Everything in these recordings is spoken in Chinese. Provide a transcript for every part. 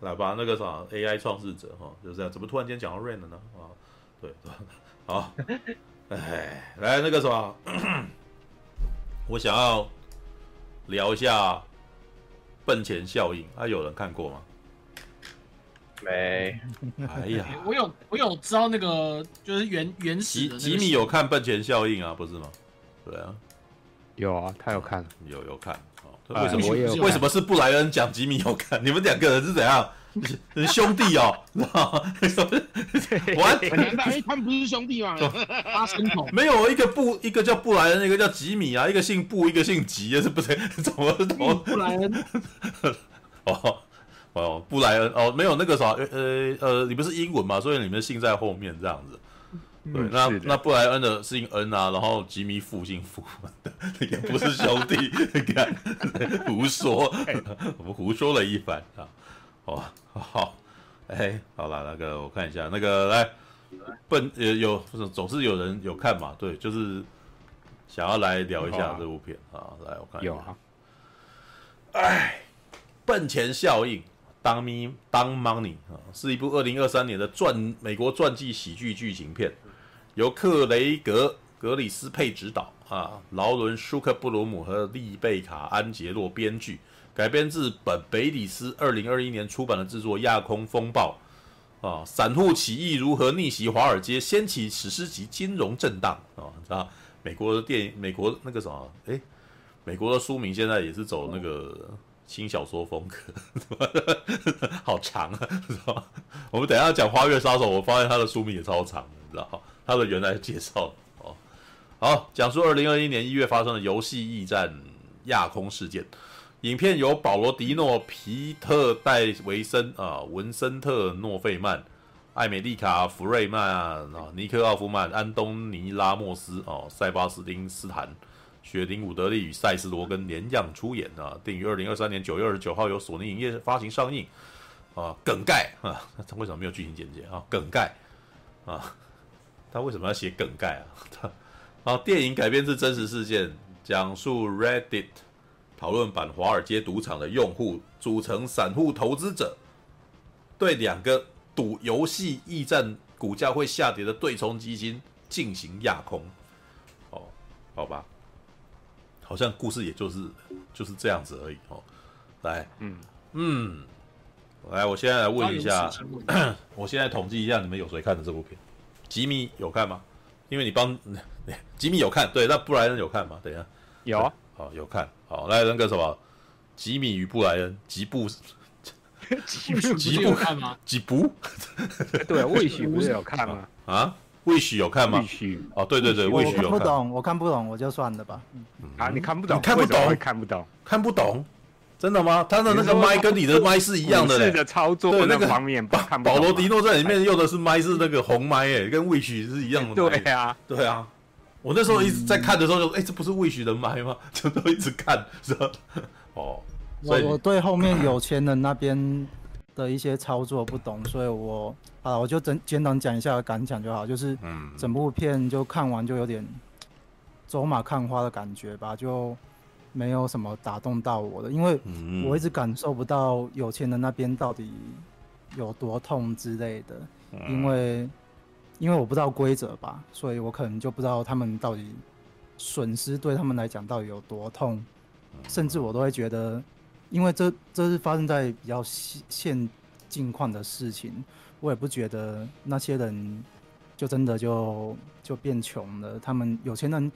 来吧，那个啥 AI 创世者哈，就是这样。怎么突然间讲到 Rain 了呢？啊，对，好，哎，来那个什么，我想要聊一下奔钱效应啊，有人看过吗？没。哎呀，我有我有知道那个就是原原始的吉米有看笨钱效应啊，不是吗？对啊，有啊，他有看，有有看。哦为什么？为什么是布莱恩讲吉米有看？你们两个人是怎样？兄弟哦，知道吗？我 难道他们不是兄弟吗？八神童没有一个布，一个叫布莱恩，一个叫吉米啊，一个姓布，一个姓吉，是不是？怎么怎么？布莱恩？哦哦，布莱恩哦，没有那个啥，呃呃，你不是英文嘛，所以你们的姓在后面这样子。对，那那布莱恩的姓恩啊，然后吉米父姓福，也不是兄弟，你看胡说，我 们胡说了一番。啊。哦，好，哎，好了，那个我看一下，那个来笨呃有总是有人有看嘛，对，就是想要来聊一下这部片啊，来我看一下，有啊，哎，笨钱效应，Dumb Money 啊，是一部二零二三年的传美国传记喜剧剧情片。由克雷格·格里斯佩执导啊，劳伦·舒克布鲁姆和丽贝卡·安杰洛编剧，改编自本北里斯二零二一年出版的制作《亚空风暴》啊，散户起义如何逆袭华尔街，掀起史诗级金融震荡啊！知道美国的电影，美国那个什么？哎，美国的书名现在也是走那个新小说风格，好长啊！知道我们等一下讲《花月杀手》，我发现他的书名也超长，你知道他的原来介绍哦，好，讲述二零二一年一月发生的游戏驿站亚空事件。影片由保罗·迪诺、皮特·戴维森啊、文森特·诺费曼、艾美丽卡·弗瑞曼啊、尼克·奥夫曼、安东尼·拉莫斯哦、塞巴斯汀·斯坦、雪玲·伍德利与塞斯·罗根联样出演啊。定于二零二三年九月二十九号由索尼影业发行上映啊。梗概啊，他为什么没有剧情简介啊？梗概啊。他为什么要写梗概啊？他，然后电影改编自真实事件，讲述 Reddit 讨论版华尔街赌场的用户组成散户投资者，对两个赌游戏驿站股价会下跌的对冲基金进行压空。哦，好吧，好像故事也就是就是这样子而已哦。来，嗯嗯，来，我现在来问一下，我现在统计一下，你们有谁看的这部片？吉米有看吗？因为你帮 吉米有看，对，那布莱恩有看吗？等一下，有啊，好有看，好来那个什么，吉米与布莱恩，吉布，吉布吉布看吗？吉布，对，魏许不是有看吗？啊，魏许有看吗？魏许，哦，对对对，魏许有看。我看不懂，我看不懂，我就算了吧。啊，你看不懂，看不懂，看不懂，看不懂。真的吗？他的那个麦跟你的麦是一样的嘞。的操作对那个方面，保保罗迪诺在里面用的是麦是那个红麦诶，跟 Wish 是一样的。对啊，对啊。我那时候一直在看的时候就，哎、欸，这不是 Wish 的麦吗？就都一直看，是吧？哦，我我对后面有钱人那边的一些操作不懂，所以我啊，我就简简短讲一下感想就好，就是整部片就看完就有点走马看花的感觉吧，就。没有什么打动到我的，因为我一直感受不到有钱人那边到底有多痛之类的，因为因为我不知道规则吧，所以我可能就不知道他们到底损失对他们来讲到底有多痛，甚至我都会觉得，因为这这是发生在比较现境况的事情，我也不觉得那些人就真的就就变穷了，他们有钱人。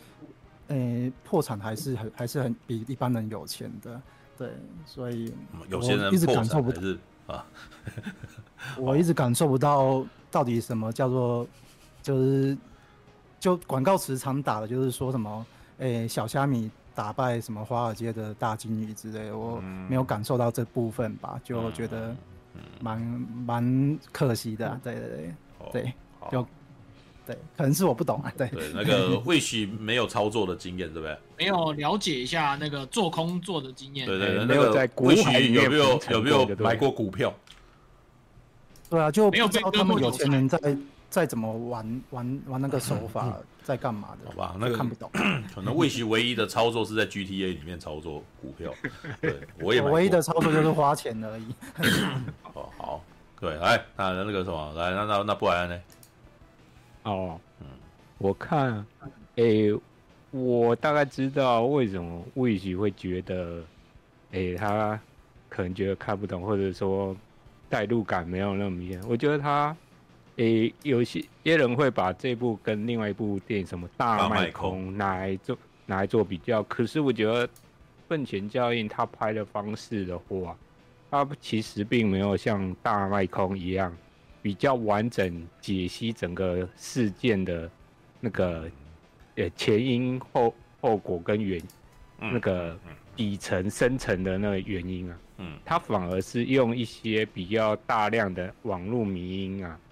诶、欸，破产还是很还是很比一般人有钱的，对，所以有些人一直感受不到啊，我一直感受不到到底什么叫做，就是就广告词常打的就是说什么，诶、欸，小虾米打败什么华尔街的大金鱼之类的，我没有感受到这部分吧，就觉得蛮蛮可惜的，对对对对，就。对，可能是我不懂啊。对，对，那个或许没有操作的经验，对不对？没有了解一下那个做空做的经验。对对，没有在股海有没有有没有买过股票？对啊，就没有知道他们有钱人在再怎么玩玩玩那个手法在干嘛的，好吧？那个看不懂。可能魏许唯一的操作是在 GTA 里面操作股票，对，我也我唯一的操作就是花钱而已。哦，好，对，来，那那个什么，来，那那那布莱恩呢？哦，嗯，我看，哎、欸，我大概知道为什么魏许会觉得，哎、欸，他可能觉得看不懂，或者说代入感没有那么明显。我觉得他，哎、欸，有些些人会把这部跟另外一部电影什么《大麦空》拿来做拿来做比较，可是我觉得《奋起效应》他拍的方式的话，他其实并没有像《大麦空》一样。比较完整解析整个事件的那个呃前因后后果跟原那个底层深层的那个原因啊，嗯，他反而是用一些比较大量的网络迷因啊，就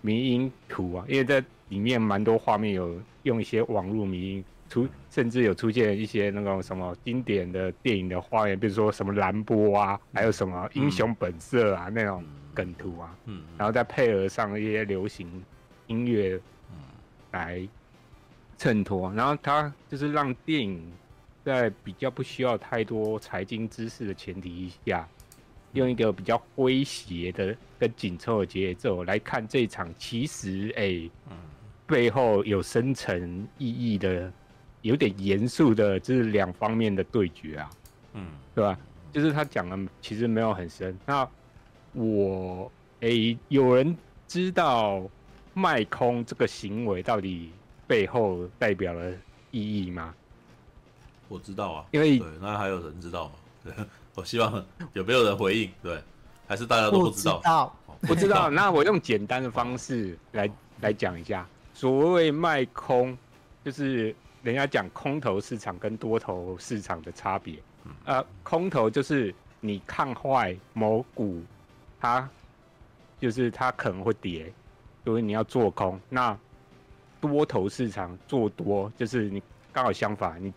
迷音图啊，因为在里面蛮多画面有用一些网络迷音出，甚至有出现一些那种什么经典的电影的画面，比如说什么蓝波啊，还有什么英雄本色啊那种。梗图啊，嗯，然后再配合上一些流行音乐，嗯，来衬托，然后它就是让电影在比较不需要太多财经知识的前提下，用一个比较诙谐的跟紧凑的节奏来看这场，其实哎，嗯，背后有深层意义的，有点严肃的，就是两方面的对决啊，嗯，对吧？就是他讲的其实没有很深，那。我诶、欸，有人知道卖空这个行为到底背后代表了意义吗？我知道啊，因为对，那还有人知道吗？对，我希望 有没有人回应？对，还是大家都不知道？不知道，不知道。那我用简单的方式来来讲一下，所谓卖空，就是人家讲空头市场跟多头市场的差别。呃，空头就是你看坏某股。它就是它可能会跌，所以你要做空。那多头市场做多，就是你刚好相反，你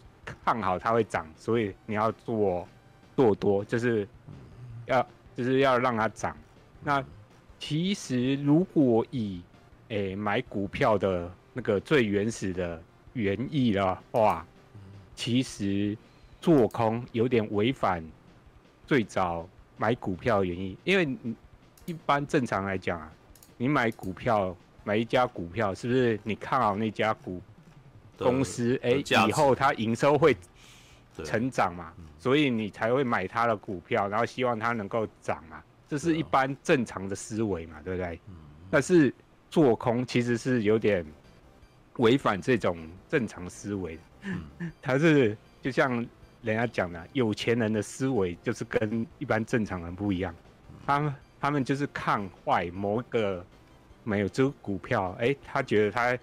看好它会涨，所以你要做做多，就是要就是要让它涨。那其实如果以诶、欸、买股票的那个最原始的原意的话，其实做空有点违反最早。买股票的原因，因为你一般正常来讲啊，你买股票买一家股票，是不是你看好那家股公司？哎、欸，以后它营收会成长嘛，所以你才会买它的股票，然后希望它能够涨嘛，这是一般正常的思维嘛，对不对？但是做空其实是有点违反这种正常思维，它是就像。人家讲的，有钱人的思维就是跟一般正常人不一样，他们他们就是看坏某个没有这个股票，哎、欸，他觉得他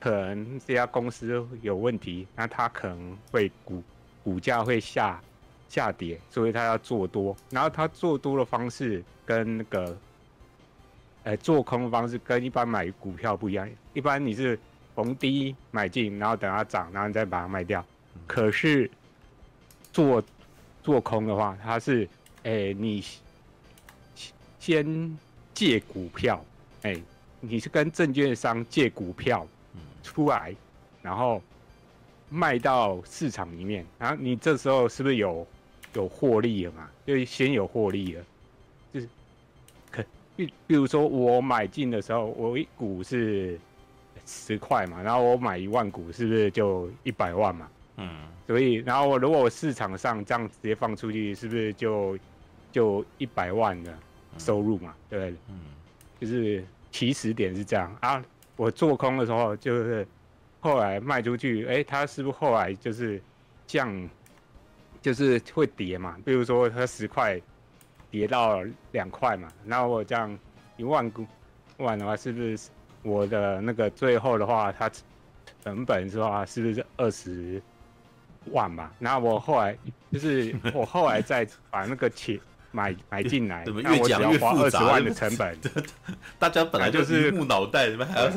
可能这家公司有问题，那他可能会股股价会下下跌，所以他要做多，然后他做多的方式跟那个，呃，做空的方式跟一般买股票不一样，一般你是逢低买进，然后等它涨，然后你再把它卖掉，可是。做做空的话，它是，哎、欸，你先借股票，哎、欸，你是跟证券商借股票出来，然后卖到市场里面，然后你这时候是不是有有获利了嘛？就先有获利了，就是可比比如说我买进的时候，我一股是十块嘛，然后我买一万股，是不是就一百万嘛？嗯。所以，然后我如果我市场上这样直接放出去，是不是就就一百万的收入嘛？对不对？嗯，就是起始点是这样啊。我做空的时候，就是后来卖出去，哎，它是不是后来就是降，就是会跌嘛？比如说它十块跌到两块嘛，那我这样一万股万的话，是不是我的那个最后的话，它成本是话是不是二十？万嘛，那我后来就是我后来再把那个钱买买进来，怎么越讲越复杂？二十万的成本，大家本来就是木脑袋，怎么还要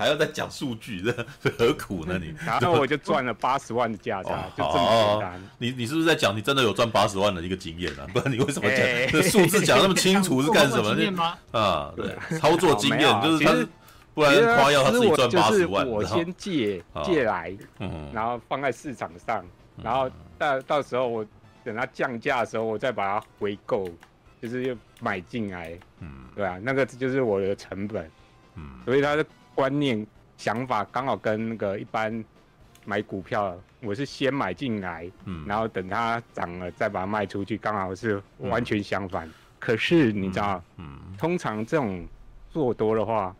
还要再讲数据，这何苦呢？你 然后我就赚了八十万的价差，就这么简单。你你是不是在讲你真的有赚八十万的一个经验啊？不然你为什么讲这数字讲那么清楚是干什么？啊，对，操作经验就是他不然夸耀他自己赚八十万，我先借借来，然后放在市场上，然后到到时候我等它降价的时候，我再把它回购，就是又买进来，嗯，对啊，那个就是我的成本，嗯，所以它的观念想法刚好跟那个一般买股票，我是先买进来，嗯，然后等它涨了再把它卖出去，刚好是完全相反。可是你知道，嗯，通常这种做多的话。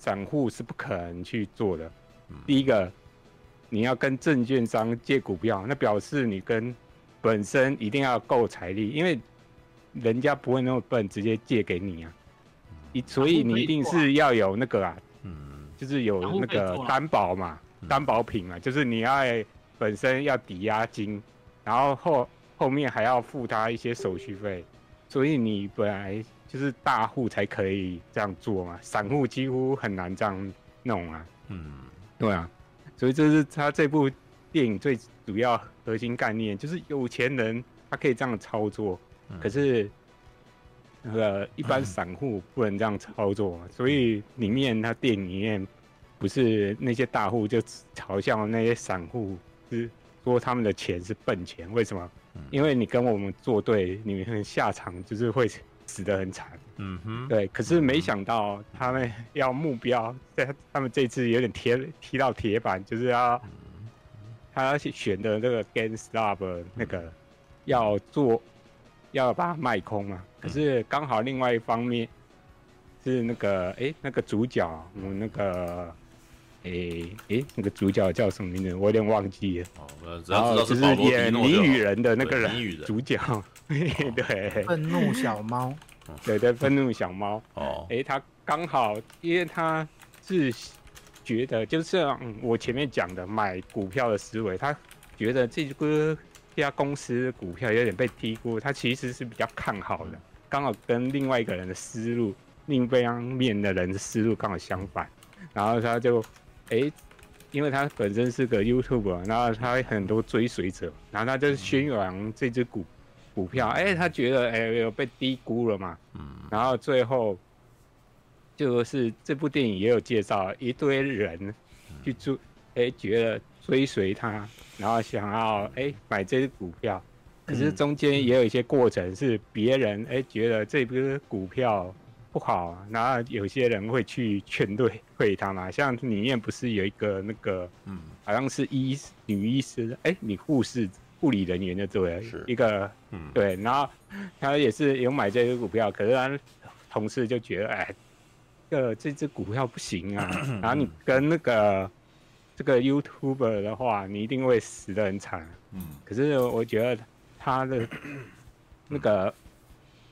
散户是不可能去做的。第一个，你要跟证券商借股票，那表示你跟本身一定要够财力，因为人家不会那么笨，直接借给你啊。一所以你一定是要有那个啊，就是有那个担保嘛，担保品嘛，就是你要本身要抵押金，然后后后面还要付他一些手续费，所以你本来。就是大户才可以这样做嘛，散户几乎很难这样弄啊。嗯，对啊，所以这是他这部电影最主要核心概念，就是有钱人他可以这样操作，嗯、可是那个一般散户不能这样操作，嗯、所以里面他店里面不是那些大户就嘲笑那些散户，是说他们的钱是笨钱，为什么？嗯、因为你跟我们作对，你们下场就是会。死得很惨，嗯哼，对，可是没想到他们要目标，在他们这次有点贴踢到铁板，就是要他要选的那个 GameStop 那个要做，要把它卖空嘛。可是刚好另外一方面是那个哎、欸，那个主角，我那个哎哎、欸欸，那个主角叫什么名字？我有点忘记了。哦，然后就是演谜语人的那个人，主角。对，愤怒小猫，对对，愤怒小猫。哦，哎，他刚好，因为他是觉得，就像我前面讲的，买股票的思维，他觉得这个这家公司股票有点被低估，他其实是比较看好的。刚好跟另外一个人的思路，另一方面的人的思路刚好相反。然后他就，哎，因为他本身是个 YouTuber，然后他很多追随者，然后他就宣扬这只股。股票，哎、欸，他觉得哎有、欸、被低估了嘛，嗯，然后最后就是这部电影也有介绍一堆人去追，哎、欸，觉得追随他，然后想要哎、欸、买这只股票，可是中间也有一些过程是别人哎、欸、觉得这只股票不好，然后有些人会去劝退退他嘛，像里面不是有一个那个，嗯，好像是医女医师，哎、欸，女护士。护理人员的作为一个，嗯，对，然后他也是有买这只股票，可是他同事就觉得，哎，这个这只股票不行啊，然后你跟那个这个 YouTuber 的话，你一定会死的很惨，嗯，可是我觉得他的 那个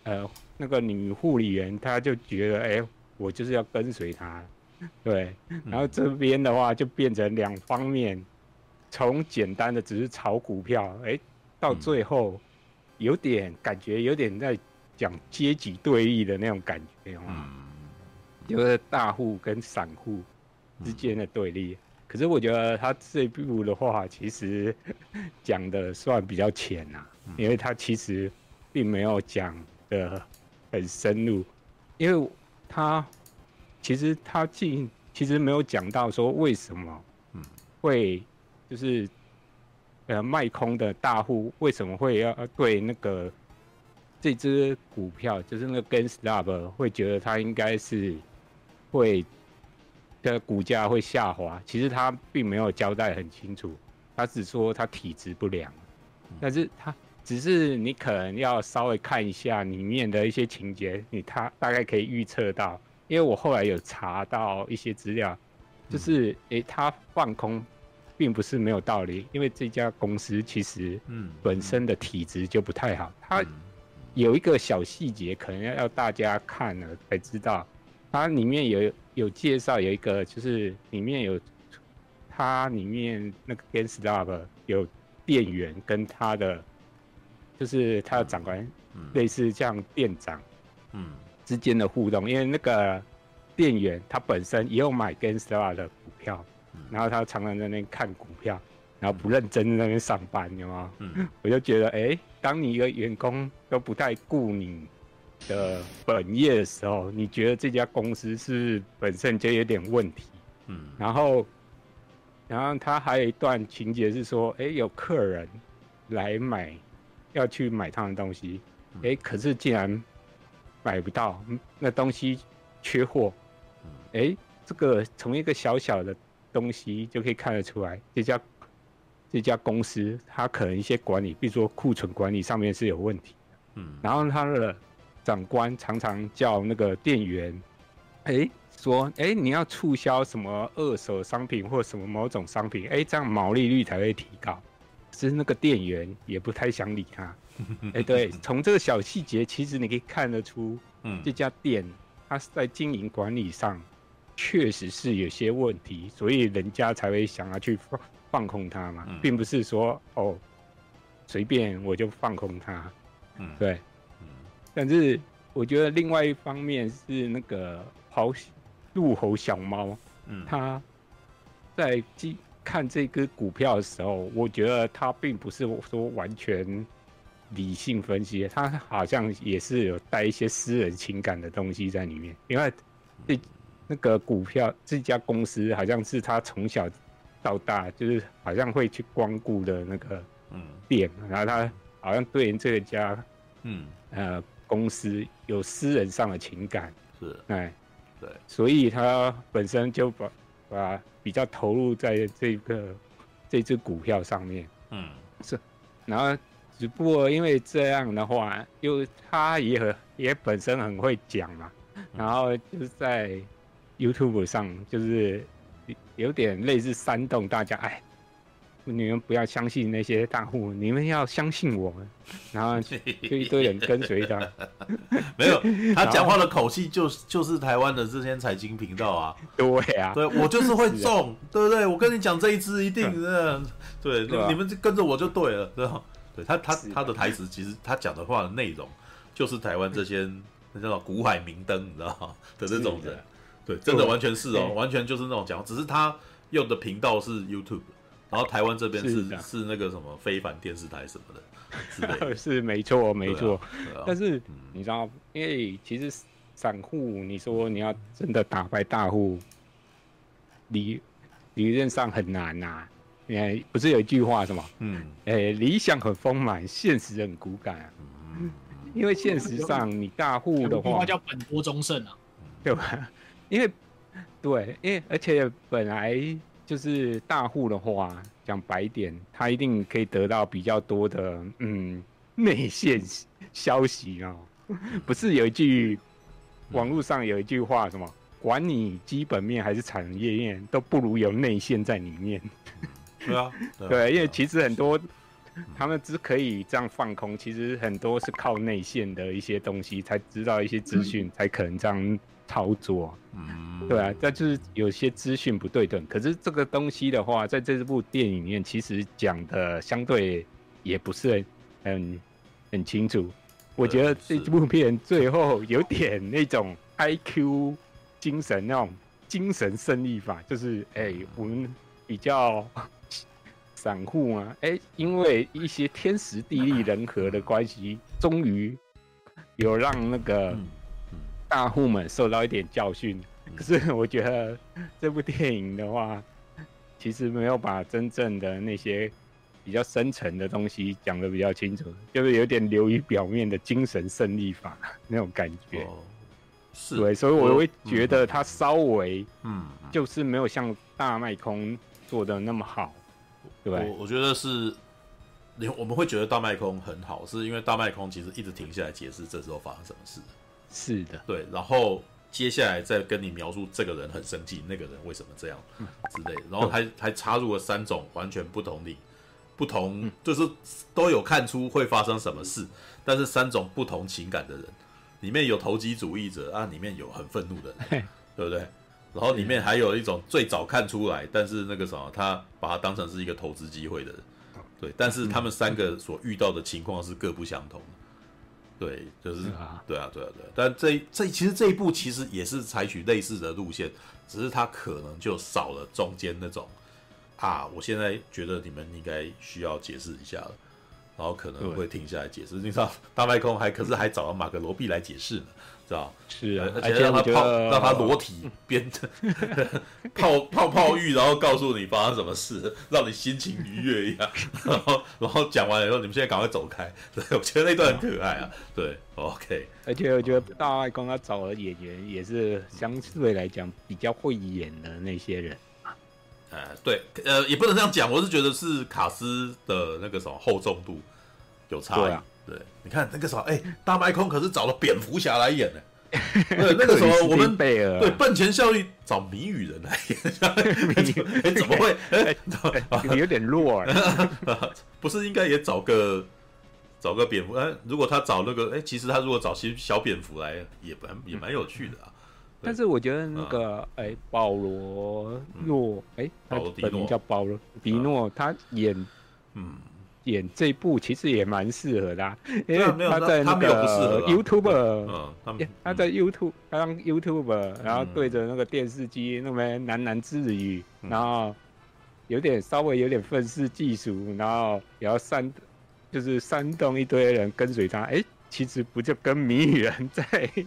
呃那个女护理员，她就觉得，哎，我就是要跟随他，对，然后这边的话就变成两方面。从简单的只是炒股票，哎、欸，到最后有点感觉，有点在讲阶级对立的那种感觉啊，嗯、就是大户跟散户之间的对立。嗯、可是我觉得他这一部的话，其实 讲的算比较浅啊，嗯、因为他其实并没有讲的很深入，因为他其实他进其实没有讲到说为什么会。就是，呃，卖空的大户为什么会要对那个这只股票，就是那个 GameStop 会觉得它应该是会的股价会下滑？其实他并没有交代很清楚，他只说他体质不良，但是他只是你可能要稍微看一下里面的一些情节，你他大概可以预测到，因为我后来有查到一些资料，就是诶，他放空。并不是没有道理，因为这家公司其实嗯本身的体质就不太好。它有一个小细节，可能要要大家看了才知道。它里面有有介绍，有一个就是里面有它里面那个 GameStop 有店员跟他的就是他的长官，类似像店长嗯之间的互动，因为那个店员他本身也有买 GameStop 的股票。然后他常常在那边看股票，然后不认真在那边上班，有吗？嗯，我就觉得，哎，当你一个员工都不太顾你的本业的时候，你觉得这家公司是本身就有点问题？嗯，然后，然后他还有一段情节是说，哎，有客人来买，要去买他的东西，哎，可是竟然买不到，那东西缺货，哎，这个从一个小小的东西就可以看得出来，这家这家公司它可能一些管理，比如说库存管理上面是有问题。嗯，然后它的长官常常叫那个店员，哎，说，哎，你要促销什么二手商品或什么某种商品，哎，这样毛利率才会提高。其实那个店员也不太想理他。哎，对，从这个小细节，其实你可以看得出，嗯，这家店它是在经营管理上确实是有些问题，所以人家才会想要去放放空它嘛，并不是说哦，随便我就放空它。嗯，对，嗯，但是我觉得另外一方面是那个好陆猴小猫，嗯，他在看这个股票的时候，我觉得他并不是说完全理性分析，他好像也是有带一些私人情感的东西在里面，因为这那个股票这家公司好像是他从小到大就是好像会去光顾的那个嗯店，然后他。好像对这个家，嗯呃公司有私人上的情感，是。哎。对，所以他本身就把把比较投入在这个这只股票上面，嗯。是，然后只不过因为这样的话，又他也很也本身很会讲嘛，然后就是在 YouTube 上就是有点类似煽动大家哎。你们不要相信那些大户，你们要相信我们。然后 就一堆人跟随他，没有他讲话的口气就是就是台湾的这些财经频道啊。对啊，对我就是会中，啊、对不对？我跟你讲这一支一定是，对，对啊、你们就跟着我就对了，对吧？对他他他的台词其实他讲的话的内容就是台湾这些 那叫做股海明灯，你知道吗？的这种人，对，真的完全是哦，完全就是那种讲，只是他用的频道是 YouTube。然后台湾这边是是，是那个什么非凡电视台什么的 是没错没错。啊啊、但是你知道，因为其实散户，你说你要真的打败大户，理理论上很难呐、啊。哎，不是有一句话什么？嗯，哎，理想很丰满，现实很骨感啊。嗯，因为现实上你大户的话，话叫本多终胜啊，对吧？因为对，因为而且本来。就是大户的话，讲白点，他一定可以得到比较多的嗯内线消息哦。不是有一句网络上有一句话什么？管你基本面还是产业面，都不如有内线在里面。对啊，对，因为其实很多他们只可以这样放空，其实很多是靠内线的一些东西才知道一些资讯，才可能这样。操作，嗯，对啊，这就是有些资讯不对等。可是这个东西的话，在这部电影里面，其实讲的相对也不是很很清楚。我觉得这部片最后有点那种 IQ 精神那种精神胜利法，就是哎、欸，我们比较散户啊，哎、欸，因为一些天时地利人和的关系，终于有让那个。嗯大户们受到一点教训，可是我觉得 这部电影的话，其实没有把真正的那些比较深层的东西讲得比较清楚，就是有点流于表面的精神胜利法 那种感觉。哦、是，对，所以我会觉得它稍微，嗯，就是没有像大麦空做的那么好，对吧？我我觉得是，你我们会觉得大麦空很好，是因为大麦空其实一直停下来解释这时候发生什么事。是的，对，然后接下来再跟你描述这个人很生气，那个人为什么这样之类的，然后还还插入了三种完全不同的、不同就是都有看出会发生什么事，但是三种不同情感的人，里面有投机主义者啊，里面有很愤怒的人，对不对？然后里面还有一种最早看出来，但是那个什么，他把它当成是一个投资机会的人，对，但是他们三个所遇到的情况是各不相同的。对，就是，啊对啊，对啊，对啊。但这这其实这一部其实也是采取类似的路线，只是它可能就少了中间那种啊，我现在觉得你们应该需要解释一下了然后可能会停下来解释。你知道，大麦空还可是还找了马格罗比来解释呢。知道是啊，而且让他泡，让他裸体 边泡泡泡浴，然后告诉你发生什么事，让你心情愉悦一样。然后，然后讲完了以后，你们现在赶快走开。对，我觉得那段很可爱啊。对，OK。而且我觉得大外公他找的演员也是相对来讲比较会演的那些人。呃，对，呃，也不能这样讲，我是觉得是卡斯的那个什么厚重度有差异。对，你看那个时候，哎，大麦空可是找了蝙蝠侠来演呢。对，那个时候我们对笨钱效应找谜语人来演，哎，怎么会？哎，有点弱啊。不是应该也找个找个蝙蝠？哎，如果他找那个，哎，其实他如果找些小蝙蝠来，也蛮也蛮有趣的啊。但是我觉得那个，哎，保罗诺，哎，他本名叫保罗迪诺，他演，嗯。演这部其实也蛮适合的，啊，因为他在那个 YouTube，嗯，他在 YouTube 他当 YouTube，然后对着那个电视机那边喃喃自语，然后有点稍微有点愤世嫉俗，然后也要煽，就是煽动一堆人跟随他。哎，其实不就跟谜语人在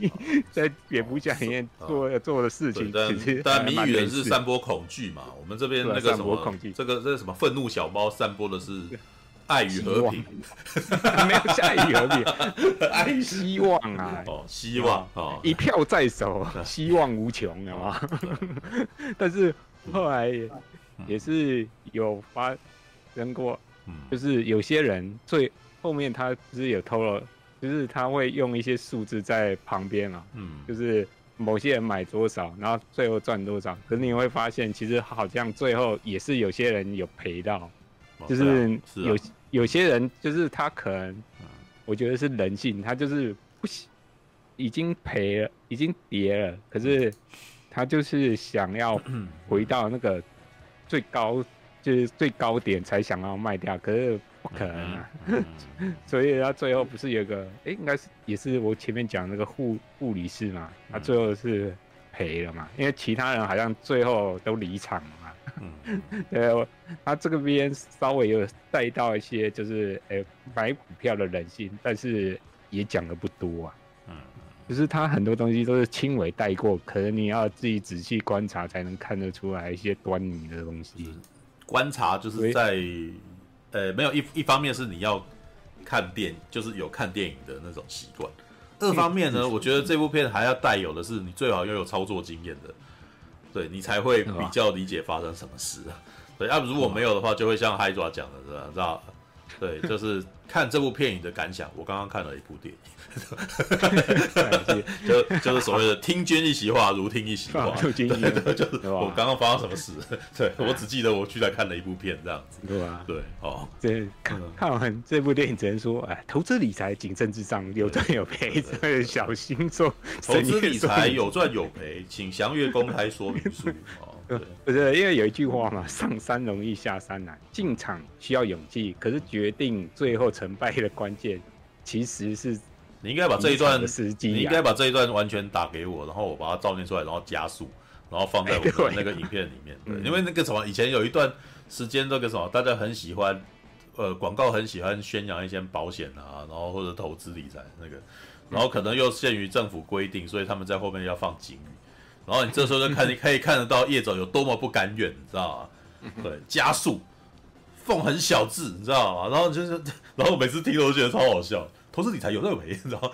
在蝙蝠侠里面做做的事情？但但谜语人是散播恐惧嘛？我们这边那个什么，这个这个什么愤怒小猫散播的是。爱与和平，没有下爱与和平，爱希望啊！哦，希望哦，一票在手，希望无穷，好吗？但是后来也也是有发生过，就是有些人最后面他不是有偷了，就是他会用一些数字在旁边嘛，嗯，就是某些人买多少，然后最后赚多少，可是你会发现，其实好像最后也是有些人有赔到，就是有。有些人就是他可能，我觉得是人性，他就是不行，已经赔了，已经跌了，可是他就是想要 回到那个最高，就是最高点才想要卖掉，可是不可能啊，所以他最后不是有个，哎，应该是也是我前面讲那个护护理师嘛，他最后是赔了嘛，因为其他人好像最后都离场了。嗯，对，他这个边稍微有带到一些，就是呃买股票的人性，但是也讲的不多啊。嗯，就是他很多东西都是轻微带过，可能你要自己仔细观察才能看得出来一些端倪的东西。观察就是在，呃，没有一一方面是你要看电，就是有看电影的那种习惯。二方面呢，我觉得这部片还要带有的是，你最好要有操作经验的。对你才会比较理解发生什么事啊，对，要、啊、如果没有的话，就会像 Hydra 讲的，这样？知道？对，就是看这部片影的感想。我刚刚看了一部电影，就就是所谓的听君一席话，如听一席话。对，就是我刚刚发生什么事？对，我只记得我去来看了一部片，这样子。对啊，对，哦，这看看完这部电影，只能说，哎，投资理财谨慎至上，有赚有赔，小心做。投资理财有赚有赔，请详阅公开说明书。不是，因为有一句话嘛，上山容易下山难，进场需要勇气，可是决定最后成败的关键，其实是你应该把这一段，你应该把这一段完全打给我，然后我把它照念出来，然后加速，然后放在我们那个 影片里面。对，因为那个什么，以前有一段时间，那个什么，大家很喜欢，呃，广告很喜欢宣扬一些保险啊，然后或者投资理财那个，然后可能又限于政府规定，所以他们在后面要放警语。然后你这时候就看，你 可以看得到业者有多么不甘愿，你知道吗？对，加速，缝很小字，你知道吗？然后就是，然后我每次听都觉得超好笑。投资理财有赚有赔，你知道吗？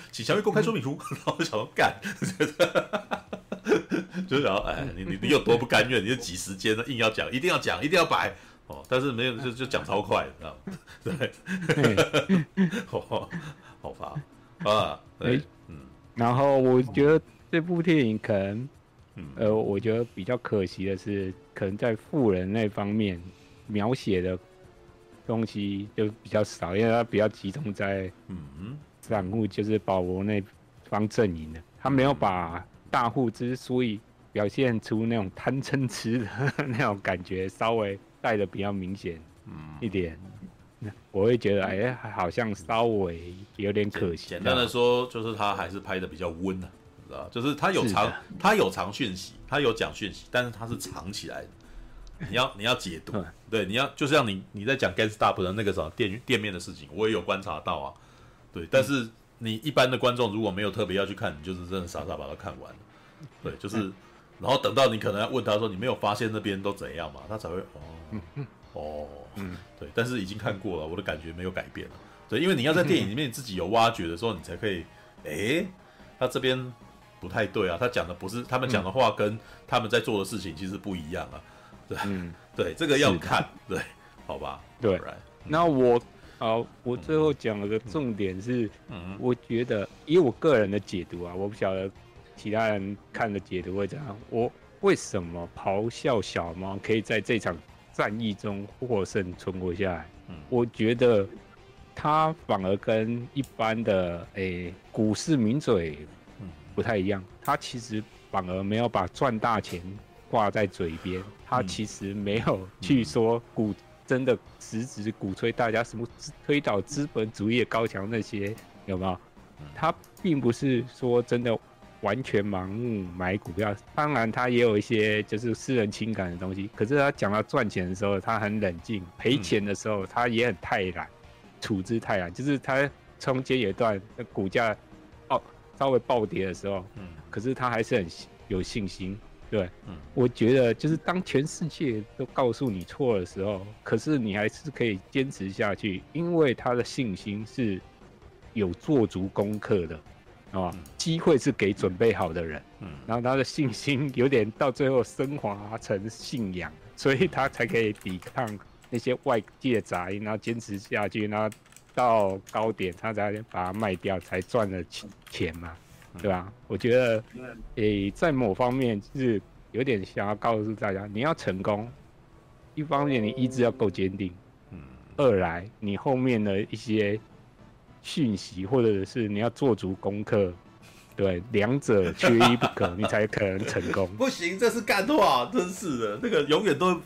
请详阅公开说明书。然后我想要干，就是想说，哎，你你你有多不甘愿？你就挤时间，硬要讲，一定要讲，一定要摆哦。但是没有，就就讲超快，知道吗？对，好，好吧啊。对，嗯，然后我觉得。这部电影可能，呃，我觉得比较可惜的是，可能在富人那方面描写的东西就比较少，因为它比较集中在嗯散户，就是保罗那方阵营的，他没有把大户之所以表现出那种贪嗔痴的那种感觉稍微带的比较明显一点，我会觉得哎，好像稍微有点可惜。简单的说，就是他还是拍的比较温的。就是他有藏，他有藏讯息，他有讲讯息，但是他是藏起来的，你要你要解读，对，你要就像你你在讲 GameStop 的那个什么店店面的事情，我也有观察到啊，对，但是你一般的观众如果没有特别要去看，你就是真的傻傻把它看完，对，就是，然后等到你可能要问他说你没有发现那边都怎样嘛，他才会哦哦，嗯，对，但是已经看过了，我的感觉没有改变了，对，因为你要在电影里面自己有挖掘的时候，你才可以，诶，他这边。不太对啊，他讲的不是他们讲的话，跟他们在做的事情其实不一样啊。对，嗯、对，这个要看，对，好吧？对。那我，好，我最后讲了个重点是，嗯，我觉得以我个人的解读啊，我不晓得其他人看的解读会怎样。我为什么咆哮小猫可以在这场战役中获胜存活下来？嗯，我觉得他反而跟一般的诶、欸、股市名嘴。不太一样，他其实反而没有把赚大钱挂在嘴边，他其实没有去说鼓真的实质鼓吹大家什么推倒资本主义的高墙那些有没有？他并不是说真的完全盲目买股票，当然他也有一些就是私人情感的东西。可是他讲到赚钱的时候，他很冷静；赔钱的时候，他也很泰然，处之泰然。就是他中间有一段股价。稍微暴跌的时候，嗯，可是他还是很有信心，对，嗯，我觉得就是当全世界都告诉你错的时候，可是你还是可以坚持下去，因为他的信心是有做足功课的，啊，机会是给准备好的人，嗯，然后他的信心有点到最后升华成信仰，所以他才可以抵抗那些外界杂音，然后坚持下去，然后。到高点，他才把它卖掉，才赚了钱钱嘛，对吧？我觉得，诶，在某方面就是有点想要告诉大家，你要成功，一方面你意志要够坚定，嗯，二来你后面的一些讯息或者是你要做足功课，对，两者缺一不可，你才可能成功。不行，这是干话，真是的，那个永远都。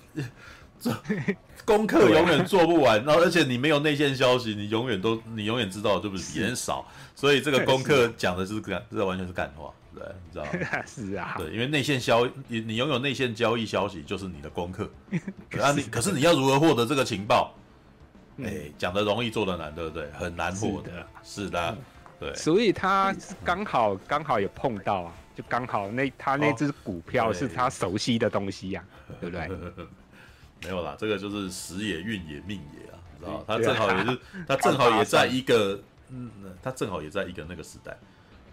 功课永远做不完，然后而且你没有内线消息，你永远都你永远知道就不对？别人少，所以这个功课讲的是干，这完全是干话，对，你知道吗？是啊，对，因为内线消你你拥有内线交易消息就是你的功课，啊你可是你要如何获得这个情报？哎，讲的容易做的难，对不对？很难获得，是的，对。所以他刚好刚好也碰到啊，就刚好那他那只股票是他熟悉的东西呀，对不对？没有啦，这个就是时也运也命也啊，你知道他正好也是，他正好也在一个，嗯，他正好也在一个那个时代。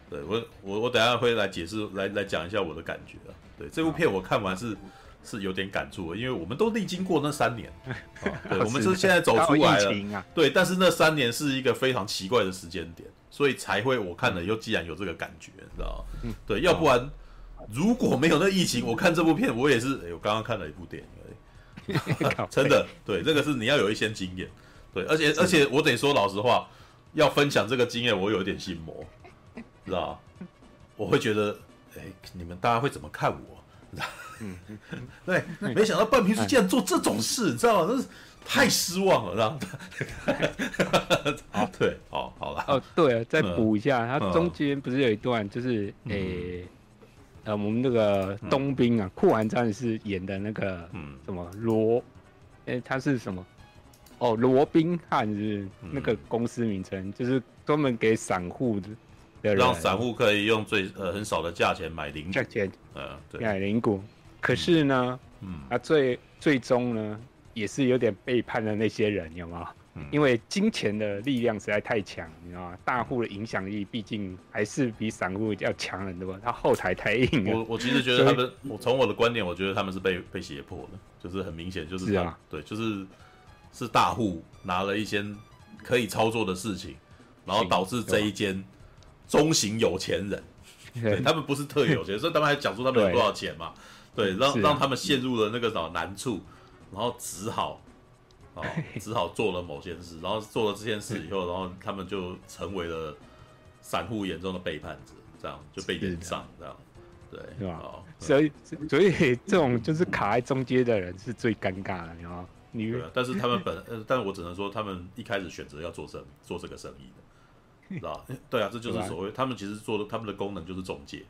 对我，我我等下会来解释，来来讲一下我的感觉啊。对，这部片我看完是是有点感触的，因为我们都历经过那三年，对，我们是现在走出来了，对，但是那三年是一个非常奇怪的时间点，所以才会我看了又既然有这个感觉，你知道吗？对，要不然如果没有那疫情，我看这部片我也是，哎，我刚刚看了一部电影。真的，对，这个是你要有一些经验，对，而且而且我得说老实话，要分享这个经验，我有点心魔，知道我会觉得，哎，你们大家会怎么看我？嗯，对，没想到半瓶水竟然做这种事，你知道吗？真是太失望了，知道吗？对，好，好了。哦，对，再补一下，它中间不是有一段，就是诶。呃，我们那个冬兵啊，酷寒战士演的那个，嗯，什么罗，哎、欸，他是什么？哦，罗宾汉是那个公司名称，嗯、就是专门给散户的，让散户可以用最呃很少的价钱买零股，价钱，呃，对，买零股。可是呢，嗯，啊，最最终呢，也是有点背叛了那些人，有吗？因为金钱的力量实在太强，你知道吗？大户的影响力毕竟还是比散户要强很多，他后台太硬了。我我其实觉得他们，我从我的观点，我觉得他们是被被胁迫的，就是很明显，就是，是啊，对，就是是大户拿了一些可以操作的事情，然后导致这一间中型有钱人，对，他们不是特有钱，所以他们还讲出他们有多少钱嘛，对，让让他们陷入了那个什么难处，然后只好。哦，只好做了某件事，然后做了这件事以后，然后他们就成为了散户眼中的背叛者，这样就被炎上，这样，对，是吧？所以，所以这种就是卡在中间的人是最尴尬的，你知道吗？你对，但是他们本，但是我只能说，他们一开始选择要做生做这个生意的，知道？对啊，这就是所谓他们其实做的，他们的功能就是中介，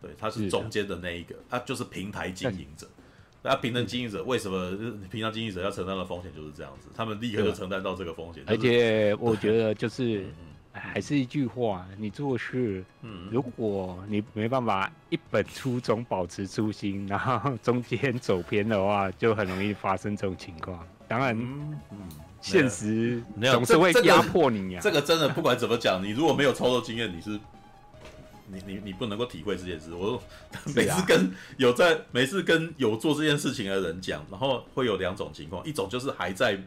对，他是中间的那一个，他就是平台经营者。那平等经营者为什么平常经营者要承担的风险就是这样子？他们立刻就承担到这个风险。而且 我觉得就是。还是一句话，你做事，嗯，如果你没办法一本初衷保持初心，然后中间走偏的话，就很容易发生这种情况。当然，嗯，现实总是会压迫你呀、啊。这个真的不管怎么讲，你如果没有操作经验，你是，你你你不能够体会这件事。我每次跟有在每次跟有做这件事情的人讲，然后会有两种情况，一种就是还在。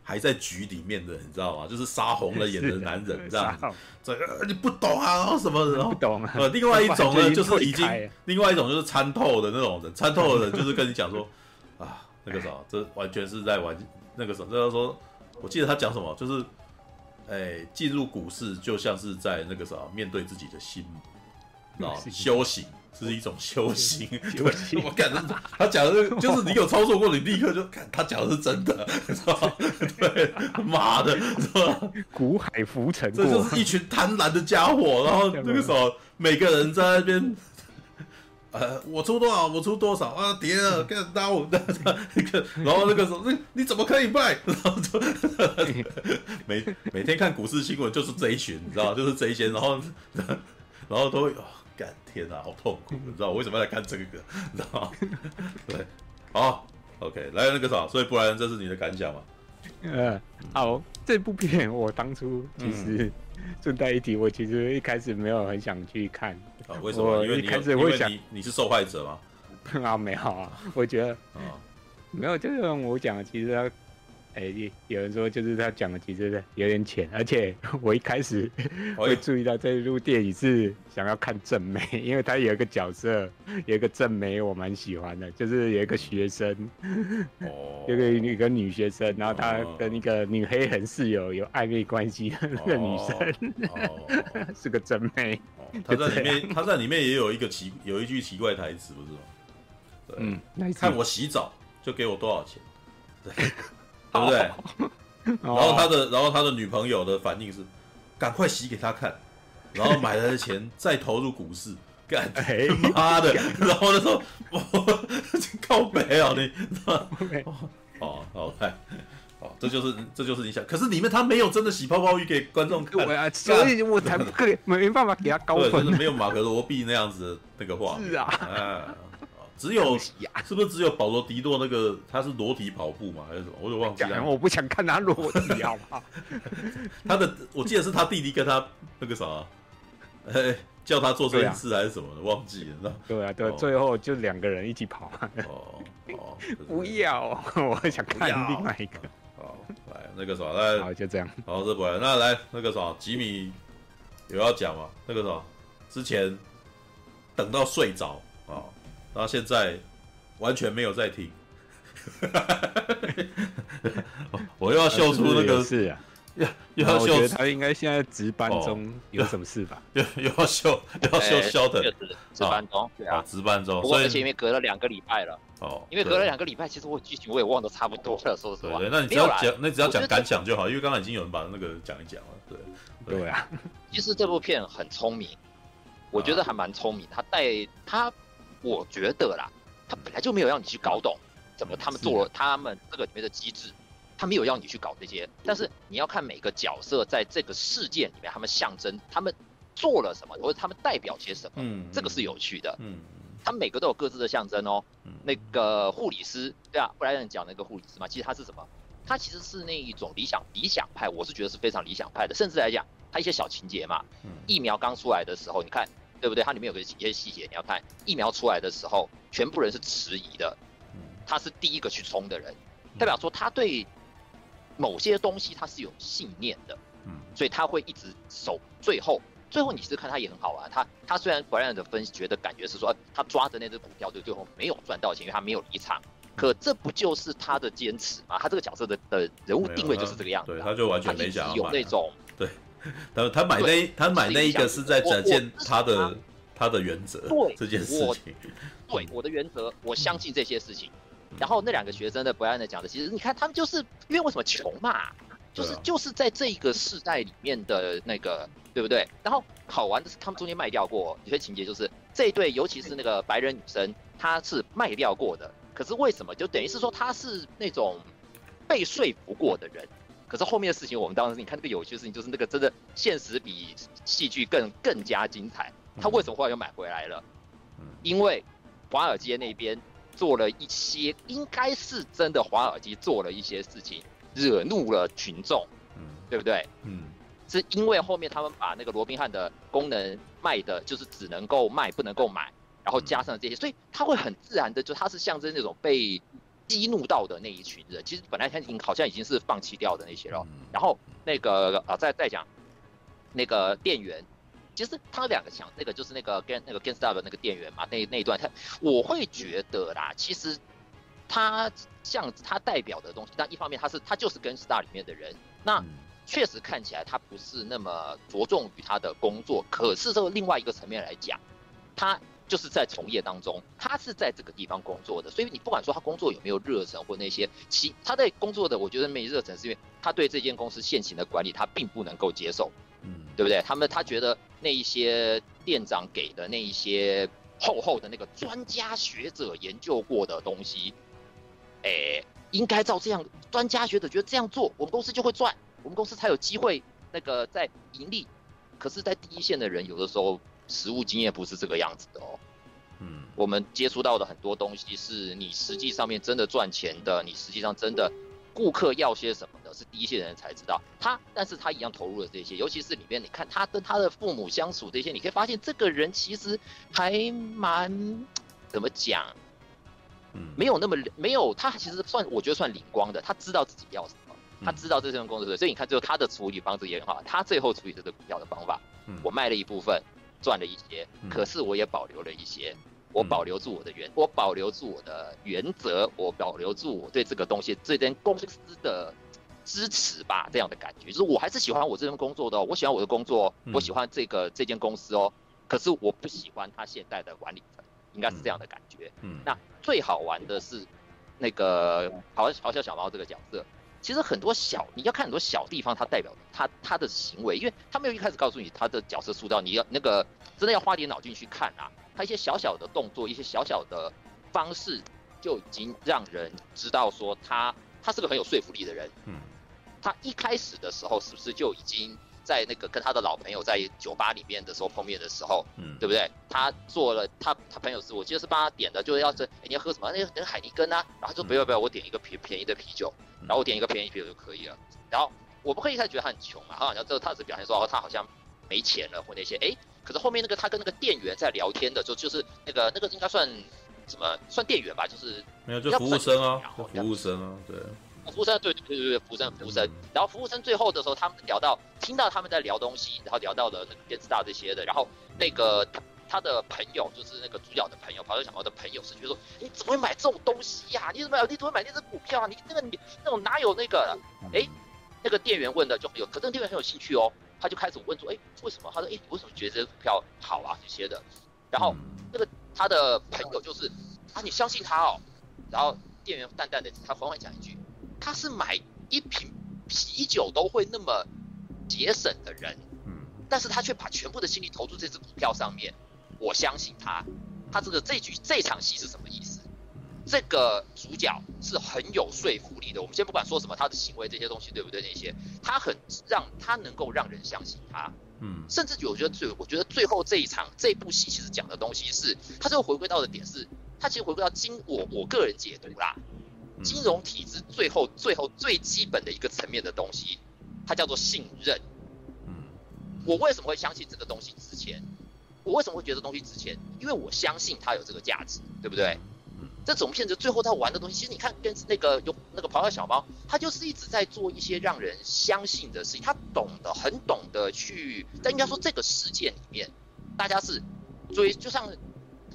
还在局里面的，你知道吗？就是杀红了眼的男人这样子，这个你不懂啊，然后什么人不懂啊？呃，另外一 种呢，就是已经，另外一种就是参透的那种人，参透的人就是跟你讲说，啊，那个啥，这完全是在玩那个什么，就是说，我记得他讲什么，就是，哎，进入股市就像是在那个啥，面对自己的心，啊，修行。是一种修行，修行。我感觉他讲的这个，就是你有操作过，你立刻就看他讲的是真的，是吧？对，妈的，是吧？股海浮沉，这就是一群贪婪的家伙。然后 那个时候，每个人在那边，呃，我出多少，我出多少啊？跌了，干刀，然后那个时候，你你怎么可以卖？然后就每每天看股市新闻，就是这一群，你知道，就是这一些，然后 然后都会。干天啊，好痛苦！你知道我为什么要来看这个？你知道吗？对，好，OK，来那个啥，所以不然这是你的感想吗？呃，好，这部片我当初其实顺带一提，我其实一开始没有很想去看。啊，为什么？因为一开始会想，你你是受害者吗？啊，没有啊，我觉得啊，没有，就是我讲，其实。哎、欸，有人说就是他讲的其实有点浅，而且 我一开始会注意到这一部电影是想要看正妹，因为他有一个角色，有一个正妹我蛮喜欢的，就是有一个学生，哦，有个一个女学生，然后她跟一个女黑人室友有暧昧关系的那个女生，哦、是个正妹。她在里面，她在里面也有一个奇，有一句奇怪台词，不是吗？对，嗯，看我洗澡就给我多少钱，对。对不对？然后他的，然后他的女朋友的反应是，赶快洗给他看，然后买来的钱 再投入股市，干妈的！然后他说，靠北啊你，哦，好来，哦，这就是这就是你想，可是里面他没有真的洗泡泡浴给观众看，所以我才不可以没办法给他高分，没有马可罗碧那样子的那个话，是啊。只有是不是只有保罗迪诺那个他是裸体跑步嘛？还是什么？我有忘记了。我不想看他裸体，好不好？他的我记得是他弟弟跟他那个啥，哎，叫他做这件事还是什么的，忘记了。对啊，对，最后就两个人一起跑。哦哦，不要，我想看另外一个。好，来那个啥，来，好，就这样。好，这不来，那来那个啥，吉米有要讲吗？那个啥，之前等到睡着啊。然后现在完全没有在听，我又要秀出那个是啊，又又要秀他应该现在值班中有什么事吧？又又要秀又要秀肖的值班中，对啊，值班中。不过而且因为隔了两个礼拜了哦，因为隔了两个礼拜，其实我剧情我也忘得差不多了，说实话。对，那你只要讲，那只要讲感想就好，因为刚才已经有人把那个讲一讲了。对对啊，其实这部片很聪明，我觉得还蛮聪明，他带他。我觉得啦，他本来就没有让你去搞懂怎么他们做了他们这个里面的机制，他没有让你去搞这些。但是你要看每个角色在这个事件里面，他们象征他们做了什么，或者他们代表些什么，嗯，这个是有趣的。嗯，他们每个都有各自的象征哦。那个护理师，对啊，布莱恩讲那个护理师嘛，其实他是什么？他其实是那一种理想理想派，我是觉得是非常理想派的。甚至来讲，他一些小情节嘛，疫苗刚出来的时候，你看。对不对？它里面有个一些细节，你要看疫苗出来的时候，全部人是迟疑的，他是第一个去冲的人，代表说他对某些东西他是有信念的，所以他会一直守。最后，最后你是看他也很好玩，他他虽然 Brian 的分析觉得感觉是说他抓着那只股票，对，最后没有赚到钱，因为他没有离场，可这不就是他的坚持吗？他这个角色的的人物定位就是这个样子，对，他就完全没想有那种对。他他买那他买那一个是在展现他的他的原则，对这件事情，对我的原则，我相信这些事情。然后那两个学生的不按的讲的，其实你看他们就是因为为什么穷嘛，就是就是在这一个世代里面的那个对不对？然后好玩的是他们中间卖掉过有些情节，就是这一对尤其是那个白人女生，她是卖掉过的。可是为什么就等于是说她是那种被说服过的人？可是后面的事情，我们当时你看这个有趣的事情，就是那个真的现实比戏剧更更加精彩。他为什么后来又买回来了？因为华尔街那边做了一些，应该是真的华尔街做了一些事情，惹怒了群众，对不对？嗯，是因为后面他们把那个罗宾汉的功能卖的，就是只能够卖不能够买，然后加上这些，所以他会很自然的，就他是象征那种被。激怒到的那一群人，其实本来他已经好像已经是放弃掉的那些了。然后那个啊，再再讲那个店员，其实他们两个想那个就是那个跟那个 Ganstar 的那个店员嘛，那那一段他我会觉得啦，其实他像他代表的东西，但一方面他是他就是 Ganstar 里面的人，那确实看起来他不是那么着重于他的工作，可是这个另外一个层面来讲，他。就是在从业当中，他是在这个地方工作的，所以你不管说他工作有没有热忱或那些，其他在工作的，我觉得没热忱是因为他对这间公司现行的管理他并不能够接受，嗯，对不对？他们他觉得那一些店长给的那一些厚厚的那个专家学者研究过的东西，哎，应该照这样，专家学者觉得这样做，我们公司就会赚，我们公司才有机会那个在盈利。可是，在第一线的人有的时候。实务经验不是这个样子的哦，嗯，我们接触到的很多东西是你实际上面真的赚钱的，你实际上真的顾客要些什么的，是第一线人才知道。他，但是他一样投入了这些，尤其是里面你看他跟他的父母相处这些，你可以发现这个人其实还蛮 怎么讲，嗯，没有那么没有他其实算我觉得算灵光的，他知道自己要什么，他知道这份工作，所以你看最后他的处理方式也很好，他最后处理这个股票的方法，我卖了一部分。赚了一些，可是我也保留了一些，我保留住我的原，我保留住我的原则，我保留住我对这个东西这间公司的支持吧，这样的感觉，就是我还是喜欢我这份工作的，我喜欢我的工作，我喜欢这个这间公司哦，可是我不喜欢他现在的管理层，应该是这样的感觉。嗯，那最好玩的是那个好好笑小猫这个角色。其实很多小，你要看很多小地方，它代表他他的行为，因为他没有一开始告诉你他的角色塑造，你要那个真的要花点脑筋去看啊，他一些小小的动作，一些小小的方式，就已经让人知道说他他是个很有说服力的人。嗯，他一开始的时候是不是就已经在那个跟他的老朋友在酒吧里面的时候碰面的时候，嗯，对不对？他做了他他朋友是我记得是帮他点的，就是要是、欸、你要喝什么？那个那海尼根啊，然后他说不要不要，我点一个便便宜的啤酒。然后我点一个便宜啤酒就可以了。然后我不会一开始觉得他很穷嘛，他好像这个他只表现说哦他好像没钱了或那些。哎，可是后面那个他跟那个店员在聊天的时候，就就是那个那个应该算什么？算店员吧，就是没有就服务生啊，服务生啊，对。服务生对对对对，服务生服务生。然后服务生最后的时候，他们聊到听到他们在聊东西，然后聊到了那个 GameStop 这些的，然后那个。他的朋友就是那个主角的朋友，跑车小猫的朋友是觉得说，你怎么会买这种东西呀、啊？你怎么你怎么会买那只股票啊？你那个你那种哪有那个？哎、欸，那个店员问的就很有，可是那个店员很有兴趣哦，他就开始问说，哎、欸，为什么？他说，哎、欸，你为什么觉得这只股票好啊？这些的。然后那个他的朋友就是啊，你相信他哦。然后店员淡淡的他缓缓讲一句，他是买一瓶啤酒都会那么节省的人，嗯，但是他却把全部的心力投注这只股票上面。我相信他，他这个这局这场戏是什么意思？这个主角是很有说服力的。我们先不管说什么他的行为这些东西对不对，那些他很让他能够让人相信他。嗯，甚至我觉得最我觉得最后这一场这部戏其实讲的东西是，他最后回归到的点是，他其实回归到今我我个人解读啦，金融体制最后最后最基本的一个层面的东西，它叫做信任。嗯，我为什么会相信这个东西值钱？我为什么会觉得这东西值钱？因为我相信它有这个价值，对不对？嗯，这种骗子最后他玩的东西，其实你看跟那个有那个咆哮小猫，他就是一直在做一些让人相信的事情。他懂得很懂得去，但应该说这个世界里面，大家是追，就像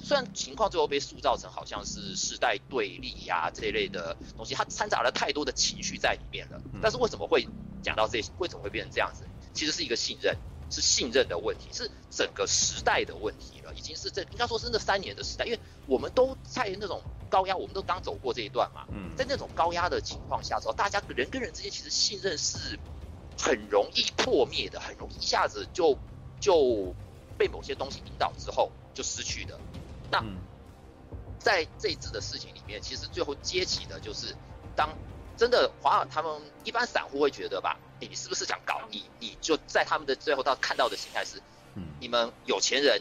虽然情况最后被塑造成好像是世代对立呀、啊、这一类的东西，它掺杂了太多的情绪在里面了。但是为什么会讲到这些？为什么会变成这样子？其实是一个信任。是信任的问题，是整个时代的问题了，已经是这应该说是那三年的时代，因为我们都在那种高压，我们都刚走过这一段嘛，嗯，在那种高压的情况下之后，大家人跟人之间其实信任是很容易破灭的，很容易一下子就就被某些东西引导之后就失去的。那在这一次的事情里面，其实最后接起的就是，当真的华尔他们一般散户会觉得吧，欸、你是不是想搞你？你就在他们的最后到看到的形态是，你们有钱人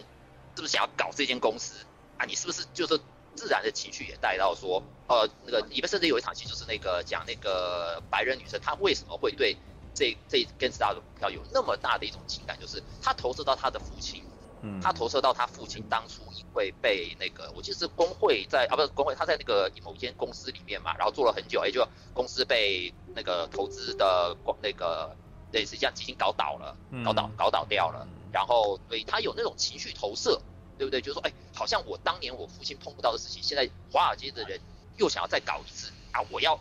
是不是想要搞这间公司啊？你是不是就是自然的情绪也带到说，呃，那个里面甚至有一场戏就是那个讲那个白人女生她为什么会对这这 GameStop 的股票有那么大的一种情感，就是她投射到她的父亲。他投射到他父亲当初因为被那个，我记得是工会在啊，不是工会，他在那个某一间公司里面嘛，然后做了很久，哎，就公司被那个投资的那个类似像基金搞倒了，搞倒搞倒掉了，然后所以他有那种情绪投射，对不对？就是说，哎，好像我当年我父亲碰不到的事情，现在华尔街的人又想要再搞一次啊，我要。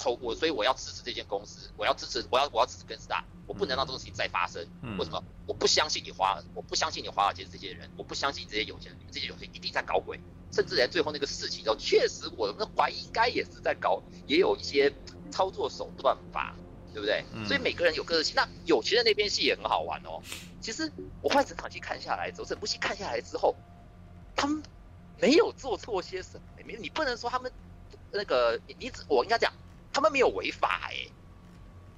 投我，所以我要支持这间公司，我要支持，我要我要支持 GameStop，我不能让这种事情再发生。嗯、为什么？我不相信你华尔，我不相信你华尔街这些人，我不相信这些有钱人，你们这些有钱人一定在搞鬼。甚至连最后那个事情都确实，我们怀疑应该也是在搞，也有一些操作手段吧，对不对？嗯、所以每个人有个性。那有钱人那边戏也很好玩哦。其实我换整场戏看下来之后，整部戏看下来之后，他们没有做错些什么。没，你不能说他们那个，你你只我应该讲。他们没有违法哎、欸，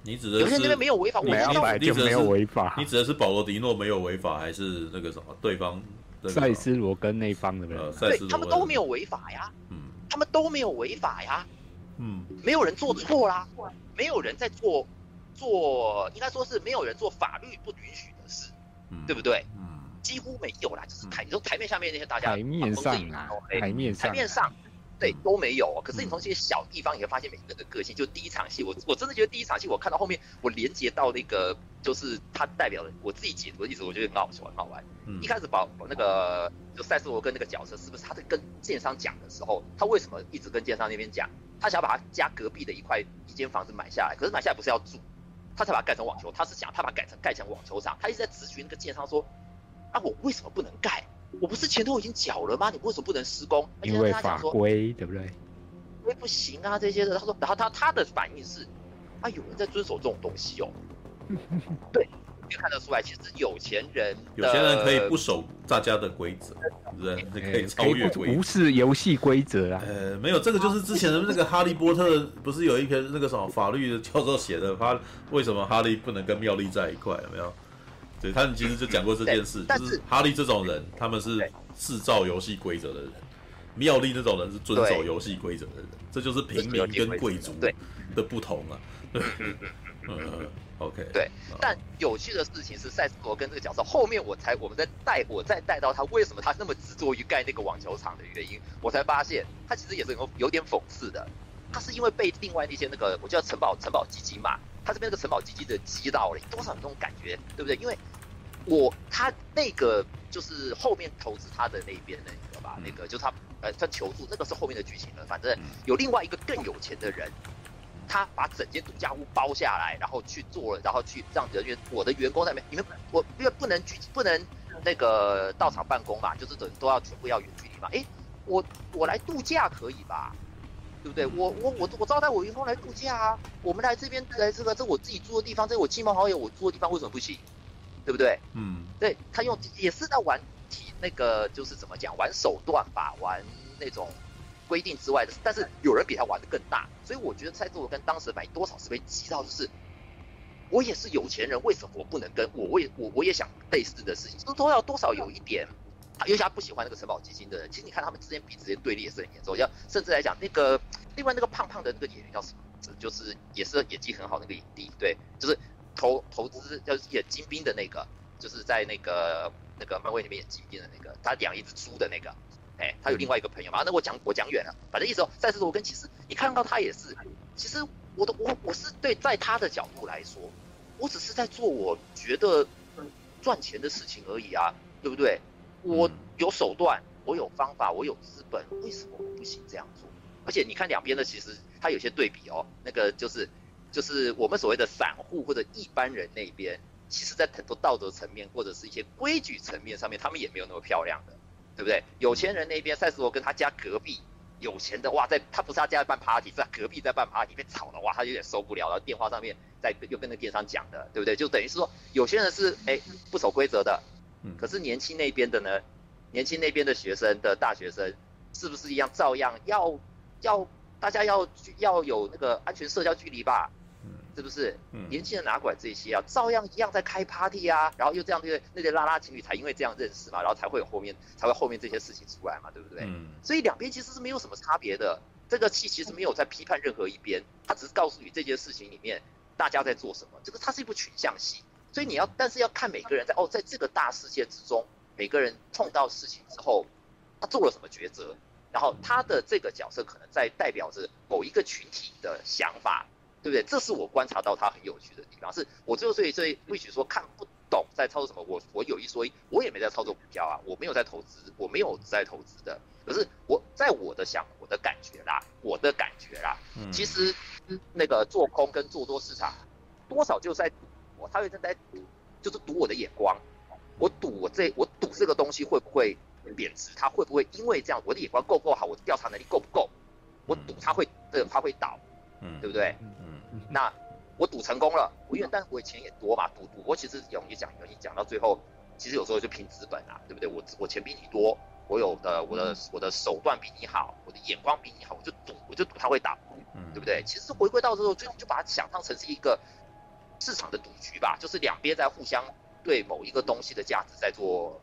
你指的是有些那边没有违法，我知道。就没有违法。你指的是保罗迪诺没有违法，还是那个什么对方赛斯罗跟那方的没有？对，他们都没有违法呀，嗯，他们都没有违法呀，嗯，没有人做错啦，没有人在做做，应该说是没有人做法律不允许的事，嗯，对不对？嗯，几乎没有啦，就是台，你说台面下面那些大家台面上啊，台面上，台面上。对，都没有。可是你从这些小地方，你会发现每个人的个性。就第一场戏，我我真的觉得第一场戏，我看到后面，我连接到那个，就是他代表的我自己解读的意思，我觉得很好玩，很好玩。嗯、一开始把那个就赛斯罗跟那个角色，是不是他在跟建商讲的时候，他为什么一直跟建商那边讲，他想要把他家隔壁的一块一间房子买下来？可是买下来不是要住，他才把它盖成网球，他是想他把它改成盖成网球场，他一直在咨询那个建商说，啊，我为什么不能盖？我不是钱都已经缴了吗？你为什么不能施工？因为法规，对不对？因为不行啊，这些的。他说，然后他他的反应是，啊，有人在遵守这种东西哦。对，可以看得出来，其实有钱人，有钱人可以不守大家的规则，对不对？可以超越规则，无视游戏规则啊。呃，没有，这个就是之前的那个哈利波特，不是有一篇那个什么法律的教授写的，他为什么哈利不能跟妙丽在一块？有没有？对，他们其实就讲过这件事，就是哈利这种人，他们是制造游戏规则的人；妙丽那种人是遵守游戏规则的人。这就是平民跟贵族的不同啊。嗯，OK。对，但有趣的事情是，赛斯罗跟这个角色后面我才我们在带我再带到他为什么他那么执着于盖那个网球场的原因，我才发现他其实也是有有点讽刺的。他是因为被另外那些那个我叫城堡城堡基金嘛。他这边那个城堡基金的击倒了，多少有这种感觉，对不对？因为我他那个就是后面投资他的那边的那个吧，那个就是他呃他求助，那个是后面的剧情了。反正有另外一个更有钱的人，他把整间度假屋包下来，然后去做了，然后去让人员我的员工在那边，你们我因为不能举不能那个到场办公嘛，就是等都要全部要远距离嘛。哎，我我来度假可以吧？对不对？我我我我招待我员工来度假啊！我们来这边来这个，这我自己住的地方，这我亲朋好友我住的地方，为什么不行？对不对？嗯，对他用也是在玩体那个，就是怎么讲，玩手段吧，玩那种规定之外的。但是有人比他玩的更大，所以我觉得赛斯罗根当时买多少是被激到，就是我也是有钱人，为什么我不能跟我我也我我也想类似的事情，都都要多少有一点。他尤其他不喜欢那个城堡基金的人，其实你看他们之间彼此之间对立也是很严重。要甚至来讲，那个另外那个胖胖的那个演员叫什么？就是也是演技很好那个影帝，对，就是投投资要演金兵的那个，就是在那个那个漫威里面演金兵的那个，他养一只猪的那个，哎、欸，他有另外一个朋友嘛？那我讲我讲远了，反正意思说，赛斯罗根其实你看到他也是，其实我的我我是对在他的角度来说，我只是在做我觉得赚钱的事情而已啊，对不对？我有手段，我有方法，我有资本，为什么我不行这样做？而且你看两边的，其实它有些对比哦。那个就是，就是我们所谓的散户或者一般人那边，其实在很多道德层面或者是一些规矩层面上面，他们也没有那么漂亮的，对不对？有钱人那边，赛斯罗跟他家隔壁有钱的哇，在他不是他家在办 party，是他隔壁在办 party，被吵了哇，他有点受不了，然后电话上面在又跟那电商讲的，对不对？就等于是说，有些人是哎不守规则的。可是年轻那边的呢？年轻那边的学生的大学生，是不是一样照样要要大家要要有那个安全社交距离吧？是不是？年轻人哪管这些啊？照样一样在开 party 啊，然后又这样那些那些拉拉情侣才因为这样认识嘛，然后才会有后面才会后面这些事情出来嘛，对不对？嗯。所以两边其实是没有什么差别的。这个戏其实没有在批判任何一边，他只是告诉你这件事情里面大家在做什么。这个它是一部群像戏，所以你要但是要看每个人在哦，在这个大世界之中，每个人碰到事情之后，他做了什么抉择，然后他的这个角色可能在代表着某一个群体的想法。对不对？这是我观察到他很有趣的地方。是我最后所以所以或许说看不懂在操作什么。我我有一说一，我也没在操作股票啊，我没有在投资，我没有在投资的。可是我在我的想我的感觉啦，我的感觉啦，嗯其实那个做空跟做多市场，多少就在我，他会在在赌，就是赌我的眼光。我赌我这我赌这个东西会不会贬值？它会不会因为这样我的眼光够不够好？我的调查能力够不够？我赌它会的，它会倒，嗯，对不对？嗯那我赌成功了，我因为但我钱也多嘛，赌赌博其实容易讲容易讲到最后，其实有时候就拼资本啊，对不对？我我钱比你多，我有的我的我的手段比你好，我的眼光比你好，我就赌我就赌他会倒，对不对？其实回归到之后，最后就把它想象成是一个市场的赌局吧，就是两边在互相对某一个东西的价值在做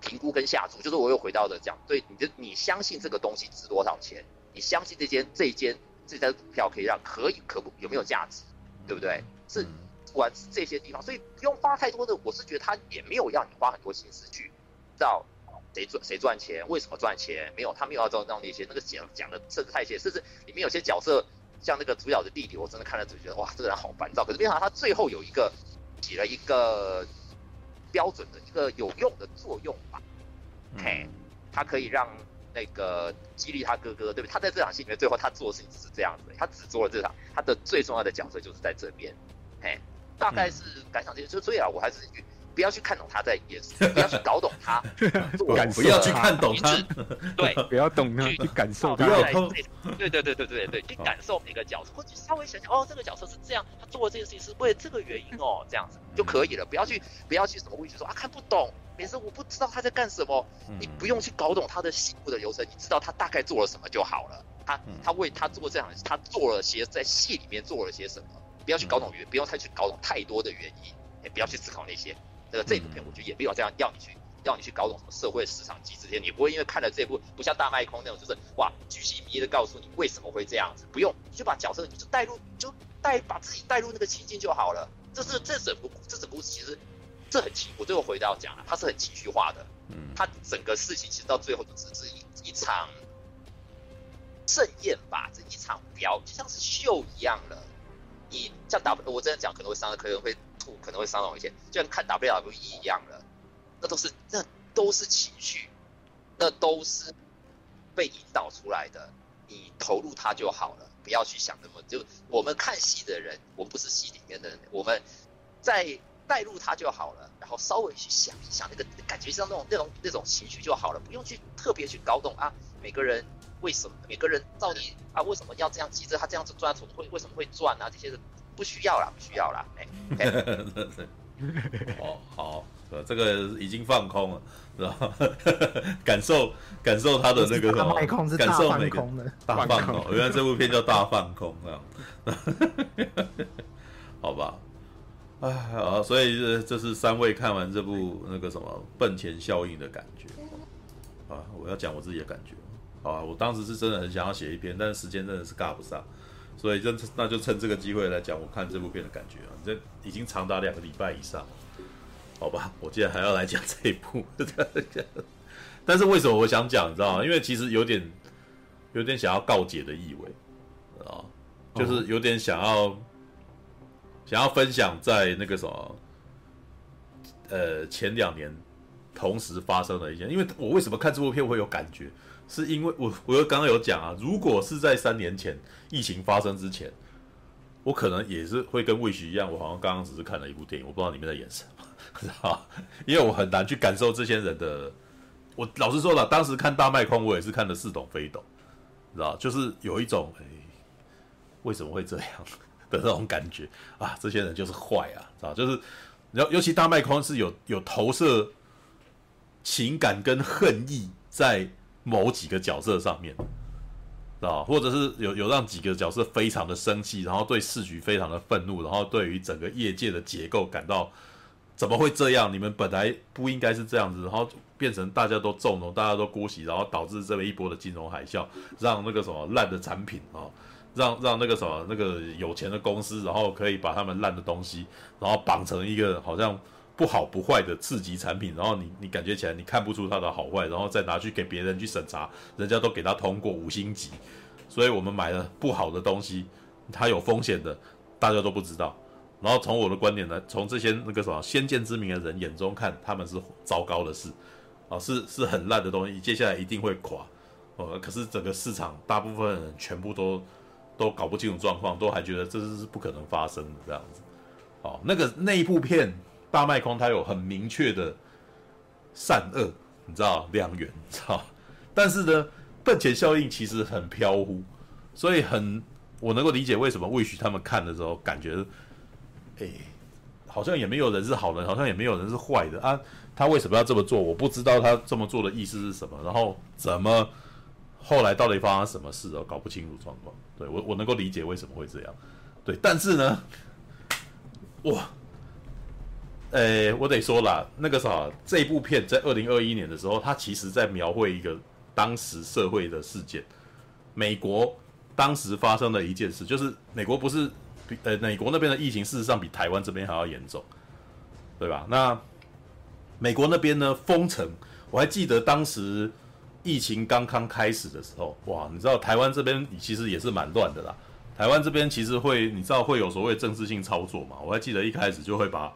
评估跟下注，就是我又回到的讲，对你的你相信这个东西值多少钱？你相信这间这一间。这张股票可以让可以可不有没有价值，对不对？是不管是这些地方，所以不用花太多的。我是觉得他也没有要你花很多心思去知道谁赚谁赚钱，为什么赚钱，没有，他没有要做到那些那个讲讲的甚至太细，甚至里面有些角色像那个主角的弟弟，我真的看了就觉得哇，这个人好烦躁。可是没想到他最后有一个起了一个标准的一个有用的作用吧？嘿，他可以让。那个激励他哥哥，对不对？他在这场戏里面，最后他做的事情只是这样子，他只做了这场，他的最重要的角色就是在这边，嘿，大概是感想这些。就所以啊，我还是不要去看懂他在演，不要去搞懂他，不要去看懂他，对，不要懂他，去感受他，对对对对对对，去感受每个角色，或者稍微想想，哦，这个角色是这样，他做了这件事情是为了这个原因哦，这样子就可以了，不要去不要去什么位置说啊看不懂。每次我不知道他在干什么，你不用去搞懂他的戏部的流程，你知道他大概做了什么就好了。他他为他做这样，他做了些在戏里面做了些什么，不要去搞懂原，不要太去搞懂太多的原因，也不要去思考那些。这个这部片我觉得也没有这样要你去要你去搞懂什么社会市场机制，你不会因为看了这部不像大卖空那种，就是哇巨细靡遗的告诉你为什么会这样子，不用你就把角色你就带入，就带把自己带入那个情境就好了。这是这整部这整部其实。这很情，我最后回到讲了，它是很情绪化的。嗯，它整个事情其实到最后就只是一一场盛宴吧，这一场表就像是秀一样了。你像 W，我真的讲可能会伤，可能会可能会伤到一些，就像看 WWE 一样了。那都是那都是情绪，那都是被引导出来的。你投入它就好了，不要去想那么就我们看戏的人，我们不是戏里面的人，我们在。带入他就好了，然后稍微去想一想那个感觉，像那种那种那种情绪就好了，不用去特别去搞懂啊。每个人为什么？每个人到底啊为什么要这样急着他这样子赚，会为什么会转啊？这些不需要啦，不需要啦。哎、欸，哦，好，这个已经放空了，是吧？感受感受他的那个什么？感受每个大放空。原来这部片叫大放空这样，好吧。哎，好，所以这这是三位看完这部那个什么《笨钱效应》的感觉啊！我要讲我自己的感觉啊！我当时是真的很想要写一篇，但是时间真的是尬不上，所以就那就趁这个机会来讲我看这部片的感觉啊！这已经长达两个礼拜以上，好吧？我竟然还要来讲这一部，但是为什么我想讲，你知道吗？因为其实有点有点想要告解的意味啊，就是有点想要。想要分享在那个什么，呃，前两年同时发生的一件，因为我为什么看这部片会有感觉，是因为我我刚刚有讲啊，如果是在三年前疫情发生之前，我可能也是会跟魏徐一样，我好像刚刚只是看了一部电影，我不知道里面在演什么，知道因为我很难去感受这些人的。我老实说了，当时看大麦空，我也是看得似懂非懂，知道就是有一种哎，为什么会这样？的那种感觉啊，这些人就是坏啊，知道，就是，尤尤其大麦空是有有投射情感跟恨意在某几个角色上面，啊，或者是有有让几个角色非常的生气，然后对市局非常的愤怒，然后对于整个业界的结构感到怎么会这样？你们本来不应该是这样子，然后变成大家都纵容，大家都姑息，然后导致这么一波的金融海啸，让那个什么烂的产品啊，让让那个什么那个有钱的公司，然后可以把他们烂的东西，然后绑成一个好像。不好不坏的次级产品，然后你你感觉起来你看不出它的好坏，然后再拿去给别人去审查，人家都给他通过五星级，所以我们买了不好的东西，它有风险的，大家都不知道。然后从我的观点呢，从这些那个什么先见之明的人眼中看，他们是糟糕的事，啊，是是很烂的东西，接下来一定会垮。呃，可是整个市场大部分人全部都都搞不清楚状况，都还觉得这是不可能发生的这样子。哦，那个那一部片。大卖空，它有很明确的善恶，你知道两元，知道？但是呢，笨钱效应其实很飘忽，所以很我能够理解为什么魏许他们看的时候感觉，哎，好像也没有人是好人，好像也没有人是坏的啊。他为什么要这么做？我不知道他这么做的意思是什么。然后怎么后来到底发生什么事哦？搞不清楚状况。对，我我能够理解为什么会这样。对，但是呢，哇！诶、我得说啦，那个啥，这部片在二零二一年的时候，它其实在描绘一个当时社会的事件。美国当时发生的一件事，就是美国不是比呃，美国那边的疫情事实上比台湾这边还要严重，对吧？那美国那边呢，封城，我还记得当时疫情刚刚开始的时候，哇，你知道台湾这边其实也是蛮乱的啦。台湾这边其实会，你知道会有所谓政治性操作嘛？我还记得一开始就会把。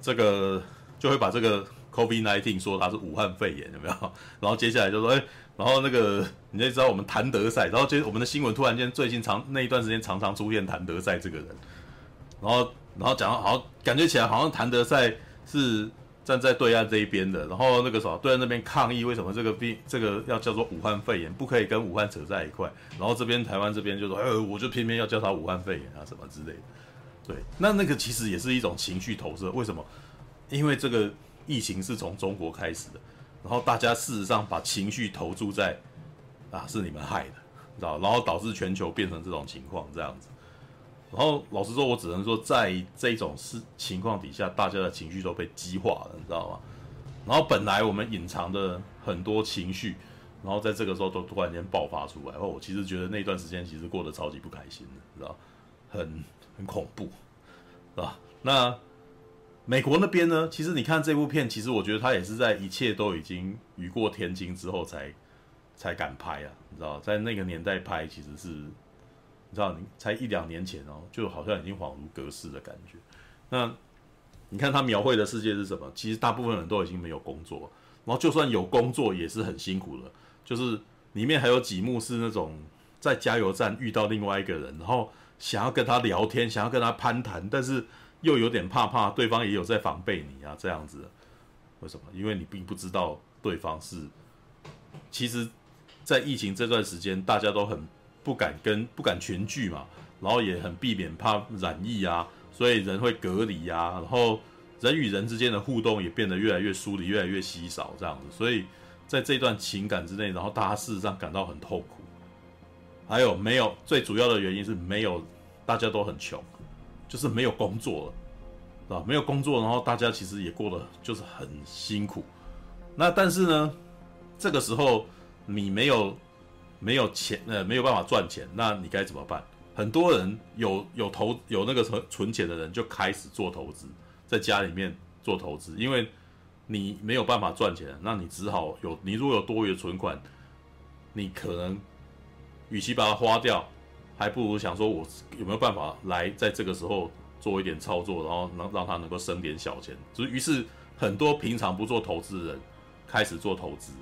这个就会把这个 COVID-19 说它是武汉肺炎，有没有？然后接下来就说，哎，然后那个你就知道我们谭德赛，然后接我们的新闻突然间最近长那一段时间常常出现谭德赛这个人，然后然后讲好像感觉起来好像谭德赛是站在对岸这一边的，然后那个什么对岸那边抗议为什么这个病这个要叫做武汉肺炎，不可以跟武汉扯在一块，然后这边台湾这边就说，哎，我就偏偏要叫他武汉肺炎啊什么之类的。对，那那个其实也是一种情绪投射。为什么？因为这个疫情是从中国开始的，然后大家事实上把情绪投注在啊，是你们害的，知道？然后导致全球变成这种情况这样子。然后老实说，我只能说，在这种事情况底下，大家的情绪都被激化了，你知道吗？然后本来我们隐藏的很多情绪，然后在这个时候都突然间爆发出来。然后我其实觉得那段时间其实过得超级不开心的，你知道？很。很恐怖，是吧？那美国那边呢？其实你看这部片，其实我觉得他也是在一切都已经雨过天晴之后才才敢拍啊，你知道，在那个年代拍，其实是你知道，你才一两年前哦，就好像已经恍如隔世的感觉。那你看他描绘的世界是什么？其实大部分人都已经没有工作，然后就算有工作，也是很辛苦的。就是里面还有几幕是那种在加油站遇到另外一个人，然后。想要跟他聊天，想要跟他攀谈，但是又有点怕怕，对方也有在防备你啊，这样子。为什么？因为你并不知道对方是。其实，在疫情这段时间，大家都很不敢跟不敢群聚嘛，然后也很避免怕染疫啊，所以人会隔离啊，然后人与人之间的互动也变得越来越疏离，越来越稀少，这样子。所以在这段情感之内，然后大家事实上感到很痛苦。还有没有？最主要的原因是没有，大家都很穷，就是没有工作了，啊，没有工作，然后大家其实也过得就是很辛苦。那但是呢，这个时候你没有没有钱，呃，没有办法赚钱，那你该怎么办？很多人有有投有那个存存钱的人就开始做投资，在家里面做投资，因为你没有办法赚钱，那你只好有，你如果有多余的存款，你可能。与其把它花掉，还不如想说，我有没有办法来在这个时候做一点操作，然后能让他能够生点小钱。所以，于是很多平常不做投资的人开始做投资，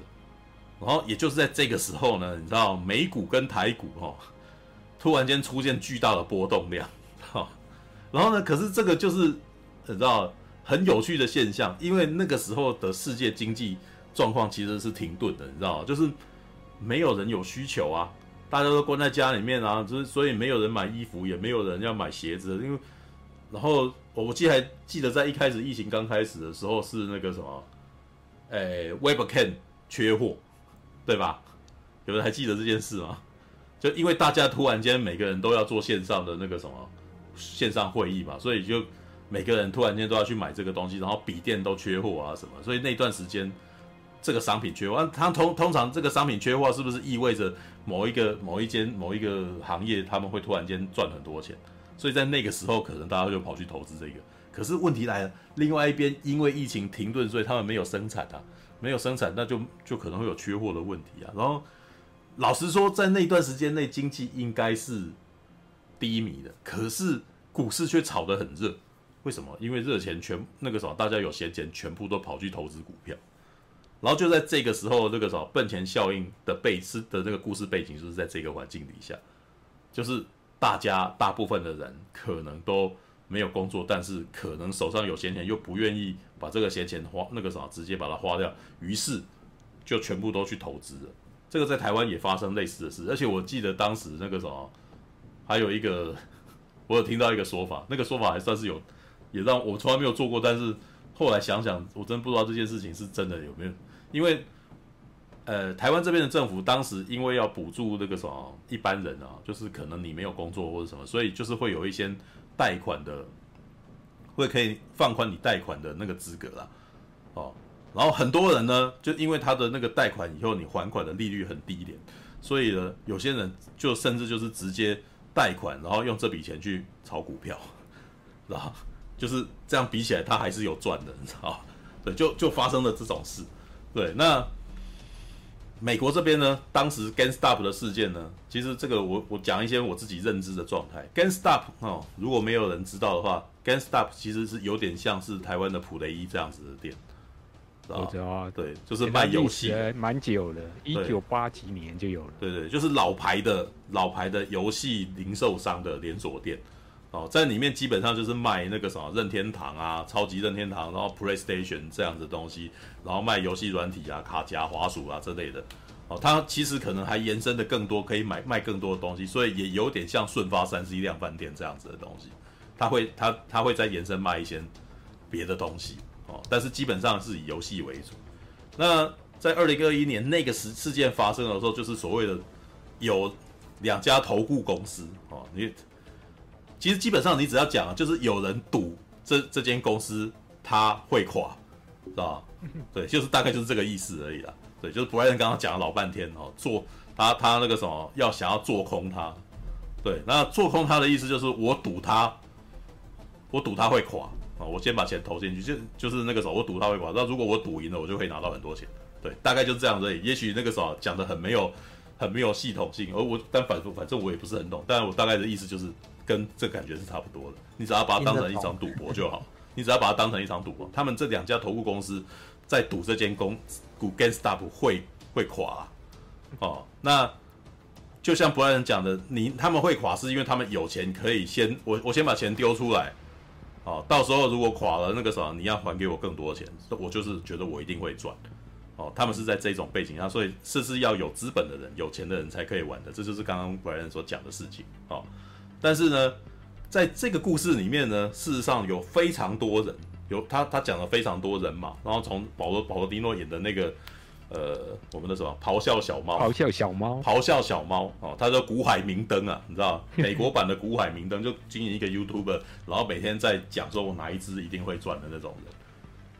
然后也就是在这个时候呢，你知道美股跟台股哈，突然间出现巨大的波动量，哈，然后呢，可是这个就是你知道很有趣的现象，因为那个时候的世界经济状况其实是停顿的，你知道就是没有人有需求啊。大家都关在家里面啊，就是所以没有人买衣服，也没有人要买鞋子。因为，然后我记还记得在一开始疫情刚开始的时候，是那个什么，诶，Webcam 缺货，对吧？有人还记得这件事吗？就因为大家突然间每个人都要做线上的那个什么线上会议嘛，所以就每个人突然间都要去买这个东西，然后笔电都缺货啊什么，所以那段时间这个商品缺货。它通通常这个商品缺货是不是意味着某一个某一间某一个行业他们会突然间赚很多钱？所以在那个时候可能大家就跑去投资这个。可是问题来了，另外一边因为疫情停顿，所以他们没有生产啊，没有生产，那就就可能会有缺货的问题啊。然后老实说，在那段时间内，经济应该是低迷的，可是股市却炒得很热。为什么？因为热钱全那个时候大家有闲钱，全部都跑去投资股票。然后就在这个时候，这个什么笨钱效应的背刺的那个故事背景，就是在这个环境底下，就是大家大部分的人可能都。没有工作，但是可能手上有闲钱，又不愿意把这个闲钱花那个啥，直接把它花掉，于是就全部都去投资了。这个在台湾也发生类似的事，而且我记得当时那个什么，还有一个我有听到一个说法，那个说法还算是有，也让我从来没有做过，但是后来想想，我真不知道这件事情是真的有没有，因为呃，台湾这边的政府当时因为要补助那个什么一般人啊，就是可能你没有工作或者什么，所以就是会有一些。贷款的会可以放宽你贷款的那个资格啦，哦，然后很多人呢，就因为他的那个贷款以后你还款的利率很低一点，所以呢，有些人就甚至就是直接贷款，然后用这笔钱去炒股票，然后就是这样比起来，他还是有赚的，你知道？对，就就发生了这种事，对，那。美国这边呢，当时 GameStop 的事件呢，其实这个我我讲一些我自己认知的状态。GameStop 哦，如果没有人知道的话，GameStop 其实是有点像是台湾的普雷伊这样子的店，我知道啊，对，就是卖游戏，蛮久了，一九八几年就有了，对对，就是老牌的老牌的游戏零售商的连锁店。哦，在里面基本上就是卖那个什么任天堂啊、超级任天堂，然后 PlayStation 这样子的东西，然后卖游戏软体啊、卡夹、滑鼠啊之类的。哦，它其实可能还延伸的更多，可以买卖更多的东西，所以也有点像顺发三 C 量贩店这样子的东西。它会它它会再延伸卖一些别的东西哦，但是基本上是以游戏为主。那在二零二一年那个事事件发生的时候，就是所谓的有两家投顾公司哦，你。其实基本上你只要讲，就是有人赌这这间公司它会垮，知道吧？对，就是大概就是这个意思而已啦。对，就是布莱恩刚刚讲了老半天哦，做他他那个什么要想要做空它，对，那做空它的意思就是我赌它，我赌它会垮啊，我先把钱投进去，就就是那个时候我赌它会垮，那如果我赌赢了，我就可以拿到很多钱。对，大概就是这样子而已。也许那个时候讲的很没有很没有系统性，而我但反正反正我也不是很懂，但我大概的意思就是。跟这感觉是差不多的，你只要把它当成一场赌博就好。你只要把它当成一场赌博，他们这两家投顾公司在赌这间公股 GameStop 会会垮哦。那就像布莱恩讲的，你他们会垮是因为他们有钱可以先我我先把钱丢出来，哦，到时候如果垮了那个什么，你要还给我更多的钱，我就是觉得我一定会赚。哦，他们是在这种背景下，所以是是要有资本的人、有钱的人才可以玩的，这就是刚刚布莱恩所讲的事情，哦。但是呢，在这个故事里面呢，事实上有非常多人，有他他讲了非常多人嘛，然后从保罗保罗迪诺演的那个，呃，我们的什么咆哮小猫，咆哮小猫，咆哮小猫哦，他叫古海明灯啊，你知道，美国版的古海明灯就经营一个 YouTuber，然后每天在讲说我哪一只一定会赚的那种人，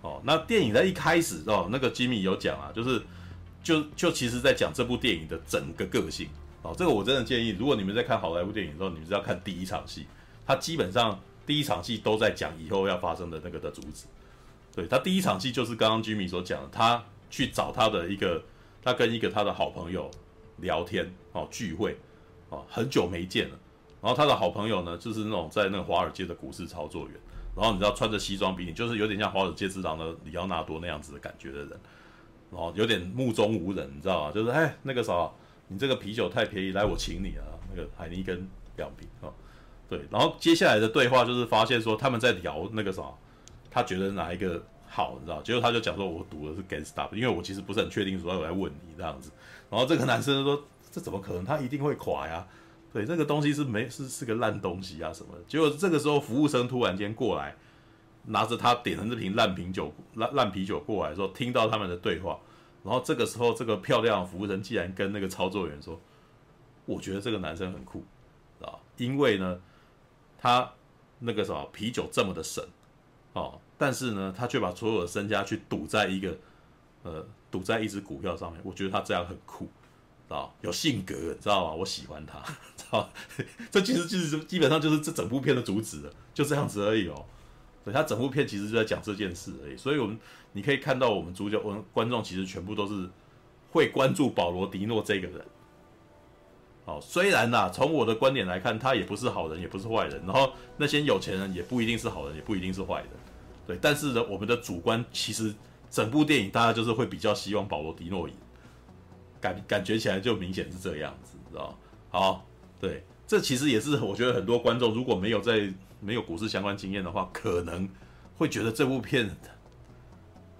哦，那电影在一开始哦，那个吉米有讲啊，就是就就其实在讲这部电影的整个个性。哦，这个我真的建议，如果你们在看好莱坞电影的时候，你们是要看第一场戏，他基本上第一场戏都在讲以后要发生的那个的主旨。对，他第一场戏就是刚刚吉米所讲的，他去找他的一个，他跟一个他的好朋友聊天哦，聚会哦，很久没见了。然后他的好朋友呢，就是那种在那个华尔街的股市操作员，然后你知道穿着西装笔挺，就是有点像华尔街之狼的里奥纳多那样子的感觉的人，然后有点目中无人，你知道吗？就是哎，那个啥。你这个啤酒太便宜，来我请你啊！那个海尼根两瓶啊，对。然后接下来的对话就是发现说他们在聊那个啥，他觉得哪一个好，你知道？结果他就讲说，我赌的是 GameStop，因为我其实不是很确定，所以我来问你这样子。然后这个男生说，这怎么可能？他一定会垮呀！对，这个东西是没是是个烂东西啊什么的。结果这个时候服务生突然间过来，拿着他点的这瓶烂啤酒烂烂啤酒过来说，听到他们的对话。然后这个时候，这个漂亮的服务生竟然跟那个操作员说：“我觉得这个男生很酷，啊，因为呢，他那个什么啤酒这么的神，哦，但是呢，他却把所有的身家去赌在一个，呃，赌在一只股票上面。我觉得他这样很酷，啊，有性格，知道吗？我喜欢他，知道？这其实就是基本上就是这整部片的主旨了，就这样子而已哦。对，他整部片其实就在讲这件事而已，所以我们。你可以看到，我们主角，我们观众其实全部都是会关注保罗·迪诺这个人。好，虽然呐，从我的观点来看，他也不是好人，也不是坏人。然后那些有钱人也不一定是好人，也不一定是坏人。对，但是呢，我们的主观其实整部电影大家就是会比较希望保罗·迪诺赢，感感觉起来就明显是这样子，知道？好，对，这其实也是我觉得很多观众如果没有在没有股市相关经验的话，可能会觉得这部片。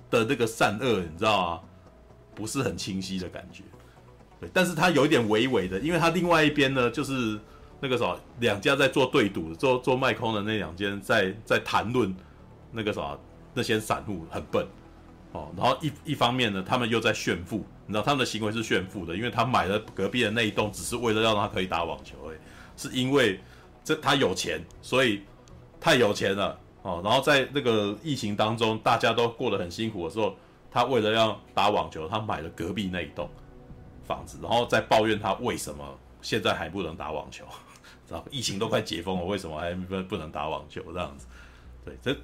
的那个善恶，你知道吗？不是很清晰的感觉，对，但是他有一点微微的，因为他另外一边呢，就是那个什么，两家在做对赌，做做卖空的那两间在在谈论那个什么，那些散户很笨哦，然后一一方面呢，他们又在炫富，你知道他们的行为是炫富的，因为他买了隔壁的那一栋，只是为了让他可以打网球，哎，是因为这他有钱，所以太有钱了。哦，然后在那个疫情当中，大家都过得很辛苦的时候，他为了要打网球，他买了隔壁那一栋房子，然后再抱怨他为什么现在还不能打网球，知道疫情都快解封了，为什么还不不能打网球这样子？对，这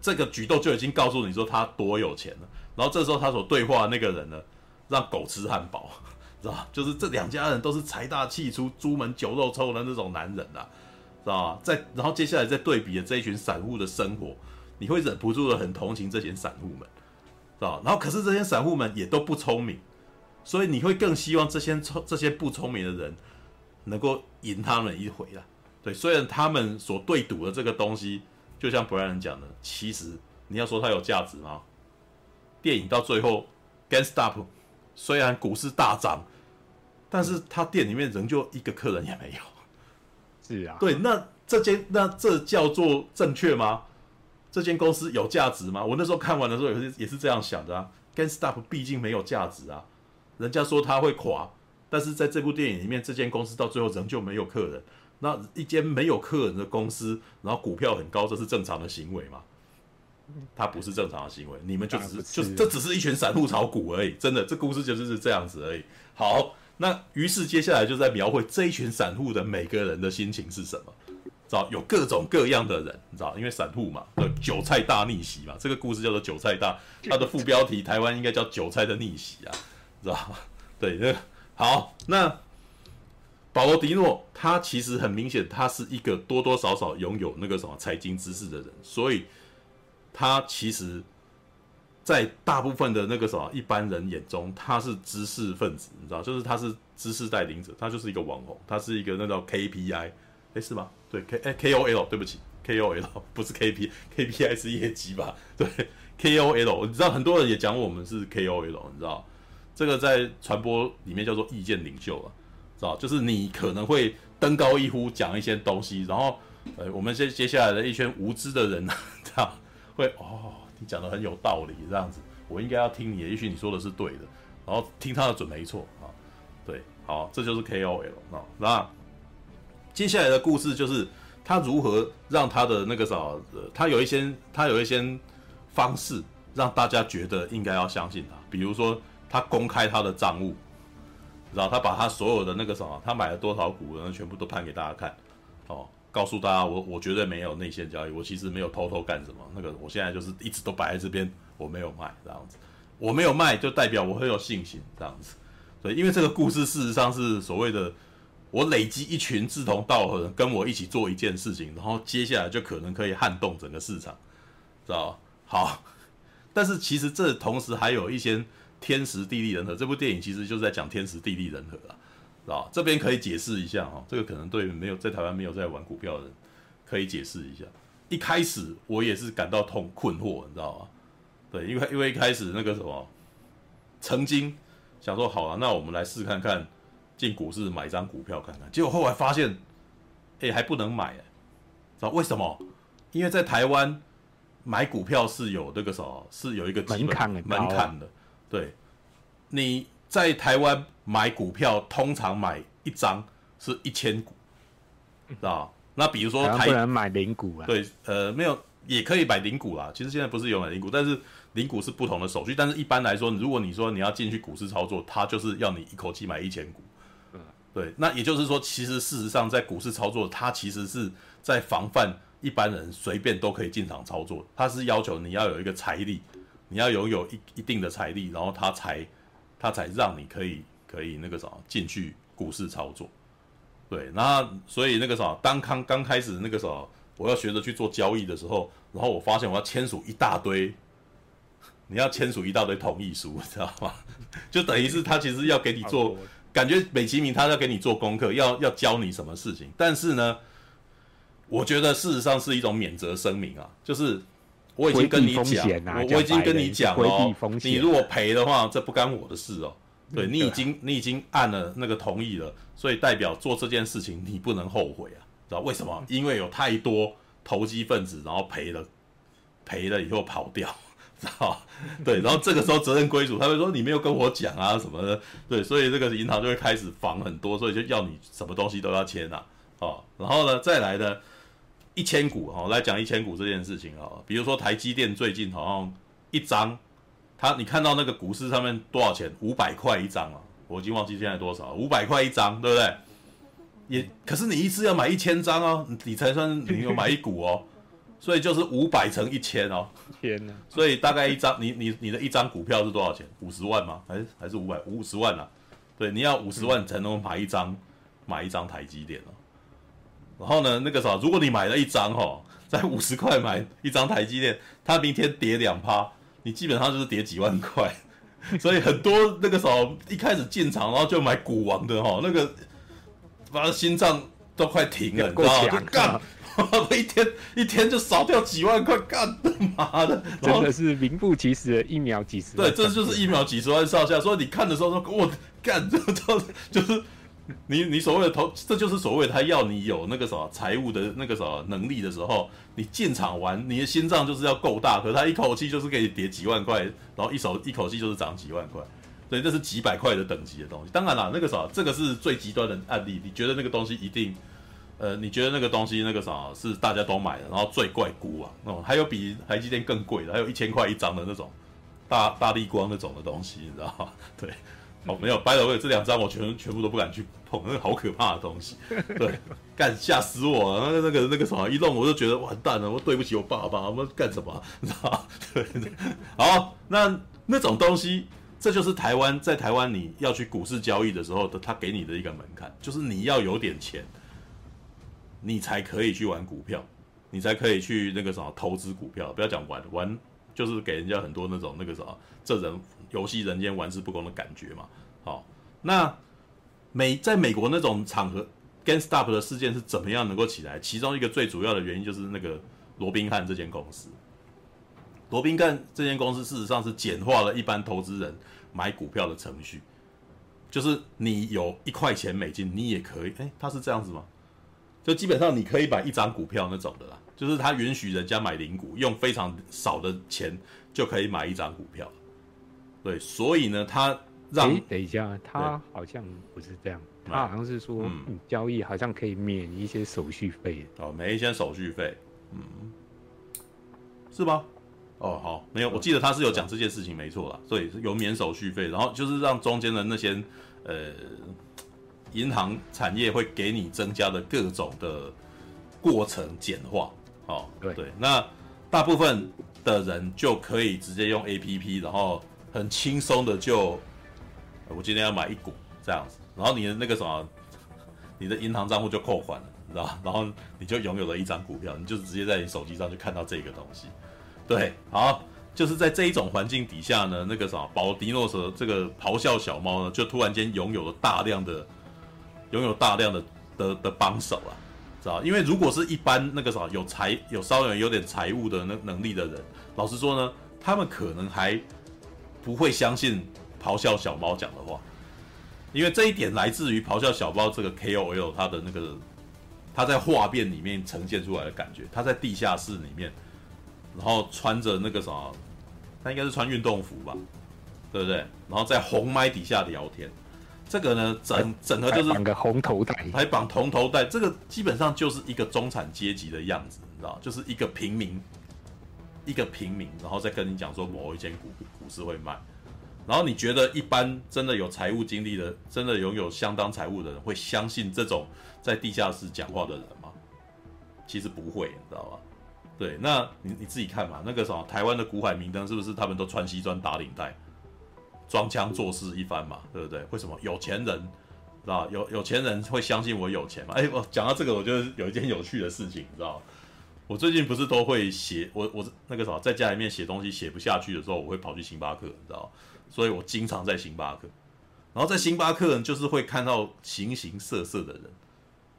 这个举动就已经告诉你说他多有钱了。然后这时候他所对话的那个人呢，让狗吃汉堡，知道就是这两家人都是财大气粗、朱门酒肉臭的那种男人啊。知道吧？在然后接下来再对比的这一群散户的生活，你会忍不住的很同情这些散户们，知道吧？然后可是这些散户们也都不聪明，所以你会更希望这些聪这些不聪明的人能够赢他们一回啦。对，虽然他们所对赌的这个东西，就像 Brian 讲的，其实你要说它有价值吗？电影到最后，GameStop 虽然股市大涨，但是他店里面仍旧一个客人也没有。是啊，对，那这间那这叫做正确吗？这间公司有价值吗？我那时候看完的时候也是也是这样想的啊。GameStop 毕竟没有价值啊，人家说它会垮，但是在这部电影里面，这间公司到最后仍旧没有客人。那一间没有客人的公司，然后股票很高，这是正常的行为吗？它不是正常的行为，你们就只是就是这只是一群散户炒股而已，真的，这故事就是是这样子而已。好。那于是接下来就在描绘这一群散户的每个人的心情是什么，知道有各种各样的人，你知道，因为散户嘛，韭菜大逆袭嘛，这个故事叫做韭菜大，它的副标题台湾应该叫韭菜的逆袭啊，知道吗 对，那好，那保罗迪诺他其实很明显，他是一个多多少少拥有那个什么财经知识的人，所以他其实。在大部分的那个什么一般人眼中，他是知识分子，你知道，就是他是知识带领者，他就是一个网红，他是一个那叫 KPI，哎、是吗？对，K 哎 KOL，对不起，KOL 不是 KP，KPI 是业绩吧？对，KOL，你知道很多人也讲我们是 KOL，你知道，这个在传播里面叫做意见领袖啊，知道，就是你可能会登高一呼讲一些东西，然后呃，我们接接下来的一圈无知的人，这样会哦。你讲的很有道理，这样子，我应该要听你，也许你说的是对的，然后听他的准没错啊，对，好，这就是 KOL 啊。那接下来的故事就是他如何让他的那个啥，他有一些他有一些方式让大家觉得应该要相信他，比如说他公开他的账务，然后他把他所有的那个什么，他买了多少股，然后全部都判给大家看，哦。告诉大家，我我绝对没有内线交易，我其实没有偷偷干什么。那个，我现在就是一直都摆在这边，我没有卖这样子。我没有卖，就代表我很有信心这样子。所以，因为这个故事事实上是所谓的，我累积一群志同道合人跟我一起做一件事情，然后接下来就可能可以撼动整个市场，知道吧？好，但是其实这同时还有一些天时地利人和。这部电影其实就是在讲天时地利人和啊。啊，这边可以解释一下哈，这个可能对没有在台湾没有在玩股票的人可以解释一下。一开始我也是感到痛困惑，你知道吗？对，因为因为一开始那个什么，曾经想说好了，那我们来试看看进股市买张股票看看，结果后来发现，哎，还不能买，知道为什么？因为在台湾买股票是有那个什么，是有一个门槛的，门槛的，对。你在台湾买股票，通常买一张是一千股，知道？那比如说台不能买零股啊？对，呃，没有，也可以买零股啦。其实现在不是有买零股，但是零股是不同的手续。但是一般来说，如果你说你要进去股市操作，它就是要你一口气买一千股。嗯，对。那也就是说，其实事实上在股市操作，它其实是在防范一般人随便都可以进场操作。它是要求你要有一个财力，你要拥有一一定的财力，然后它才它才让你可以可以那个啥进去股市操作。对，那所以那个啥，当刚刚开始那个啥，我要学着去做交易的时候，然后我发现我要签署一大堆，你要签署一大堆同意书，知道吗？就等于是他其实要给你做，感觉美其名他要给你做功课，要要教你什么事情。但是呢，我觉得事实上是一种免责声明啊，就是我已经跟你讲，我我已经跟你讲哦，你如果赔的话，这不干我的事哦。对，你已经你已经按了那个同意了，所以代表做这件事情你不能后悔啊，知道为什么？因为有太多投机分子，然后赔了，赔了以后跑掉，知道？对，然后这个时候责任归属，他会说你没有跟我讲啊什么的，对，所以这个银行就会开始防很多，所以就要你什么东西都要签啊，哦，然后呢再来的一千股哦，来讲一千股这件事情啊，比如说台积电最近好像一张。他，你看到那个股市上面多少钱？五百块一张啊！我已经忘记现在多少，五百块一张，对不对？也，可是你一次要买一千张哦，你才算你有买一股哦，所以就是五百乘一千哦。天哪！所以大概一张，你你你的一张股票是多少钱？五十万吗？还是还是五百五十万啊？对，你要五十万才能买一张，买一张台积电哦。然后呢，那个啥，如果你买了一张哦，在五十块买一张台积电，它明天跌两趴。你基本上就是跌几万块，所以很多那个时候一开始进场，然后就买股王的哈，那个把心脏都快停了，你知道吗？就干，一天一天就少掉几万块，干的妈的，真的是名副其实的一秒几十万。对，这就是一秒几十万上下。所以你看的时候说，我干，这这 就是。你你所谓的投，这就是所谓他要你有那个什么财务的那个什么能力的时候，你进场玩，你的心脏就是要够大，可他一口气就是给你叠几万块，然后一手一口气就是涨几万块，所以这是几百块的等级的东西。当然啦，那个啥，这个是最极端的案例。你觉得那个东西一定，呃，你觉得那个东西那个啥是大家都买的，然后最怪估啊，哦，还有比台积电更贵的，还有一千块一张的那种大大力光那种的东西，你知道吗？对。哦，没有，by the way，这两张我全全部都不敢去碰，那个好可怕的东西，对，干吓死我了，那个那个那个什么一弄，我就觉得完蛋了，我对不起我爸爸，我们干什么，你知道吗？对，好，那那种东西，这就是台湾在台湾你要去股市交易的时候的，他给你的一个门槛，就是你要有点钱，你才可以去玩股票，你才可以去那个什么投资股票，不要讲玩玩，就是给人家很多那种那个什么这人。游戏人间玩世不恭的感觉嘛，好，那美在美国那种场合，GameStop 的事件是怎么样能够起来？其中一个最主要的原因就是那个罗宾汉这间公司。罗宾汉这间公司事实上是简化了一般投资人买股票的程序，就是你有一块钱美金，你也可以，哎，他是这样子吗？就基本上你可以买一张股票那种的啦，就是他允许人家买零股，用非常少的钱就可以买一张股票。对，所以呢，他让等一下，他好像不是这样，他好像是说，嗯，交易好像可以免一些手续费。哦，免一些手续费，嗯，是吧？哦，好，没有，我记得他是有讲这件事情，没错啦，所以有免手续费，然后就是让中间的那些呃银行产业会给你增加的各种的过程简化，哦，对。对，那大部分的人就可以直接用 APP，然后。很轻松的就，我今天要买一股这样子，然后你的那个什么，你的银行账户就扣款了，你知道？然后你就拥有了一张股票，你就直接在你手机上就看到这个东西。对，好，就是在这一种环境底下呢，那个什么，保迪诺斯这个咆哮小猫呢，就突然间拥有了大量的，拥有大量的的的帮手啊，知道？因为如果是一般那个什么有财有稍微有点财务的那能力的人，老实说呢，他们可能还。不会相信咆哮小猫讲的话，因为这一点来自于咆哮小猫这个 KOL 他的那个他在画面里面呈现出来的感觉，他在地下室里面，然后穿着那个什么，他应该是穿运动服吧，对不对？然后在红麦底下聊天，这个呢，整整个就是绑个红头带，还绑红头带，这个基本上就是一个中产阶级的样子，你知道，就是一个平民，一个平民，然后再跟你讲说某一间股股市会卖，然后你觉得一般真的有财务经历的，真的拥有相当财务的人会相信这种在地下室讲话的人吗？其实不会，你知道吧？对，那你你自己看嘛，那个什么台湾的股海明灯是不是他们都穿西装打领带，装腔作势一番嘛，对不对？为什么有钱人，知道有有钱人会相信我有钱嘛？哎，我讲到这个，我觉得有一件有趣的事情，你知道我最近不是都会写，我我那个什么在家里面写东西写不下去的时候，我会跑去星巴克，你知道，所以我经常在星巴克，然后在星巴克呢，就是会看到形形色色的人。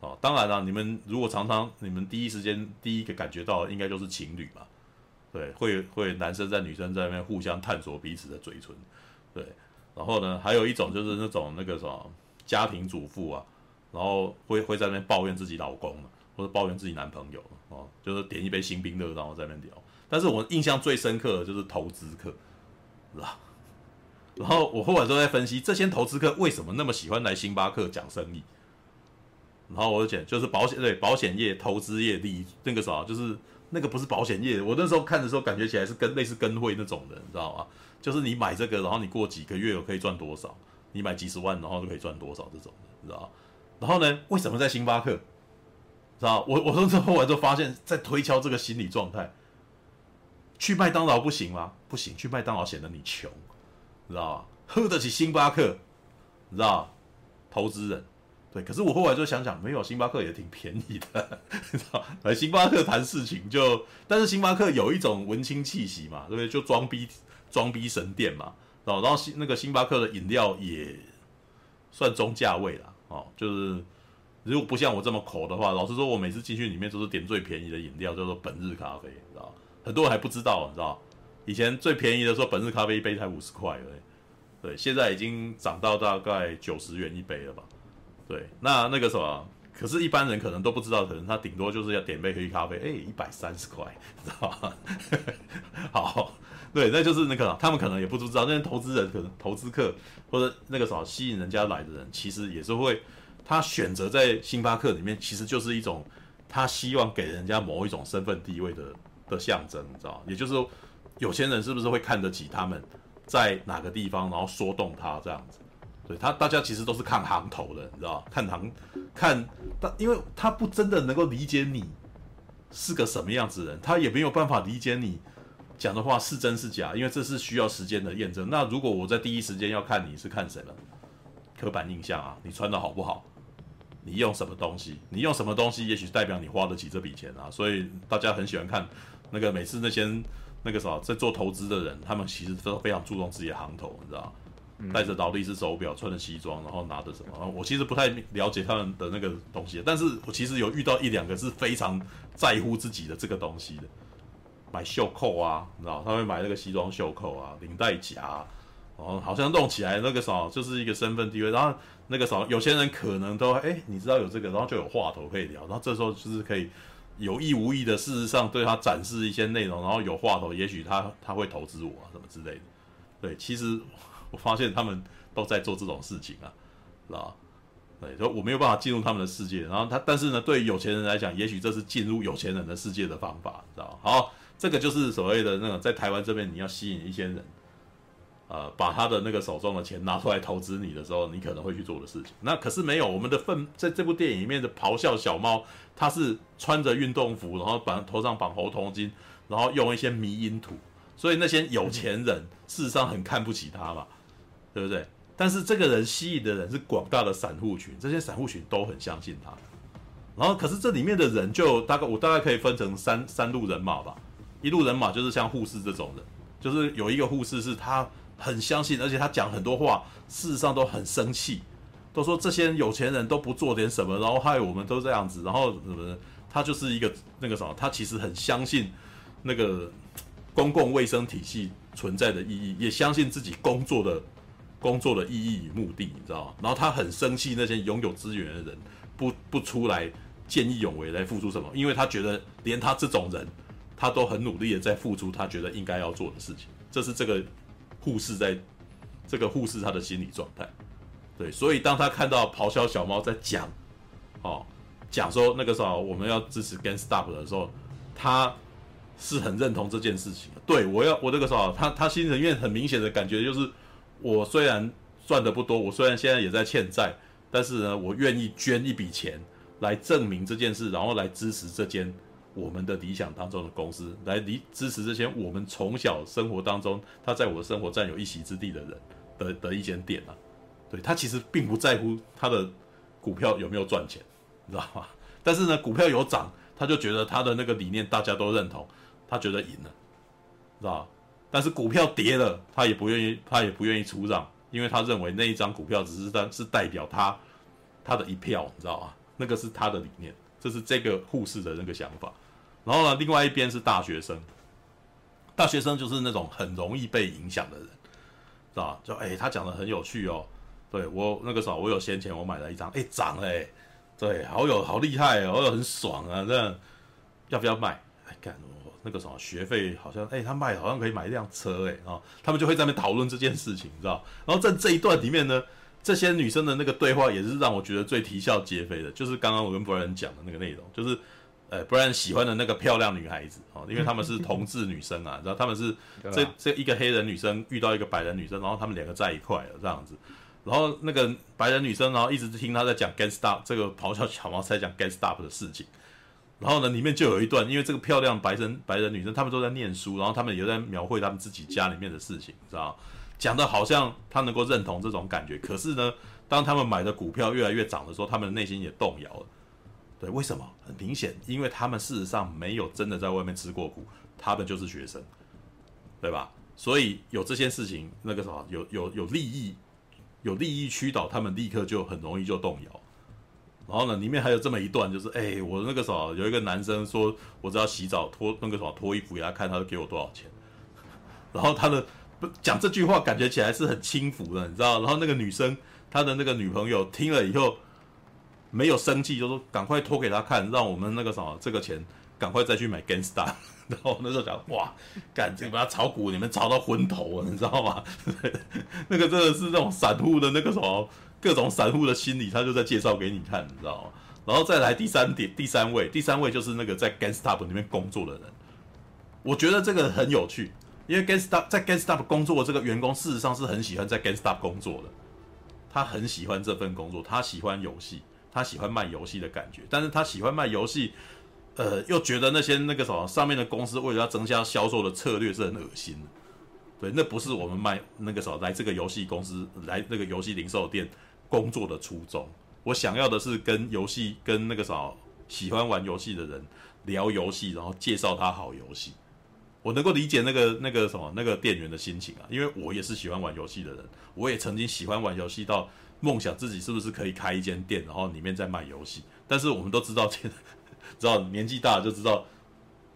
哦，当然了，你们如果常常你们第一时间第一个感觉到应该就是情侣嘛，对，会会男生在女生在那边互相探索彼此的嘴唇，对，然后呢，还有一种就是那种那个什么家庭主妇啊，然后会会在那边抱怨自己老公或者抱怨自己男朋友哦，就是点一杯星冰乐然后在那边聊。但是我印象最深刻的就是投资客，是吧？然后我后来都在分析这些投资客为什么那么喜欢来星巴克讲生意。然后我就讲，就是保险对保险业、投资业利那个啥，就是那个不是保险业。我那时候看的时候，感觉起来是跟类似跟会那种的，你知道吗？就是你买这个，然后你过几个月可以赚多少？你买几十万，然后就可以赚多少这种的，你知道吗？然后呢，为什么在星巴克？知道？我 我说之后来就发现，在推敲这个心理状态。去麦当劳不行吗？不行，去麦当劳显得你穷，知道吧？喝得起星巴克，你知道？投资人。对，可是我后来就想想，没有星巴克也挺便宜的，你知道？来星巴克谈事情就，但是星巴克有一种文青气息嘛，对不对？就装逼装逼神店嘛，然后然后星那个星巴克的饮料也算中价位了，哦，就是如果不像我这么抠的话，老实说，我每次进去里面都是点最便宜的饮料，叫做本日咖啡，知道？很多人还不知道，你知道？以前最便宜的时候，本日咖啡一杯才五十块而已，对，现在已经涨到大概九十元一杯了吧？对，那那个什么，可是，一般人可能都不知道，可能他顶多就是要点杯黑咖啡，哎，一百三十块，知道吗？好，对，那就是那个，他们可能也不知道，那些投资人可能投资客或者那个什么吸引人家来的人，其实也是会，他选择在星巴克里面，其实就是一种他希望给人家某一种身份地位的的象征，你知道？也就是说，有钱人是不是会看得起他们在哪个地方，然后说动他这样子？对他，大家其实都是看行头的，你知道看行，看，但因为他不真的能够理解你是个什么样子的人，他也没有办法理解你讲的话是真是假，因为这是需要时间的验证。那如果我在第一时间要看你是看谁了？刻板印象啊，你穿的好不好？你用什么东西？你用什么东西，也许代表你花得起这笔钱啊。所以大家很喜欢看那个每次那些那个啥在做投资的人，他们其实都非常注重自己的行头，你知道。戴着劳力士手表，穿着西装，然后拿着什么？我其实不太了解他们的那个东西，但是我其实有遇到一两个是非常在乎自己的这个东西的，买袖扣啊，你知道？他会买那个西装袖扣啊，领带夹，然哦好像弄起来那个啥就是一个身份地位。然后那个啥有些人可能都哎，你知道有这个，然后就有话头可以聊，然后这时候就是可以有意无意的，事实上对他展示一些内容，然后有话头，也许他他会投资我，什么之类的。对，其实。我发现他们都在做这种事情啊，知道吧？对，所以我没有办法进入他们的世界。然后他，但是呢，对于有钱人来讲，也许这是进入有钱人的世界的方法，知道吧？好，这个就是所谓的那个在台湾这边，你要吸引一些人，呃，把他的那个手中的钱拿出来投资你的时候，你可能会去做的事情。那可是没有，我们的粪在这部电影里面的咆哮小猫，它是穿着运动服，然后绑头上绑红头巾，然后用一些迷因图，所以那些有钱人事实上很看不起他嘛。对不对？但是这个人吸引的人是广大的散户群，这些散户群都很相信他。然后，可是这里面的人就大概我大概可以分成三三路人马吧。一路人马就是像护士这种人，就是有一个护士是他很相信，而且他讲很多话，事实上都很生气，都说这些有钱人都不做点什么，然后害我们都这样子，然后什么？他就是一个那个什么，他其实很相信那个公共卫生体系存在的意义，也相信自己工作的。工作的意义与目的，你知道吗？然后他很生气那些拥有资源的人不不出来见义勇为来付出什么，因为他觉得连他这种人，他都很努力的在付出他觉得应该要做的事情。这是这个护士在这个护士他的心理状态。对，所以当他看到咆哮小猫在讲，哦，讲说那个时候我们要支持 GameStop 的时候，他是很认同这件事情。对，我要我这个时候，他他心里面很明显的感觉就是，我虽然赚的不多，我虽然现在也在欠债，但是呢，我愿意捐一笔钱来证明这件事，然后来支持这间我们的理想当中的公司，来理支持这些我们从小生活当中他在我的生活占有一席之地的人的的一间店啊。对，他其实并不在乎他的股票有没有赚钱，你知道吗？但是呢，股票有涨，他就觉得他的那个理念大家都认同，他觉得赢了，知道吧？但是股票跌了，他也不愿意，他也不愿意出让，因为他认为那一张股票只是代是代表他他的一票，你知道吗？那个是他的理念，这是这个护士的那个想法。然后呢，另外一边是大学生，大学生就是那种很容易被影响的人，知道吧？就哎，他讲的很有趣哦。对我那个时候，我有闲钱，我买了一张，哎，涨了，哎，对，好有好厉害哦，我很爽啊，这样要不要卖？哎，干我那个什么学费好像，哎，他卖好像可以买一辆车，哎，啊，他们就会在那边讨论这件事情，你知道？然后在这一段里面呢，这些女生的那个对话也是让我觉得最啼笑皆非的，就是刚刚我跟 Brian 讲的那个内容，就是，呃，Brian 喜欢的那个漂亮女孩子哦，因为他们是同志女生啊，然后他们是这这一个黑人女生遇到一个白人女生，然后他们两个在一块了这样子。然后那个白人女生，然后一直听他在讲 Gang Stop 这个咆哮小猫在讲 Gang Stop 的事情。然后呢，里面就有一段，因为这个漂亮白人白人女生，他们都在念书，然后他们也在描绘他们自己家里面的事情，知道讲的好像他能够认同这种感觉。可是呢，当他们买的股票越来越涨的时候，他们的内心也动摇了。对，为什么？很明显，因为他们事实上没有真的在外面吃过苦，他们就是学生，对吧？所以有这些事情，那个什么，有有有利益。有利益驱导，他们立刻就很容易就动摇。然后呢，里面还有这么一段，就是哎、我那个时候有一个男生说，我只要洗澡脱那个什么脱衣服给他看，他就给我多少钱。然后他的不讲这句话，感觉起来是很轻浮的，你知道？然后那个女生，他的那个女朋友听了以后没有生气，就说赶快脱给他看，让我们那个什么这个钱赶快再去买 GameStop。然后那时候讲哇，赶紧把他炒股，你们炒到昏头了，你知道吗？那个真的是那种散户的那个什么各种散户的心理，他就在介绍给你看，你知道吗？然后再来第三点，第三位，第三位就是那个在 GameStop 里面工作的人。我觉得这个很有趣，因为 GameStop 在 GameStop 工作的这个员工，事实上是很喜欢在 GameStop 工作的。他很喜欢这份工作，他喜欢游戏，他喜欢卖游戏的感觉，但是他喜欢卖游戏。呃，又觉得那些那个什么上面的公司为了要增加销售的策略是很恶心的，对，那不是我们卖那个什么来这个游戏公司来那个游戏零售店工作的初衷。我想要的是跟游戏跟那个什么喜欢玩游戏的人聊游戏，然后介绍他好游戏。我能够理解那个那个什么那个店员的心情啊，因为我也是喜欢玩游戏的人，我也曾经喜欢玩游戏到梦想自己是不是可以开一间店，然后里面再卖游戏。但是我们都知道现。知道年纪大了就知道，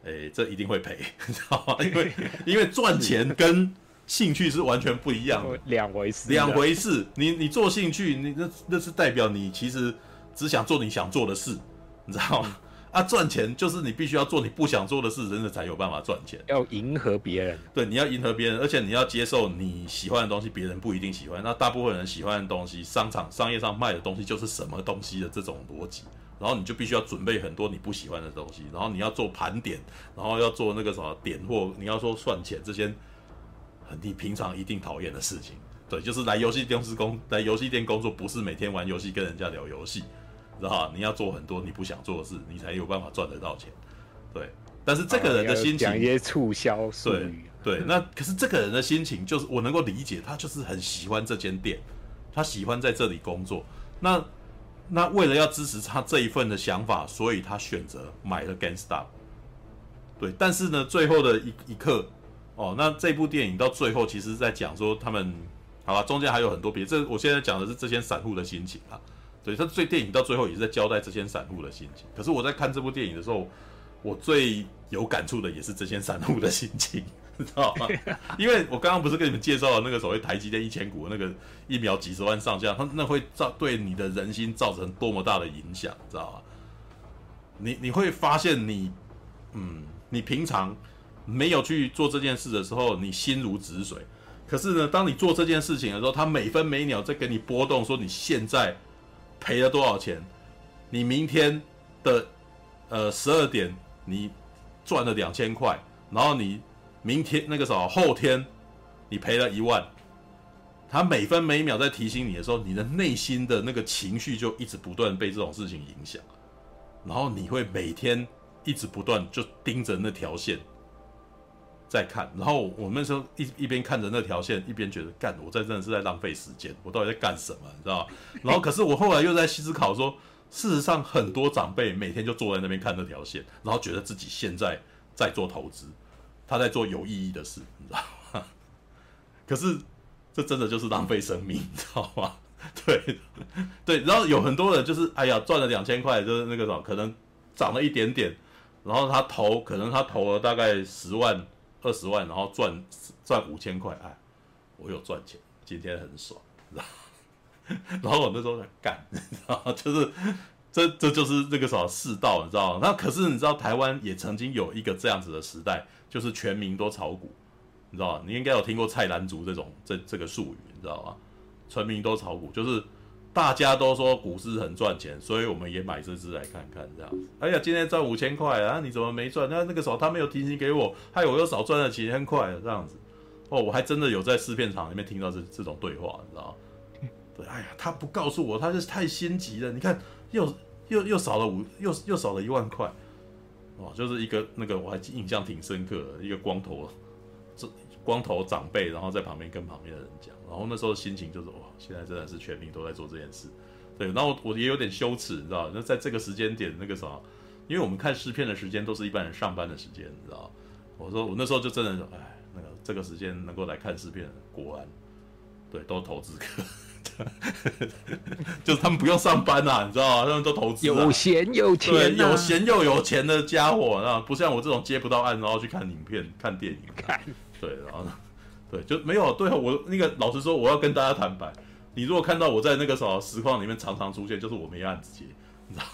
哎、欸，这一定会赔，你 知道吗？因为 因为赚钱跟兴趣是完全不一样的，两回事。两回事，你你做兴趣，你那那是代表你其实只想做你想做的事，你知道吗？嗯、啊，赚钱就是你必须要做你不想做的事，真的才有办法赚钱。要迎合别人，对，你要迎合别人，而且你要接受你喜欢的东西，别人不一定喜欢。那大部分人喜欢的东西，商场商业上卖的东西就是什么东西的这种逻辑。然后你就必须要准备很多你不喜欢的东西，然后你要做盘点，然后要做那个什么点货，你要说算钱这些，你平常一定讨厌的事情。对，就是来游戏公司工，来游戏店工作，不是每天玩游戏跟人家聊游戏，知道吧？你要做很多你不想做的事，你才有办法赚得到钱。对，但是这个人的心情，讲一些促销术语。对，对，那可是这个人的心情，就是我能够理解，他就是很喜欢这间店，他喜欢在这里工作。那。那为了要支持他这一份的想法，所以他选择买了 GameStop。对，但是呢，最后的一一刻，哦，那这部电影到最后，其实在讲说他们，好吧，中间还有很多别，这我现在讲的是这些散户的心情啊。对，他最电影到最后也是在交代这些散户的心情。可是我在看这部电影的时候，我最有感触的也是这些散户的心情。知道吗？因为我刚刚不是跟你们介绍了那个所谓台积电一千股那个一秒几十万上下，它那会造对你的人心造成多么大的影响，知道吗？你你会发现你，嗯，你平常没有去做这件事的时候，你心如止水；可是呢，当你做这件事情的时候，它每分每秒在给你波动，说你现在赔了多少钱，你明天的呃十二点你赚了两千块，然后你明天那个什么后天你赔了一万，他每分每秒在提醒你的时候，你的内心的那个情绪就一直不断被这种事情影响，然后你会每天一直不断就盯着那条线。在看，然后我那时候一一边看着那条线，一边觉得干，我在真的是在浪费时间，我到底在干什么，你知道？然后可是我后来又在思考说，事实上很多长辈每天就坐在那边看那条线，然后觉得自己现在在做投资，他在做有意义的事，你知道吗？可是这真的就是浪费生命，你知道吗？对对，然后有很多人就是哎呀赚了两千块，就是那个什么，可能涨了一点点，然后他投，可能他投了大概十万。二十万，然后赚赚五千块，哎，我有赚钱，今天很爽，然后我那时候在干，你知道就是这这就是这个什么世道，你知道吗？那可是你知道台湾也曾经有一个这样子的时代，就是全民都炒股，你知道吗？你应该有听过菜篮族这种这这个术语，你知道吗？全民都炒股，就是。大家都说股市很赚钱，所以我们也买这只来看看，这样。哎呀，今天赚五千块啊，你怎么没赚？那那个时候他没有提醒给我，害我又少赚了几千块，这样子。哦，我还真的有在试片场里面听到这这种对话，你知道？对，哎呀，他不告诉我，他是太心急了。你看，又又又少了五，又又少了一万块。哦，就是一个那个我还印象挺深刻的，一个光头，这光头长辈，然后在旁边跟旁边的人讲。然后那时候心情就是哇，现在真的是全民都在做这件事，对。然后我也有点羞耻，你知道？那在这个时间点，那个啥，因为我们看试片的时间都是一般人上班的时间，你知道？我说我那时候就真的说，哎，那个这个时间能够来看试片，果然，对，都投资客，就是他们不用上班呐、啊，你知道吗？他们都投资，有闲有钱、啊，有闲又有钱的家伙，那，不像我这种接不到案，然后去看影片、看电影，看，对，然后。对，就没有对我那个老实说，我要跟大家坦白，你如果看到我在那个什么实况里面常常出现，就是我没案子接，你知道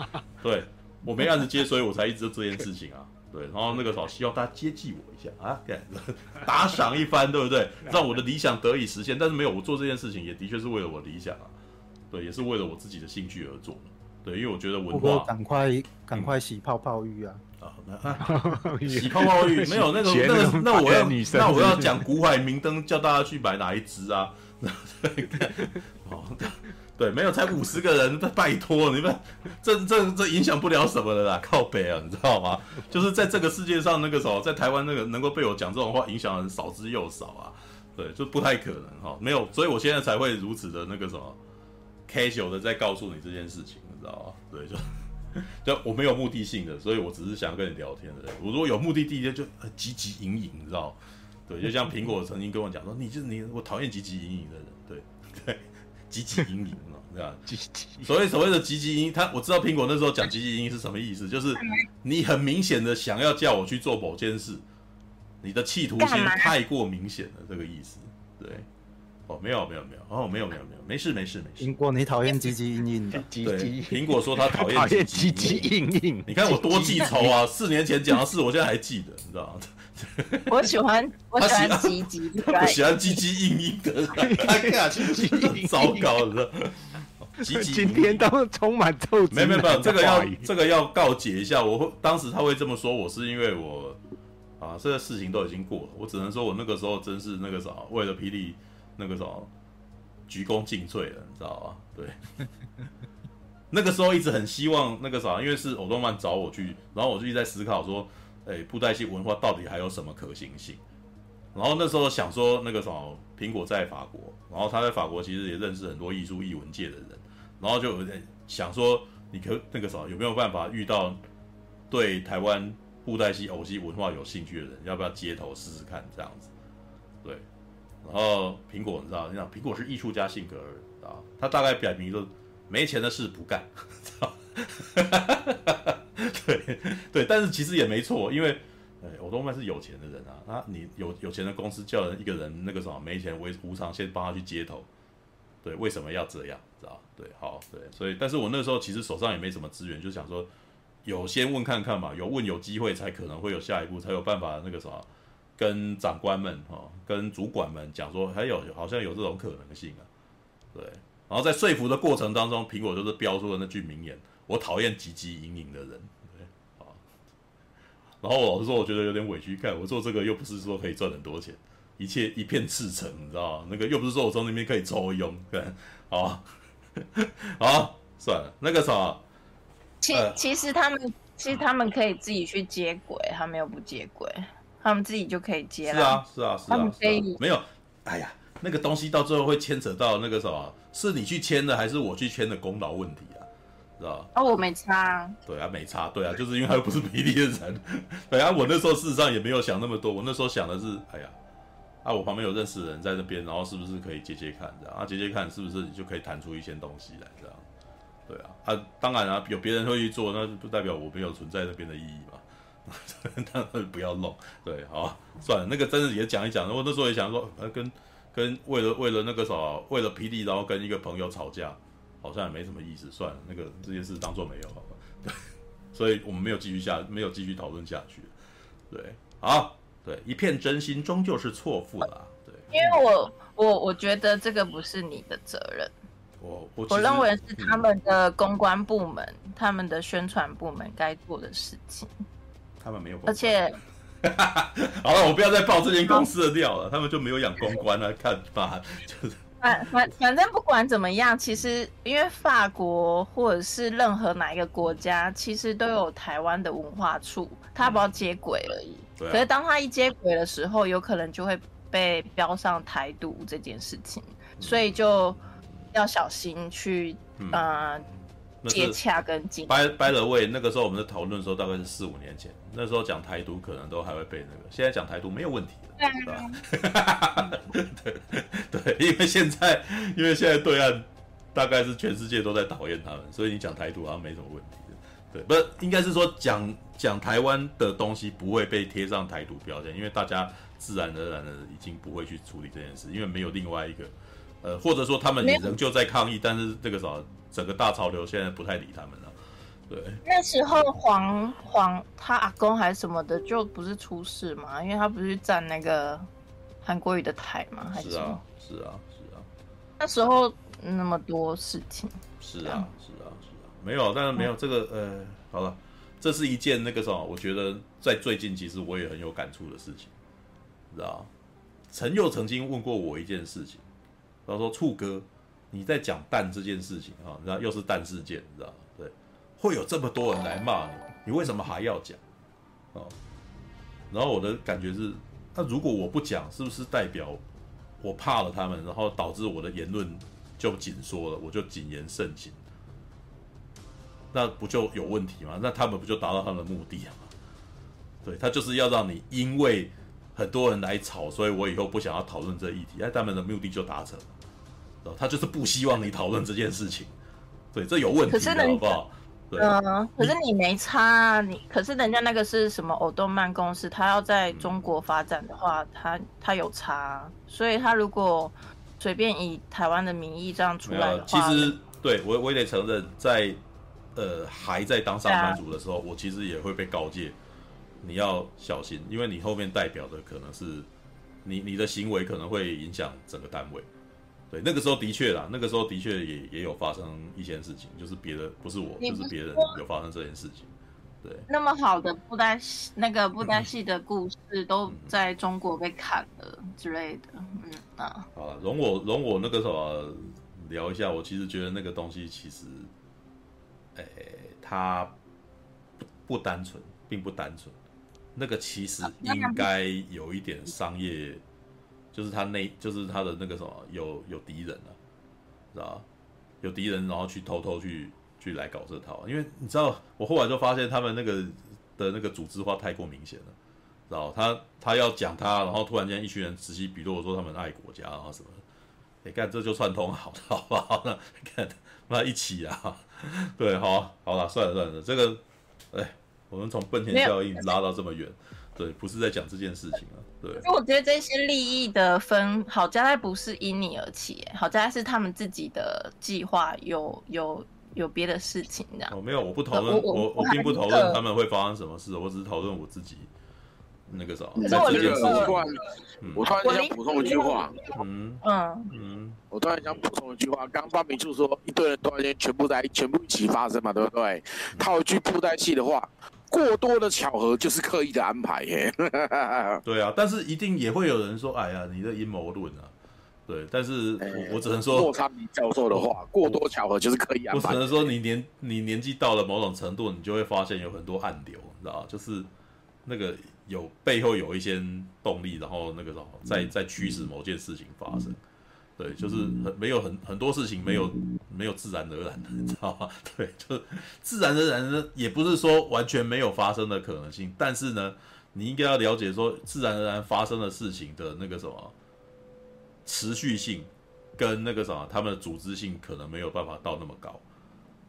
吗？对，对我没案子接，所以我才一直做这件事情啊。对，然后那个时候希望大家接济我一下啊，打赏一番，对不对？让我的理想得以实现。但是没有，我做这件事情也的确是为了我理想啊，对，也是为了我自己的兴趣而做的。对，因为我觉得文化，赶快赶快洗泡泡浴啊。啊，那洗泡泡浴没有那个那个，那我要那我要讲古海明灯，叫大家去买哪一支啊？哦，对，没有才五十个人，拜托你们，这这这影响不了什么的啦，靠北啊，你知道吗？就是在这个世界上，那个时候在台湾那个能够被我讲这种话影响的人少之又少啊，对，就不太可能哈，没有，所以我现在才会如此的那个什么 casual 的在告诉你这件事情，你知道吗？对，就。就我没有目的性的，所以我只是想要跟你聊天的人。我如果有目的地，就就汲汲营营，你知道？对，就像苹果曾经跟我讲说，你就是你，我讨厌汲汲营营的人。对 对，汲汲营营嘛，对吧？汲汲。所谓所谓的汲汲营，他我知道苹果那时候讲汲汲营营是什么意思，就是你很明显的想要叫我去做某件事，你的企图心太过明显了，这个意思，对。哦，没有没有没有，哦，没有没有没有，没事没事没事。苹果，你讨厌唧唧硬硬的？对，苹果说他讨厌唧唧硬硬。你看我多记仇啊！四年前讲的事，我现在还记得，你知道吗？我喜欢，我喜欢汲汲，他不喜欢唧唧硬硬的，他跟啊汲汲营营，糟糕了。汲汲今天都充满臭。没没没有，这个要 这个要告诫一下，我会当时他会这么说，我是因为我啊，这个事情都已经过了，我只能说我那个时候真是那个啥，为了霹雳。那个时候鞠躬尽瘁了，你知道吧？对，那个时候一直很希望那个啥，因为是欧动漫找我去，然后我就一直在思考说，哎、布袋戏文化到底还有什么可行性？然后那时候想说，那个什么苹果在法国，然后他在法国其实也认识很多艺术艺文界的人，然后就有点想说，你可那个啥有没有办法遇到对台湾布袋戏偶戏文化有兴趣的人，要不要接头试试看这样子？对。然后苹果，你知道？你知道苹果是艺术家性格啊，他大概表明说，没钱的事不干，知道？对对，但是其实也没错，因为，哎，欧动漫是有钱的人啊，那你有有钱的公司叫人一个人那个什么没钱为无偿先帮他去接头，对，为什么要这样？知道？对，好，对，所以，但是我那时候其实手上也没什么资源，就想说，有先问看看嘛，有问有机会才可能会有下一步，才有办法那个什么。跟长官们哈、哦，跟主管们讲说，还有好像有这种可能性啊，对。然后在说服的过程当中，苹果就是标出了那句名言：“我讨厌汲汲营营的人。”对，啊。然后我老实说，我觉得有点委屈，看我做这个又不是说可以赚很多钱，一切一片赤诚，你知道吗？那个又不是说我从那边可以抽佣，对，好，好，算了，那个啥，其其实他们其实他们可以自己去接轨，他们又不接轨，他们自己就可以接了。是啊，是啊，是啊，他们可以没有，哎呀。那个东西到最后会牵扯到那个什么，是你去签的还是我去签的功劳问题啊，知道吧？哦，我没差。对啊，没差。对啊，就是因为他又不是比利的人。对啊，我那时候事实上也没有想那么多，我那时候想的是，哎呀，啊，我旁边有认识的人在那边，然后是不是可以接接看，这样啊，接接看是不是你就可以弹出一些东西来，这样。对啊，啊，当然啊，有别人会去做，那不代表我没有存在那边的意义嘛。当然不要弄。对，好，算了，那个真的也讲一讲。我那时候也想说，呃，跟。跟为了为了那个什么，为了霹雳，然后跟一个朋友吵架，好像也没什么意思。算了，那个这件事当做没有好吧。对，所以我们没有继续下，没有继续讨论下去。对，好，对，一片真心终究是错付了。对，因为我我我觉得这个不是你的责任。我我我认为是他们的公关部门、嗯、他们的宣传部门该做的事情。他们没有，而且。好了，我不要再爆这间公司的料了。他们就没有养公关啊？看吧，就是反反反正不管怎么样，其实因为法国或者是任何哪一个国家，其实都有台湾的文化处，他不要接轨而已。可是当他一接轨的时候，有可能就会被标上台独这件事情，嗯、所以就要小心去、嗯、呃。接洽跟经。掰掰了位那个时候我们在讨论的时候，大概是四五年前。那时候讲台独可能都还会被那个，现在讲台独没有问题了，对吧？对对，因为现在因为现在对岸大概是全世界都在讨厌他们，所以你讲台独好像没什么问题。对，不是应该是说讲讲台湾的东西不会被贴上台独标签，因为大家自然而然的已经不会去处理这件事，因为没有另外一个。呃，或者说他们也仍旧在抗议，但是这个啥，整个大潮流现在不太理他们了。对，那时候黄黄他阿公还是什么的，就不是出事嘛，因为他不是站那个韩国语的台嘛，还是？是啊，是啊，是啊。那时候那么多事情。是啊，是啊，是啊，没有，但是没有这个，呃，好了，这是一件那个什么，我觉得在最近其实我也很有感触的事情，知道陈佑曾经问过我一件事情。他说：“处哥，你在讲蛋这件事情啊，然后又是蛋事件，你知道吗对，会有这么多人来骂你，你为什么还要讲？哦，然后我的感觉是，那如果我不讲，是不是代表我怕了他们，然后导致我的言论就紧缩了，我就谨言慎行？那不就有问题吗？那他们不就达到他们的目的了吗？对，他就是要让你因为很多人来吵，所以我以后不想要讨论这议题，那，他们的目的就达成了。”他就是不希望你讨论这件事情，对，这有问题，好不好？嗯、呃，可是你没差、啊，你可是人家那个是什么偶动漫公司，他要在中国发展的话，他他有差、啊，所以他如果随便以台湾的名义这样出来的话，其实对我我也得承认，在呃还在当上班族的时候，啊、我其实也会被告诫，你要小心，因为你后面代表的可能是你你的行为可能会影响整个单位。对，那个时候的确啦，那个时候的确也也有发生一些事情，就是别的不是我，就是别人有发生这件事情。对，那么好的布袋戏，那个布袋戏的故事都在中国被砍了之类的。嗯啊，好了，容我容我那个什么聊一下，我其实觉得那个东西其实，哎，它不不单纯，并不单纯，那个其实应该有一点商业。就是他那，就是他的那个什么，有有敌人了，知道吧？有敌人，然后去偷偷去去来搞这套。因为你知道，我后来就发现他们那个的那个组织化太过明显了，知道他他要讲他，然后突然间一群人此起彼落说他们爱国家，然后什么？你看这就串通好了，好不好？那看那一起啊，对，好，好了，算了算了，这个，哎，我们从本田效应拉到这么远，对，不是在讲这件事情啊。对，因为我觉得这些利益的分好加在不是因你而起，好加在是他们自己的计划有有有别的事情这样。哦，没有，我不讨论，我我，我并不讨论他们会发生什么事，我只是讨论我自己那个啥。可是我这个我突然，嗯我突然想补充一句话，嗯嗯，嗯，我突然想补充一句话，刚刚八名处说一堆人突然间全部在全部一起发生嘛，对不对？套一句布袋戏的话，过多的巧合就是刻意的安排耶。对啊，但是一定也会有人说，哎呀，你的阴谋论啊。对，但是我我只能说，教授的话，过多巧合就是刻意安排。我只能说，你年你年纪到了某种程度，你就会发现有很多暗流，你知道就是那个有背后有一些动力，然后那个什么，在在驱使某件事情发生。对，就是很没有很很多事情没有没有自然而然的，你知道吗？对，就是自然而然的，也不是说完全没有发生的可能性，但是呢，你应该要了解说，自然而然发生的事情的那个什么。持续性跟那个什么，他们的组织性可能没有办法到那么高。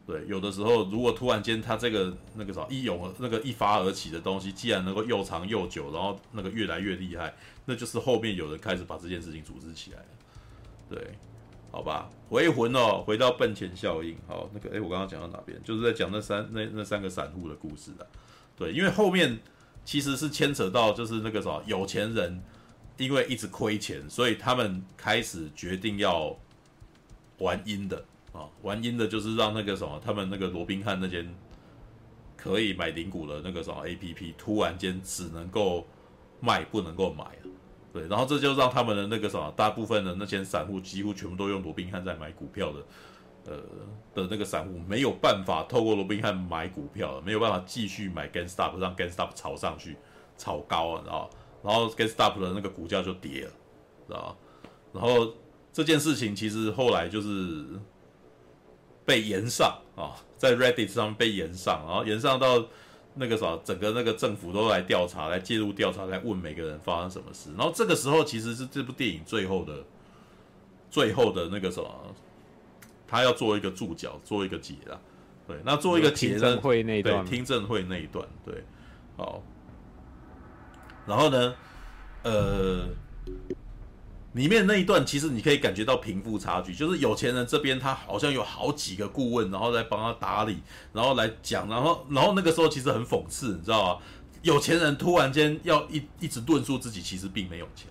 对，有的时候如果突然间他这个那个什么一涌那个一发而起的东西，既然能够又长又久，然后那个越来越厉害，那就是后面有人开始把这件事情组织起来了。对，好吧，回魂哦，回到奔钱效应。好，那个哎，我刚刚讲到哪边？就是在讲那三那那三个散户的故事的。对，因为后面其实是牵扯到就是那个什么有钱人。因为一直亏钱，所以他们开始决定要玩阴的啊，玩阴的就是让那个什么，他们那个罗宾汉那间可以买零股的那个什么 APP，突然间只能够卖不能够买了，对，然后这就让他们的那个什么，大部分的那些散户几乎全部都用罗宾汉在买股票的，呃的那个散户没有办法透过罗宾汉买股票了，没有办法继续买 GameStop，让 GameStop 炒上去，炒高啊，然后。然后 GameStop 的那个股价就跌了，知道吧？然后这件事情其实后来就是被延上啊，在 Reddit 上被延上，然后延上到那个啥，整个那个政府都来调查，来介入调查，来问每个人发生什么事。然后这个时候其实是这部电影最后的最后的那个什么，他要做一个注脚，做一个结啦。对，那做一个结证会那一段，对，听证会那一段，对，好。然后呢，呃，里面那一段其实你可以感觉到贫富差距，就是有钱人这边他好像有好几个顾问，然后来帮他打理，然后来讲，然后然后那个时候其实很讽刺，你知道吗？有钱人突然间要一一直论述自己其实并没有钱。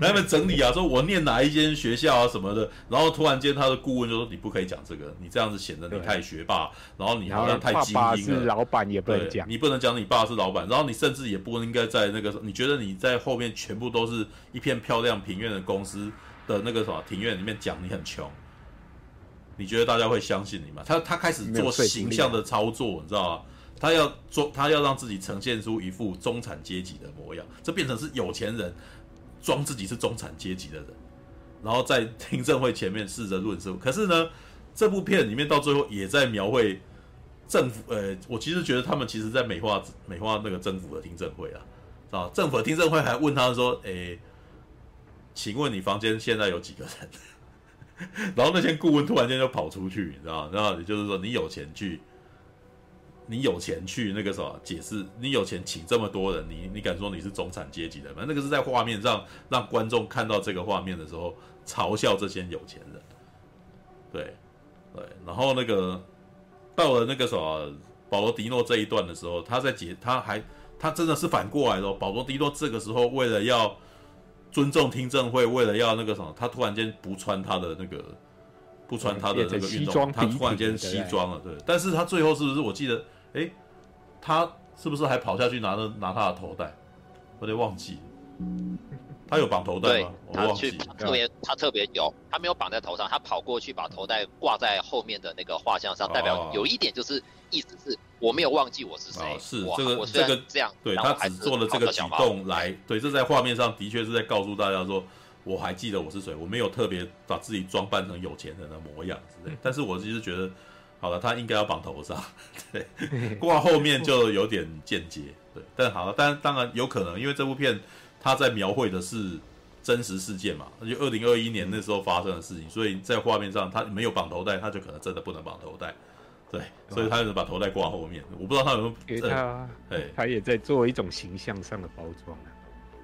来 他们整理啊，说我念哪一间学校啊什么的，然后突然间他的顾问就说，你不可以讲这个，你这样子显得你太学霸，然后你好像太精英了。爸爸是老板也不能讲，你不能讲你爸是老板，然后你甚至也不应该在那个，你觉得你在后面全部都是一片漂亮庭院的公司的那个什么庭院里面讲你很穷，你觉得大家会相信你吗？他他开始做形象的操作，你知道吗？他要做，他要让自己呈现出一副中产阶级的模样，这变成是有钱人装自己是中产阶级的人，然后在听证会前面试着论述。可是呢，这部片里面到最后也在描绘政府。呃，我其实觉得他们其实在美化美化那个政府的听证会啊，啊，政府的听证会还问他说：“诶，请问你房间现在有几个人？” 然后那些顾问突然间就跑出去，你知道？然后也就是说，你有钱去。你有钱去那个什么解释？你有钱请这么多人，你你敢说你是中产阶级的吗？那个是在画面上让观众看到这个画面的时候嘲笑这些有钱人。对对，然后那个到了那个什么保罗迪诺这一段的时候，他在解，他还他真的是反过来的。保罗迪诺这个时候为了要尊重听证会，为了要那个什么，他突然间不穿他的那个。不穿他的这个运动，他突然间西装了，对。但是他最后是不是？我记得，哎，他是不是还跑下去拿了拿他的头带？我得忘记。他有绑头带吗？我忘记。他特别，他特别有，他没有绑在头上，他跑过去把头带挂在后面的那个画像上，代表有一点就是意思是我没有忘记我是谁。是这个这个这样，对他只做了这个举动来，对，这在画面上的确是在告诉大家说。我还记得我是谁，我没有特别把自己装扮成有钱人的模样之类，但是我其实觉得，好了，他应该要绑头上，对，挂后面就有点间接，对，但好了，但当然有可能，因为这部片他在描绘的是真实事件嘛，就二零二一年那时候发生的事情，所以在画面上他没有绑头带，他就可能真的不能绑头带，对，所以他就把头带挂后面，我不知道他有没有，给他，对，他也在做一种形象上的包装啊，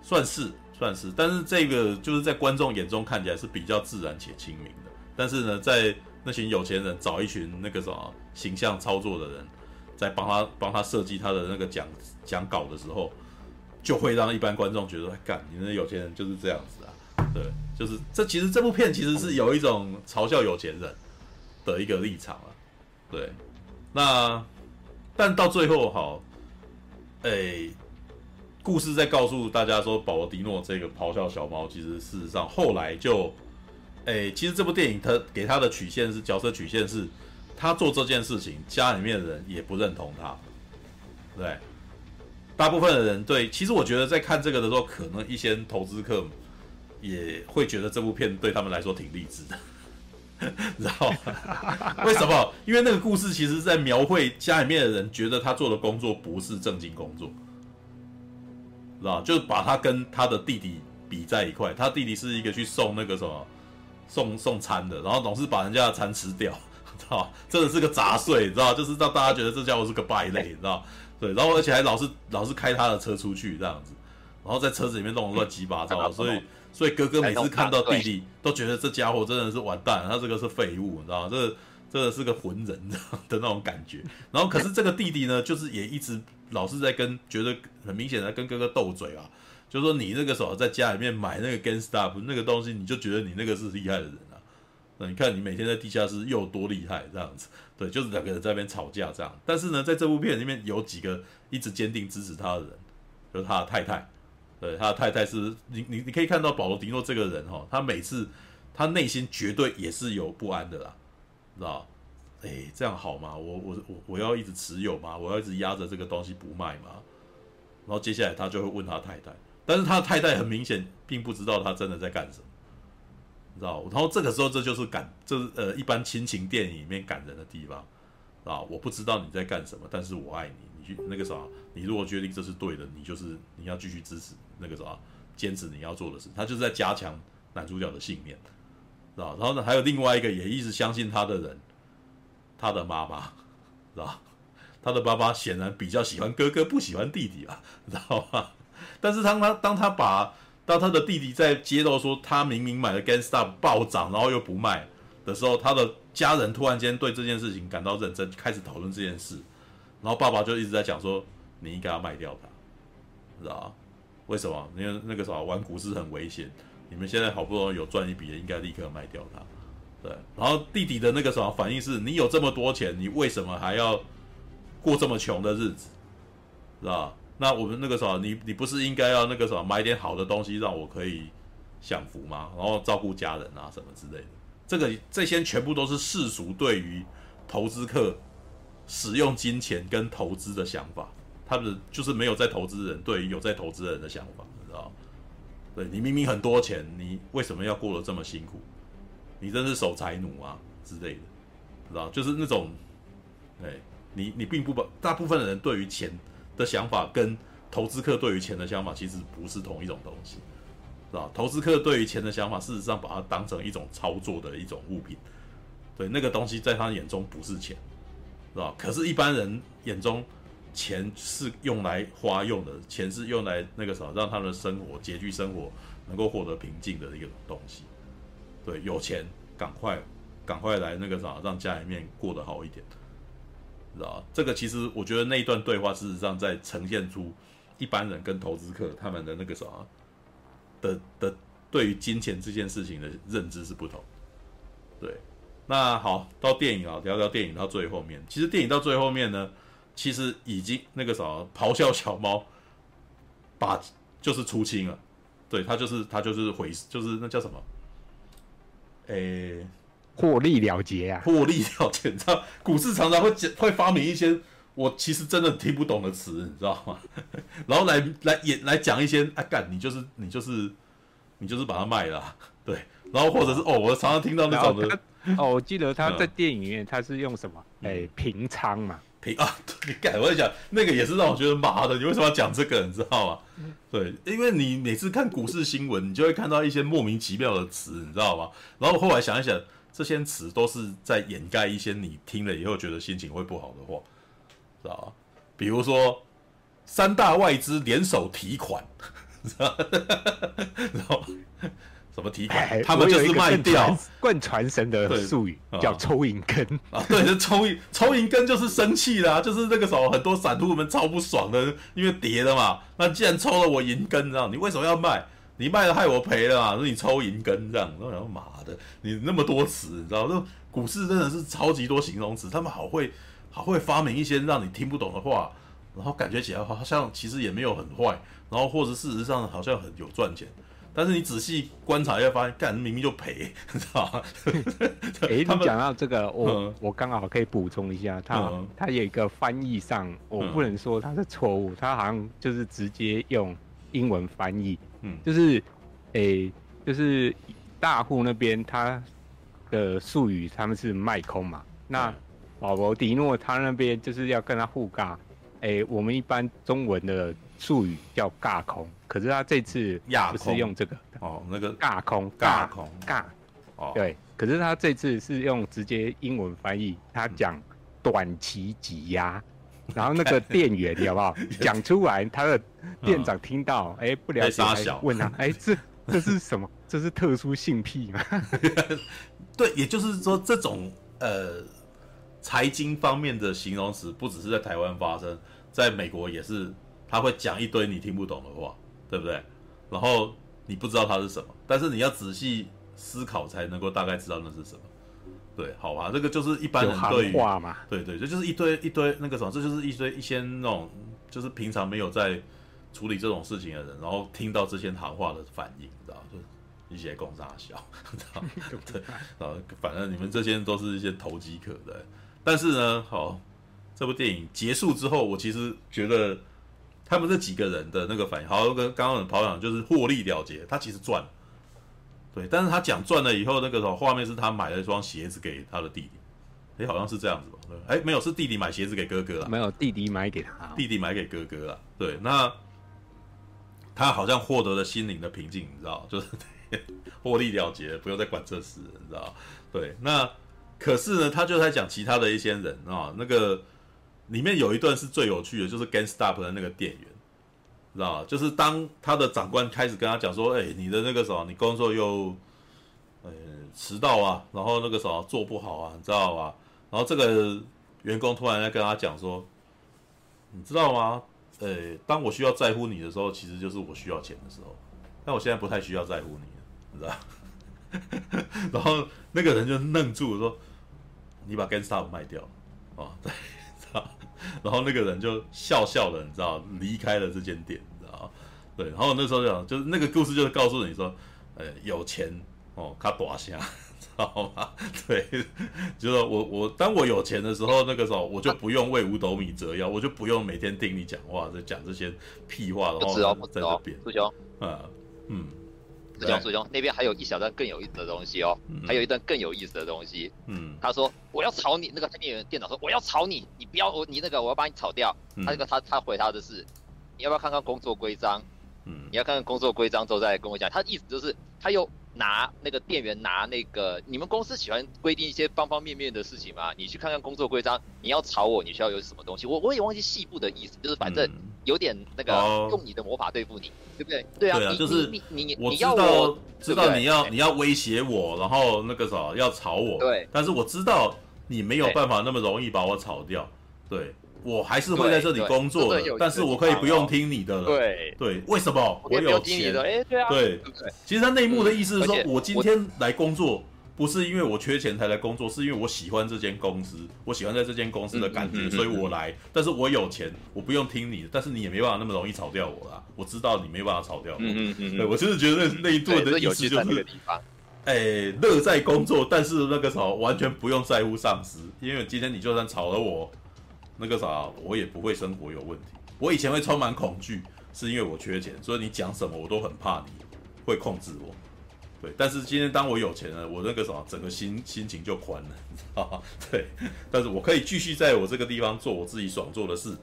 算是。算是，但是这个就是在观众眼中看起来是比较自然且亲民的。但是呢，在那群有钱人找一群那个什么形象操作的人，在帮他帮他设计他的那个讲讲稿的时候，就会让一般观众觉得，干，你那有钱人就是这样子啊，对，就是这其实这部片其实是有一种嘲笑有钱人的一个立场啊，对，那但到最后好，哎，故事在告诉大家说，保罗迪诺这个咆哮小猫，其实事实上后来就，哎，其实这部电影它给他的曲线是角色曲线是。他做这件事情，家里面的人也不认同他，对，大部分的人对，其实我觉得在看这个的时候，可能一些投资客也会觉得这部片对他们来说挺励志的，知道吗？为什么？因为那个故事其实在描绘家里面的人觉得他做的工作不是正经工作，知道？就是把他跟他的弟弟比在一块，他弟弟是一个去送那个什么送送餐的，然后总是把人家的餐吃掉。知道，真的是个杂碎，你知道，就是让大家觉得这家伙是个败类，你知道？对，然后而且还老是老是开他的车出去这样子，然后在车子里面弄得乱七八糟，所以所以哥哥每次看到弟弟都觉得这家伙真的是完蛋，他这个是废物，你知道吗？这个这个是个混人的 的那种感觉。然后可是这个弟弟呢，就是也一直老是在跟觉得很明显的跟哥哥斗嘴啊，就说你那个时候在家里面买那个 GameStop 那个东西，你就觉得你那个是厉害的人啊。那。你看，你每天在地下室又多厉害，这样子，对，就是两个人在那边吵架这样。但是呢，在这部片里面有几个一直坚定支持他的人，就是他的太太，对，他的太太是你你你可以看到保罗迪诺这个人哈，他每次他内心绝对也是有不安的啦，知道？哎，这样好吗？我我我我要一直持有吗？我要一直压着这个东西不卖吗？然后接下来他就会问他太太，但是他的太太很明显并不知道他真的在干什么。你知道，然后这个时候这就是感，这是呃一般亲情电影里面感人的地方，啊，我不知道你在干什么，但是我爱你，你去那个啥，你如果决定这是对的，你就是你要继续支持那个啥，坚持你要做的事，他就是在加强男主角的信念，知道，然后呢还有另外一个也一直相信他的人，他的妈妈，知道，他的爸爸显然比较喜欢哥哥，不喜欢弟弟啊，知道吗？但是当他当他把当他的弟弟在揭露说他明明买了 GameStop 暴涨，然后又不卖的时候，他的家人突然间对这件事情感到认真，开始讨论这件事。然后爸爸就一直在讲说：“你应该要卖掉它，知道吗？为什么？因为那个时候玩股市很危险。你们现在好不容易有赚一笔，应该立刻卖掉它。”对。然后弟弟的那个什么反应是：“你有这么多钱，你为什么还要过这么穷的日子？知道吧？”那我们那个时候，你你不是应该要那个什么买点好的东西让我可以享福吗？然后照顾家人啊什么之类的，这个这些全部都是世俗对于投资客使用金钱跟投资的想法，他们就是没有在投资人对于有在投资人的想法，你知道？对，你明明很多钱，你为什么要过得这么辛苦？你真是守财奴啊之类的，知道？就是那种，对，你你并不把大部分的人对于钱。的想法跟投资客对于钱的想法其实不是同一种东西，是吧？投资客对于钱的想法，事实上把它当成一种操作的一种物品，对，那个东西在他眼中不是钱，是吧？可是，一般人眼中，钱是用来花用的，钱是用来那个什么，让他的生活拮据生活能够获得平静的一个东西。对，有钱赶快赶快来那个啥，让家里面过得好一点。知道这个其实我觉得那一段对话，事实上在呈现出一般人跟投资客他们的那个啥的的对于金钱这件事情的认知是不同。对，那好，到电影啊，聊聊电影到最后面。其实电影到最后面呢，其实已经那个啥，咆哮小猫把就是出清了。对，他就是他就是回就是那叫什么？诶。获利了结啊！获利了结，你知道，股市常常会讲，会发明一些我其实真的听不懂的词，你知道吗？然后来来演来讲一些，啊干，你就是你就是你就是把它卖了，啊，对。然后或者是哦，我常常听到那种的，哦，我记得他在电影里面他是用什么？哎、嗯，平仓嘛，平啊，你改，我在讲那个也是让我觉得麻的，你为什么要讲这个？你知道吗？对，因为你每次看股市新闻，你就会看到一些莫名其妙的词，你知道吗？然后后来想一想。这些词都是在掩盖一些你听了以后觉得心情会不好的话，知道吧？比如说三大外资联手提款，知道？什么提款？他们就是卖掉贯传神的术语，叫抽银根啊。对，就抽银抽银根就是生气啦，就是那个时候很多散户们超不爽的，因为跌了嘛。那既然抽了我银根，你知道你为什么要卖？你卖了害我赔了嘛？说你抽银根这样，然后妈的，你那么多词，你知道？就股市真的是超级多形容词，他们好会好会发明一些让你听不懂的话，然后感觉起来好像其实也没有很坏，然后或者事实上好像很有赚钱。但是你仔细观察一下，发现干明明就赔，你知道吗？哎、欸，你讲到这个，我、嗯、我刚好可以补充一下，他他有一个翻译上，我不能说它是错误，他好像就是直接用英文翻译，嗯，就是诶、欸，就是大户那边他的术语他们是卖空嘛，那保罗迪诺他那边就是要跟他互尬，诶、欸，我们一般中文的术语叫尬空。可是他这次不是用这个。哦，那个尬空尬空。尬。哦，对。可是他这次是用直接英文翻译，他讲短期挤压，嗯、然后那个店员好不好 讲出来，他的店长听到，哎、嗯欸，不了解，问他，哎、欸，这这是什么？这是特殊性癖吗？对，也就是说，这种呃财经方面的形容词，不只是在台湾发生，在美国也是，他会讲一堆你听不懂的话。对不对？然后你不知道它是什么，但是你要仔细思考才能够大概知道那是什么。对，好吧，这个就是一般人对于话嘛，对对，这就，是一堆一堆那个什么，这就是一堆一些那种，就是平常没有在处理这种事情的人，然后听到这些行话的反应，你知道，就一些公杀小，知道对，然后反正你们这些都是一些投机客的。但是呢，好，这部电影结束之后，我其实觉得。他们这几个人的那个反应，好，跟刚刚的跑讲就是获利了结，他其实赚了，对，但是他讲赚了以后，那个时候画面是他买了一双鞋子给他的弟弟，诶，好像是这样子吧？对，诶，没有，是弟弟买鞋子给哥哥了，没有，弟弟买给他，弟弟买给哥哥了，对，那他好像获得了心灵的平静，你知道，就是 获利了结，不用再管这事，你知道，对，那可是呢，他就在讲其他的一些人啊，那个。里面有一段是最有趣的，就是 GameStop 的那个店员，知道吧？就是当他的长官开始跟他讲说：“哎、你的那个什么，你工作又呃迟到啊，然后那个什么做不好啊，你知道吧？”然后这个员工突然在跟他讲说：“你知道吗？呃、当我需要在乎你的时候，其实就是我需要钱的时候。但我现在不太需要在乎你，你知道？” 然后那个人就愣住说：“你把 GameStop 卖掉啊？”对。然后那个人就笑笑的，你知道，离开了这间店，你知道，对。然后那时候讲，就是那个故事，就是告诉你说，呃，有钱哦，卡大声，知道吗？对，就是我我当我有钱的时候，那个时候我就不用为五斗米折腰，我就不用每天听你讲话，在讲这些屁话，然后在这边，啊，嗯。师兄，师兄，那边还有一小段更有意思的东西哦，嗯、还有一段更有意思的东西。嗯，他说我要炒你，那个店员店长说我要炒你，你不要我，你那个我要把你炒掉。嗯、他那个他他回他的是，你要不要看看工作规章？嗯，你要看看工作规章之后再跟我讲。他的意思就是他又拿那个店员拿那个，你们公司喜欢规定一些方方面面的事情嘛？你去看看工作规章，你要炒我，你需要有什么东西？我我也忘记细部的意思，就是反正。嗯有点那个用你的魔法对付你，对不对？对啊，对啊，就是你你你我知道知道你要你要威胁我，然后那个啥要炒我，对。但是我知道你没有办法那么容易把我炒掉，对。我还是会在这里工作的，但是我可以不用听你的了，对对。为什么？我有钱，哎，对啊，对。其实他内幕的意思是说，我今天来工作。不是因为我缺钱才来工作，是因为我喜欢这间公司，我喜欢在这间公司的感觉，所以我来。但是我有钱，我不用听你的，但是你也没办法那么容易炒掉我啦。我知道你没办法炒掉我。嗯嗯嗯。对，我就是觉得那那一段的意思就是，哎，乐在工作，但是那个什么完全不用在乎上司，因为今天你就算炒了我，那个啥我也不会生活有问题。我以前会充满恐惧，是因为我缺钱，所以你讲什么我都很怕你会控制我。对，但是今天当我有钱了，我那个什么，整个心心情就宽了，你知道吗？对，但是我可以继续在我这个地方做我自己爽做的事。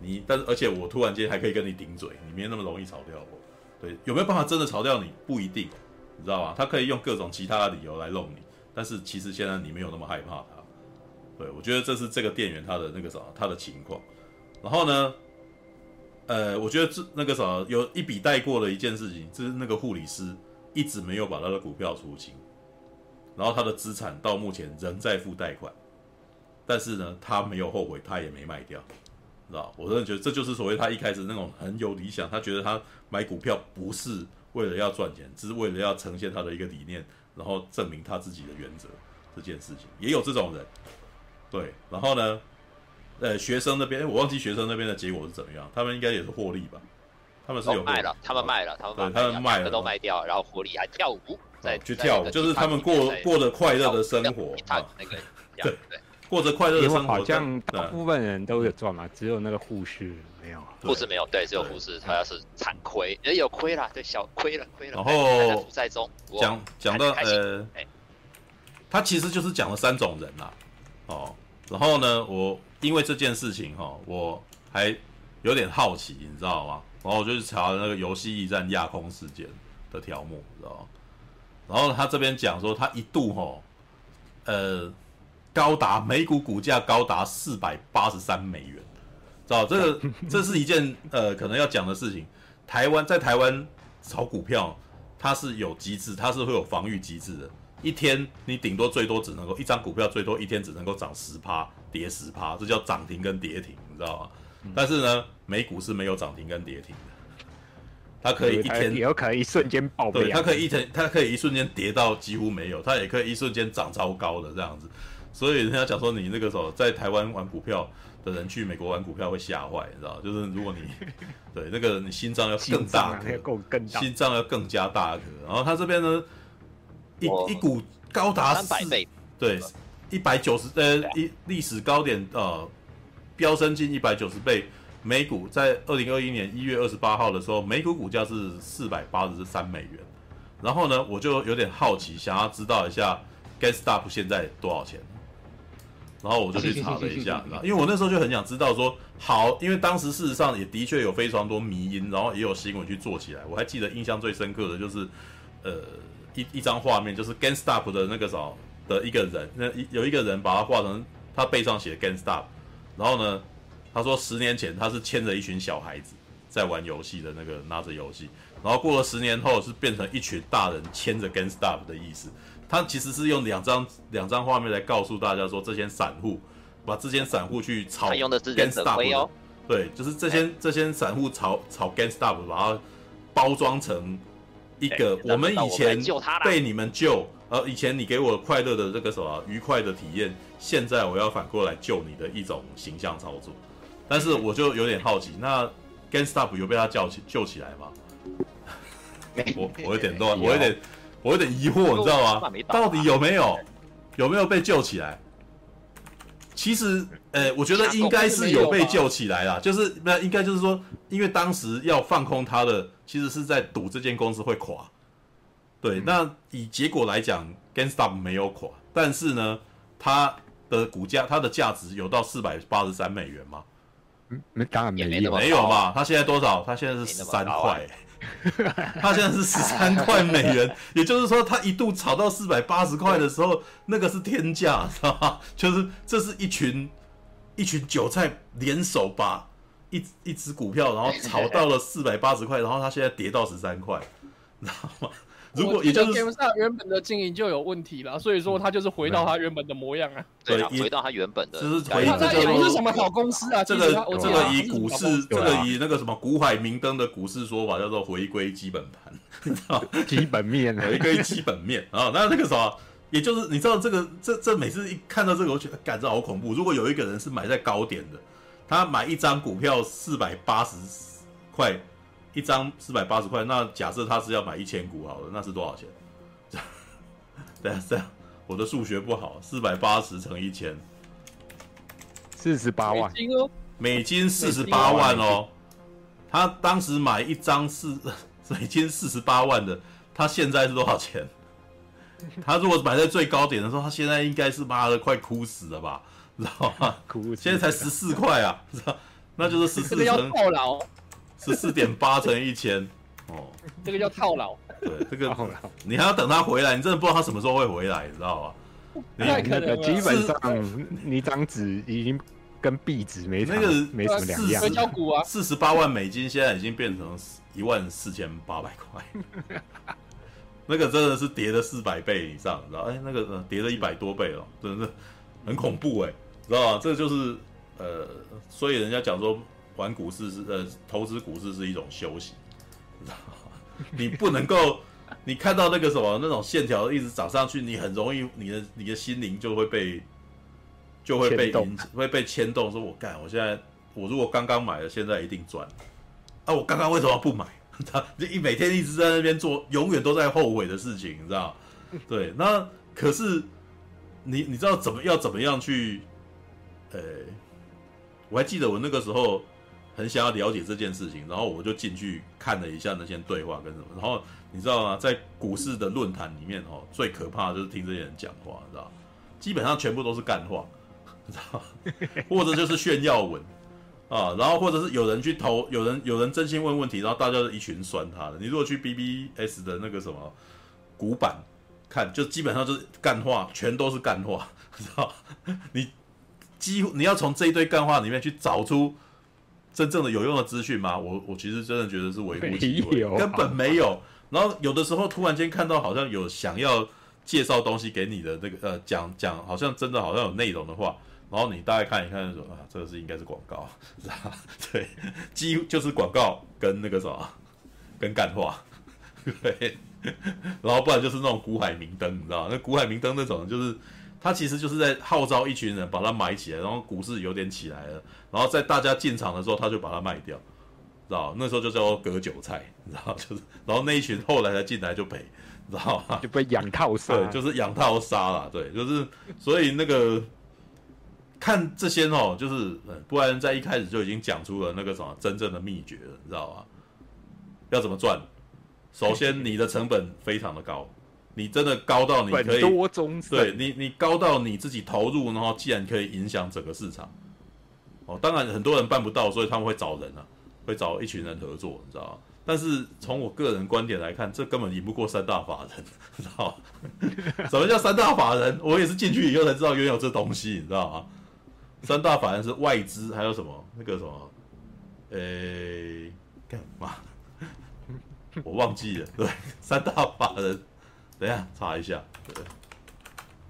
你，但是而且我突然间还可以跟你顶嘴，你没那么容易炒掉我。对，有没有办法真的炒掉你？不一定，你知道吗？他可以用各种其他的理由来弄你，但是其实现在你没有那么害怕。对，我觉得这是这个店员他的那个什么，他的情况。然后呢，呃，我觉得这那个什么有一笔带过的一件事情，就是那个护理师。一直没有把他的股票出清，然后他的资产到目前仍在付贷款，但是呢，他没有后悔，他也没卖掉，知道？我真的觉得这就是所谓他一开始那种很有理想，他觉得他买股票不是为了要赚钱，只是为了要呈现他的一个理念，然后证明他自己的原则这件事情，也有这种人，对，然后呢，呃，学生那边我忘记学生那边的结果是怎么样，他们应该也是获利吧。他们是有卖了，他们卖了，他们他们卖了，都卖掉，然后活里还跳舞，在去跳舞，就是他们过过着快乐的生活。那个 对对，过着快乐的生活。好像大部分人都有赚嘛，只有那个护士没有。护士没有，对，只有护士，他要是惨亏，也有亏了，对，小亏了，亏了。然后在中讲讲到呃，他其实就是讲了三种人啦，哦，然后呢，我因为这件事情哈，我还有点好奇，你知道吗？然后我就去查那个游戏驿站亚空事件的条目，知道吗？然后他这边讲说，他一度吼，呃，高达每股股价高达四百八十三美元，知道这个 这是一件呃可能要讲的事情。台湾在台湾炒股票，它是有机制，它是会有防御机制的。一天你顶多最多只能够一张股票最多一天只能够涨十趴，跌十趴，这叫涨停跟跌停，你知道吗？但是呢，美股是没有涨停跟跌停的，它可以一天也可以一瞬间爆，对，它可以一天，它可以一瞬间跌到几乎没有，它也可以一瞬间涨超高的这样子。所以人家讲说，你那个时候在台湾玩股票的人去美国玩股票会吓坏，你知道？就是如果你 对那个你心脏要更大颗，心脏要更加大颗。然后他这边呢，一一股高达三百倍，对，一百九十呃一历史高点呃。飙升近一百九十倍，每股在二零二一年一月二十八号的时候，每股股价是四百八十三美元。然后呢，我就有点好奇，想要知道一下 GameStop 现在多少钱。然后我就去查了一下，因为我那时候就很想知道说，好，因为当时事实上也的确有非常多迷因，然后也有新闻去做起来。我还记得印象最深刻的就是，呃，一一张画面，就是 GameStop 的那个啥的一个人，那有一个人把他画成他背上写 GameStop。然后呢，他说十年前他是牵着一群小孩子在玩游戏的那个拿着游戏，然后过了十年后是变成一群大人牵着 GameStop 的意思。他其实是用两张两张画面来告诉大家说，这些散户把这些散户去炒 GameStop，哦，对，就是这些这些散户炒炒 GameStop，把它包装成一个我们以前被你们救。呃，以前你给我快乐的这个什么愉快的体验，现在我要反过来救你的一种形象操作，但是我就有点好奇，那 GameStop 有被他叫起救起来吗？我我有点乱，我有点我有点疑惑，你知道吗？到底有没有有没有被救起来？其实，呃，我觉得应该是有被救起来啦，就是那应该就是说，因为当时要放空他的，其实是在赌这间公司会垮。对，那以结果来讲，GameStop 没有垮，但是呢，它的股价，它的价值有到四百八十三美元吗？嗯，那当然没有，没有嘛。它现在多少？它现在是十三块，它现在是十三块美元，也就是说，它一度炒到四百八十块的时候，那个是天价，知道吗？就是这是一群一群韭菜联手把一一只股票，然后炒到了四百八十块，然后它现在跌到十三块，知道吗？如果也就是 GameStop 原本的经营就有问题了，所以说他就是回到他原本的模样啊。对啊，回到他原本的。就是回这也不是什么好公司啊。这个这个以股市，这个以那个什么股海明灯的股市说法叫做回归基本盘，你知道 基本面，回归基本面啊。那那个什么，也就是你知道这个这这每次一看到这个，我觉得感觉好恐怖。如果有一个人是买在高点的，他买一张股票四百八十块。一张四百八十块，那假设他是要买一千股好了，那是多少钱？这样这样，我的数学不好，四百八十乘一千，四十八万。美金四十八万哦。他当时买一张四 美金四十八万的，他现在是多少钱？他如果买在最高点的时候，他现在应该是妈的快哭死了吧？知道吗？哭。现在才十四块啊，知道？那就是十四乘。十四点八乘一千，哦，这个叫套牢。对，这个套牢你还要等他回来，你真的不知道他什么时候会回来，你知道吧？那个基本上，你张纸已经跟壁纸没那个没什么两样。啊，四十八万美金现在已经变成一万四千八百块。那个真的是跌了四百倍以上，你知道？哎，那个跌了一百多倍了，真的是很恐怖哎，知道吧？这就是呃，所以人家讲说玩股市是呃，投资股市是一种修行，知道吗？你不能够，你看到那个什么那种线条一直涨上去，你很容易你的你的心灵就会被就会被引会被牵动，说我干，我现在我如果刚刚买了，现在一定赚啊！我刚刚为什么不买？他一每天一直在那边做，永远都在后悔的事情，你知道？对，那可是你你知道怎么要怎么样去？呃，我还记得我那个时候很想要了解这件事情，然后我就进去看了一下那些对话跟什么，然后你知道吗？在股市的论坛里面哦，最可怕就是听这些人讲话，你知道？基本上全部都是干话，知道？或者就是炫耀文。啊，然后或者是有人去投，有人有人真心问问题，然后大家就一群酸他的。你如果去 BBS 的那个什么股板看，就基本上就是干话，全都是干话，知道？你几乎你要从这一堆干话里面去找出真正的有用的资讯吗？我我其实真的觉得是微乎其微，根本没有。然后有的时候突然间看到好像有想要介绍东西给你的那个呃讲讲，好像真的好像有内容的话。然后你大概看一看，说啊，这个是应该是广告，是吧？对，几乎就是广告跟那个什么，跟干话，对。然后不然就是那种古海明灯，你知道吗？那古海明灯那种，就是他其实就是在号召一群人把它买起来，然后股市有点起来了，然后在大家进场的时候，他就把它卖掉，知道？那时候就叫做割韭菜，你知道？就是，然后那一群后来才进来就赔，知道吗？就被养套杀，对，就是养套杀了，对，就是所以那个。看这些哦，就是不然在一开始就已经讲出了那个什么真正的秘诀了，你知道吗？要怎么赚？首先 你的成本非常的高，你真的高到你可以多中对你，你高到你自己投入，然后既然可以影响整个市场，哦，当然很多人办不到，所以他们会找人啊，会找一群人合作，你知道吗？但是从我个人观点来看，这根本赢不过三大法人，知道吗？什么叫三大法人？我也是进去以后才知道原有这东西，你知道吗？三大法人是外资，还有什么那个什么，呃、欸，干嘛？我忘记了。对，三大法人，等一下查一下。对，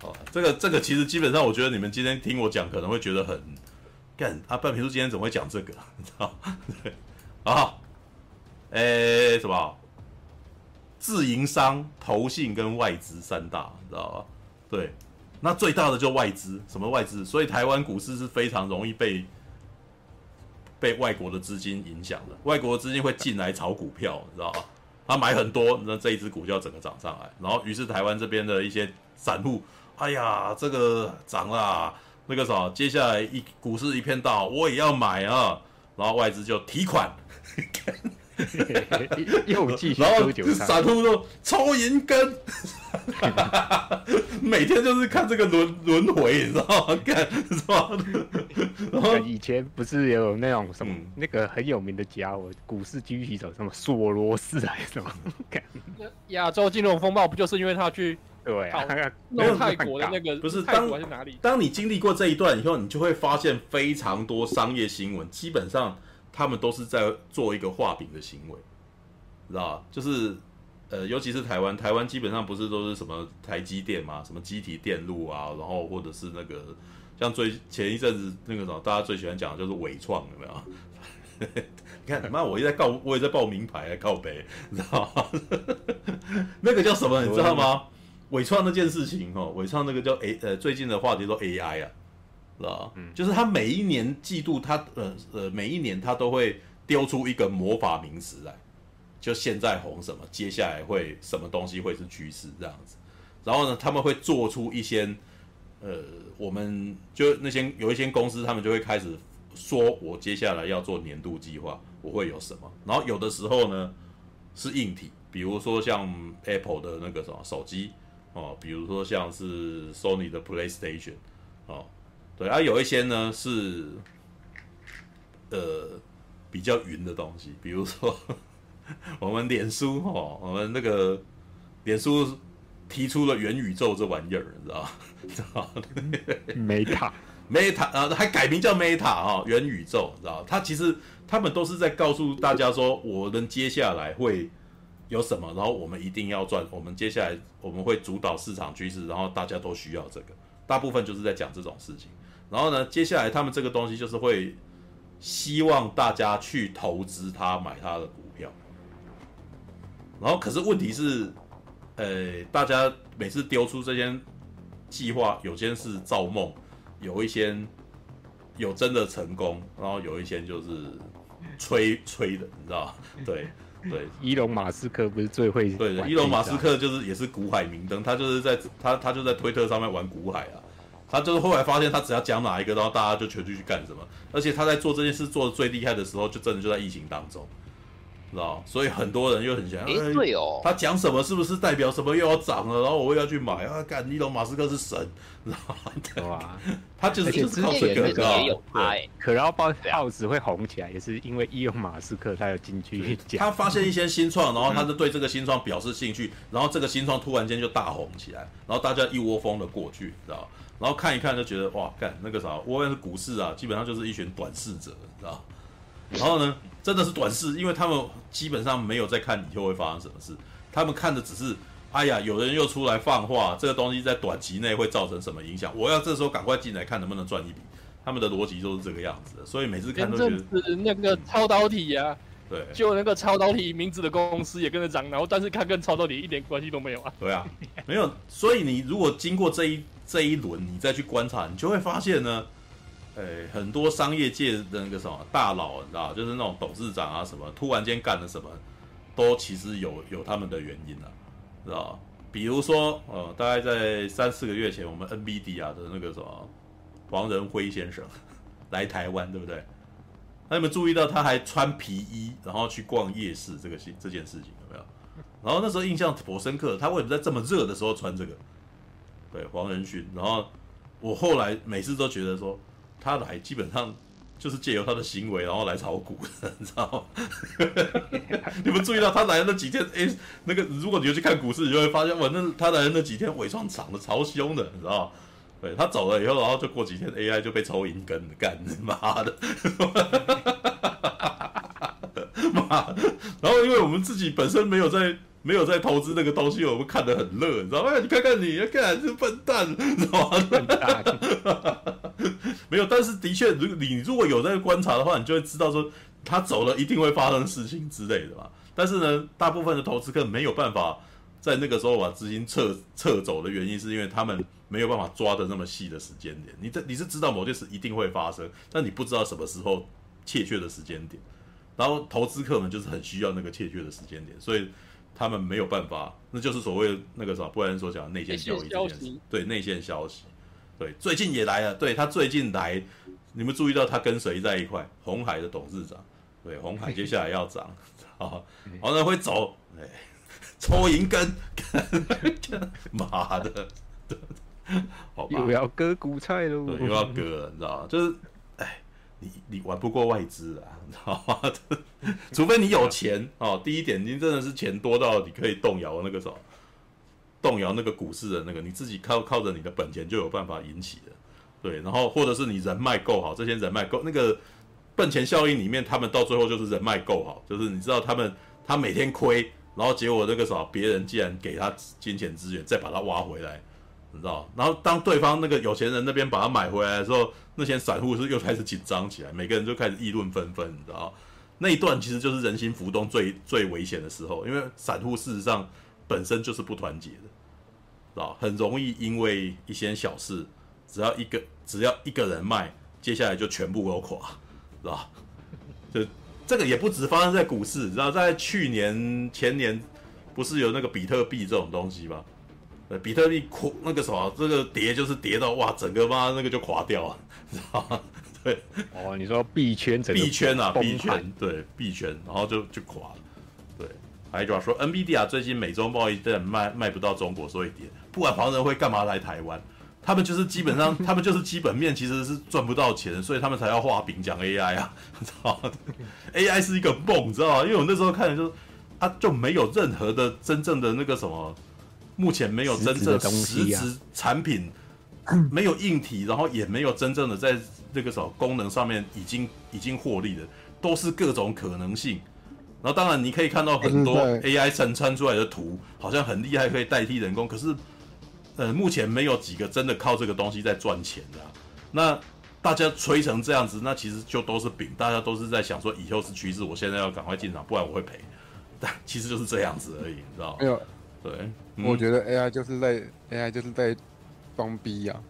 好，这个这个其实基本上，我觉得你们今天听我讲，可能会觉得很干。啊，半平叔今天怎么会讲这个？你知道？对，啊，呃、欸，什么？自营商、投信跟外资三大，你知道吧？对。那最大的就外资，什么外资？所以台湾股市是非常容易被被外国的资金影响的。外国的资金会进来炒股票，你知道吗？他买很多，那这一只股就要整个涨上来。然后，于是台湾这边的一些散户，哎呀，这个涨啦，那个啥，接下来一股市一片大好，我也要买啊。然后外资就提款。又继续然后散户都抽银根，每天就是看这个轮轮回，你知道吗？看是吧？然后以前不是也有那种什么、嗯、那个很有名的家伙，股市狙击手什么索罗斯还是什么？看亚洲金融风暴不就是因为他去对啊，弄泰国的那个不是泰国还是哪里？当你经历过这一段以后，你就会发现非常多商业新闻，基本上。他们都是在做一个画饼的行为，知道吧？就是，呃，尤其是台湾，台湾基本上不是都是什么台积电嘛，什么机体电路啊，然后或者是那个像最前一阵子那个什么，大家最喜欢讲的就是纬创，有没有？你看，妈，我也在告，我也在报名牌，告北，你知道吗？那个叫什么？你知道吗？纬创那件事情哦，纬创那个叫 A，呃，最近的话题都 AI 啊。是吧？嗯，就是他每一年季度他，他呃呃，每一年他都会丢出一个魔法名词来，就现在红什么，接下来会什么东西会是趋势这样子。然后呢，他们会做出一些，呃，我们就那些有一些公司，他们就会开始说，我接下来要做年度计划，我会有什么。然后有的时候呢是硬体，比如说像 Apple 的那个什么手机哦，比如说像是 Sony 的 PlayStation 哦。对啊，有一些呢是，呃，比较云的东西，比如说我们脸书哦，我们那个脸书提出了元宇宙这玩意儿，你知道吗？知道吗？Meta，Meta 啊，还改名叫 Meta 啊，元宇宙，知道吗？它其实他们都是在告诉大家说，我们接下来会有什么，然后我们一定要赚，我们接下来我们会主导市场趋势，然后大家都需要这个，大部分就是在讲这种事情。然后呢，接下来他们这个东西就是会希望大家去投资他，买他的股票。然后可是问题是，呃，大家每次丢出这些计划，有些是造梦，有一些有真的成功，然后有一些就是吹吹的，你知道 对。对，伊隆马斯克不是最会对的，伊隆马斯克就是也是股海明灯，他就是在他他就在推特上面玩股海啊，他就是后来发现他只要讲哪一个，然后大家就全去去干什么，而且他在做这件事做的最厉害的时候，就真的就在疫情当中。知道，所以很多人又很想，哎，对哦，他讲什么是不是代表什么又要涨了？然后我又要去买啊！干，伊隆马斯克是神，知道吗？他就是就是靠这个，知道吗？可然后报报纸会红起来，也是因为伊隆马斯克他有进去讲，他发现一些新创，然后他就对这个新创表示兴趣，然后这个新创突然间就大红起来，然后大家一窝蜂的过去，知道？然后看一看就觉得哇，干那个啥，我也是股市啊，基本上就是一群短视者，你知道？然后呢，真的是短视，因为他们基本上没有在看以后会发生什么事，他们看的只是，哎呀，有人又出来放话，这个东西在短期内会造成什么影响，我要这时候赶快进来看能不能赚一笔。他们的逻辑就是这个样子的，所以每次看都觉得。是那个超导体呀、啊，对，就那个超导体名字的公司也跟着涨，然后但是看跟超导体一点关系都没有啊。对啊，没有，所以你如果经过这一这一轮，你再去观察，你就会发现呢。诶、很多商业界的那个什么大佬，你知道，就是那种董事长啊什么，突然间干了什么，都其实有有他们的原因的、啊，知道？比如说，呃，大概在三四个月前，我们 NBD 啊的那个什么黄仁辉先生 来台湾，对不对？那你们注意到他还穿皮衣，然后去逛夜市这个事这件事情有没有？然后那时候印象颇深刻，他为什么在这么热的时候穿这个？对，黄仁勋。然后我后来每次都觉得说。他来基本上就是借由他的行为，然后来炒股的，你知道吗？你们注意到他来的那几天，哎、那个如果你有去看股市，你就会发现，哇，那他来的那几天伪创涨得超凶的，你知道吗？对，他走了以后，然后就过几天，AI 就被抽银根，干妈的，妈的，然后因为我们自己本身没有在。没有在投资那个东西，我们看得很乐，你知道吗？你看看你，看这笨蛋，你知道吗？笨蛋，没有，但是的确，如你如果有在观察的话，你就会知道说他走了一定会发生事情之类的嘛。但是呢，大部分的投资客没有办法在那个时候把资金撤 撤走的原因，是因为他们没有办法抓的那么细的时间点。你这你是知道某件事一定会发生，但你不知道什么时候确切的时间点。然后投资客们就是很需要那个确切的时间点，所以。他们没有办法，那就是所谓那个什么，不然所讲的内线交易这件事。对，内线消息，对，最近也来了。对，他最近来，你们注意到他跟谁在一块？红海的董事长，对，红海接下来要涨，好，然后呢会走，哎，抽银根，妈的，好吧，又要割股菜喽，又要割了，你知道吗？就是。你你玩不过外资啊，你知道吗？除非你有钱哦。第一点，你真的是钱多到你可以动摇那个什么，动摇那个股市的那个，你自己靠靠着你的本钱就有办法引起的。对，然后或者是你人脉够好，这些人脉够那个本钱效应里面，他们到最后就是人脉够好，就是你知道他们他每天亏，然后结果那个什么别人既然给他金钱资源，再把他挖回来。你知道，然后当对方那个有钱人那边把它买回来的时候，那些散户是又开始紧张起来，每个人就开始议论纷纷，你知道，那一段其实就是人心浮动最 最危险的时候，因为散户事实上本身就是不团结的，知道，很容易因为一些小事，只要一个只要一个人卖，接下来就全部都垮，知道，就这个也不止发生在股市，知道，在去年前年不是有那个比特币这种东西吗？比特币垮那个什么，这个跌就是跌到哇，整个妈那个就垮掉了，知道吗？对，哦，你说币圈整个币圈啊，币圈对币圈，然后就就垮了。对，还有句话说，NVIDIA 最近美中贸易战卖卖不到中国，所以跌。不管黄仁会干嘛来台湾，他们就是基本上，他们就是基本面其实是赚不到钱，所以他们才要画饼讲 AI 啊，知道吗？AI 是一个梦，知道吗？因为我那时候看的就是，啊，就没有任何的真正的那个什么。目前没有真正实质产品，没有硬体，然后也没有真正的在这个什么功能上面已经已经获利的，都是各种可能性，然后当然你可以看到很多 AI 生产出来的图，好像很厉害，可以代替人工。可是，呃，目前没有几个真的靠这个东西在赚钱的啊。那大家吹成这样子，那其实就都是饼，大家都是在想说以后是趋势，我现在要赶快进场，不然我会赔。但其实就是这样子而已，你知道吗？没有，对，嗯、我觉得 AI 就是在 AI 就是在装逼呀、啊。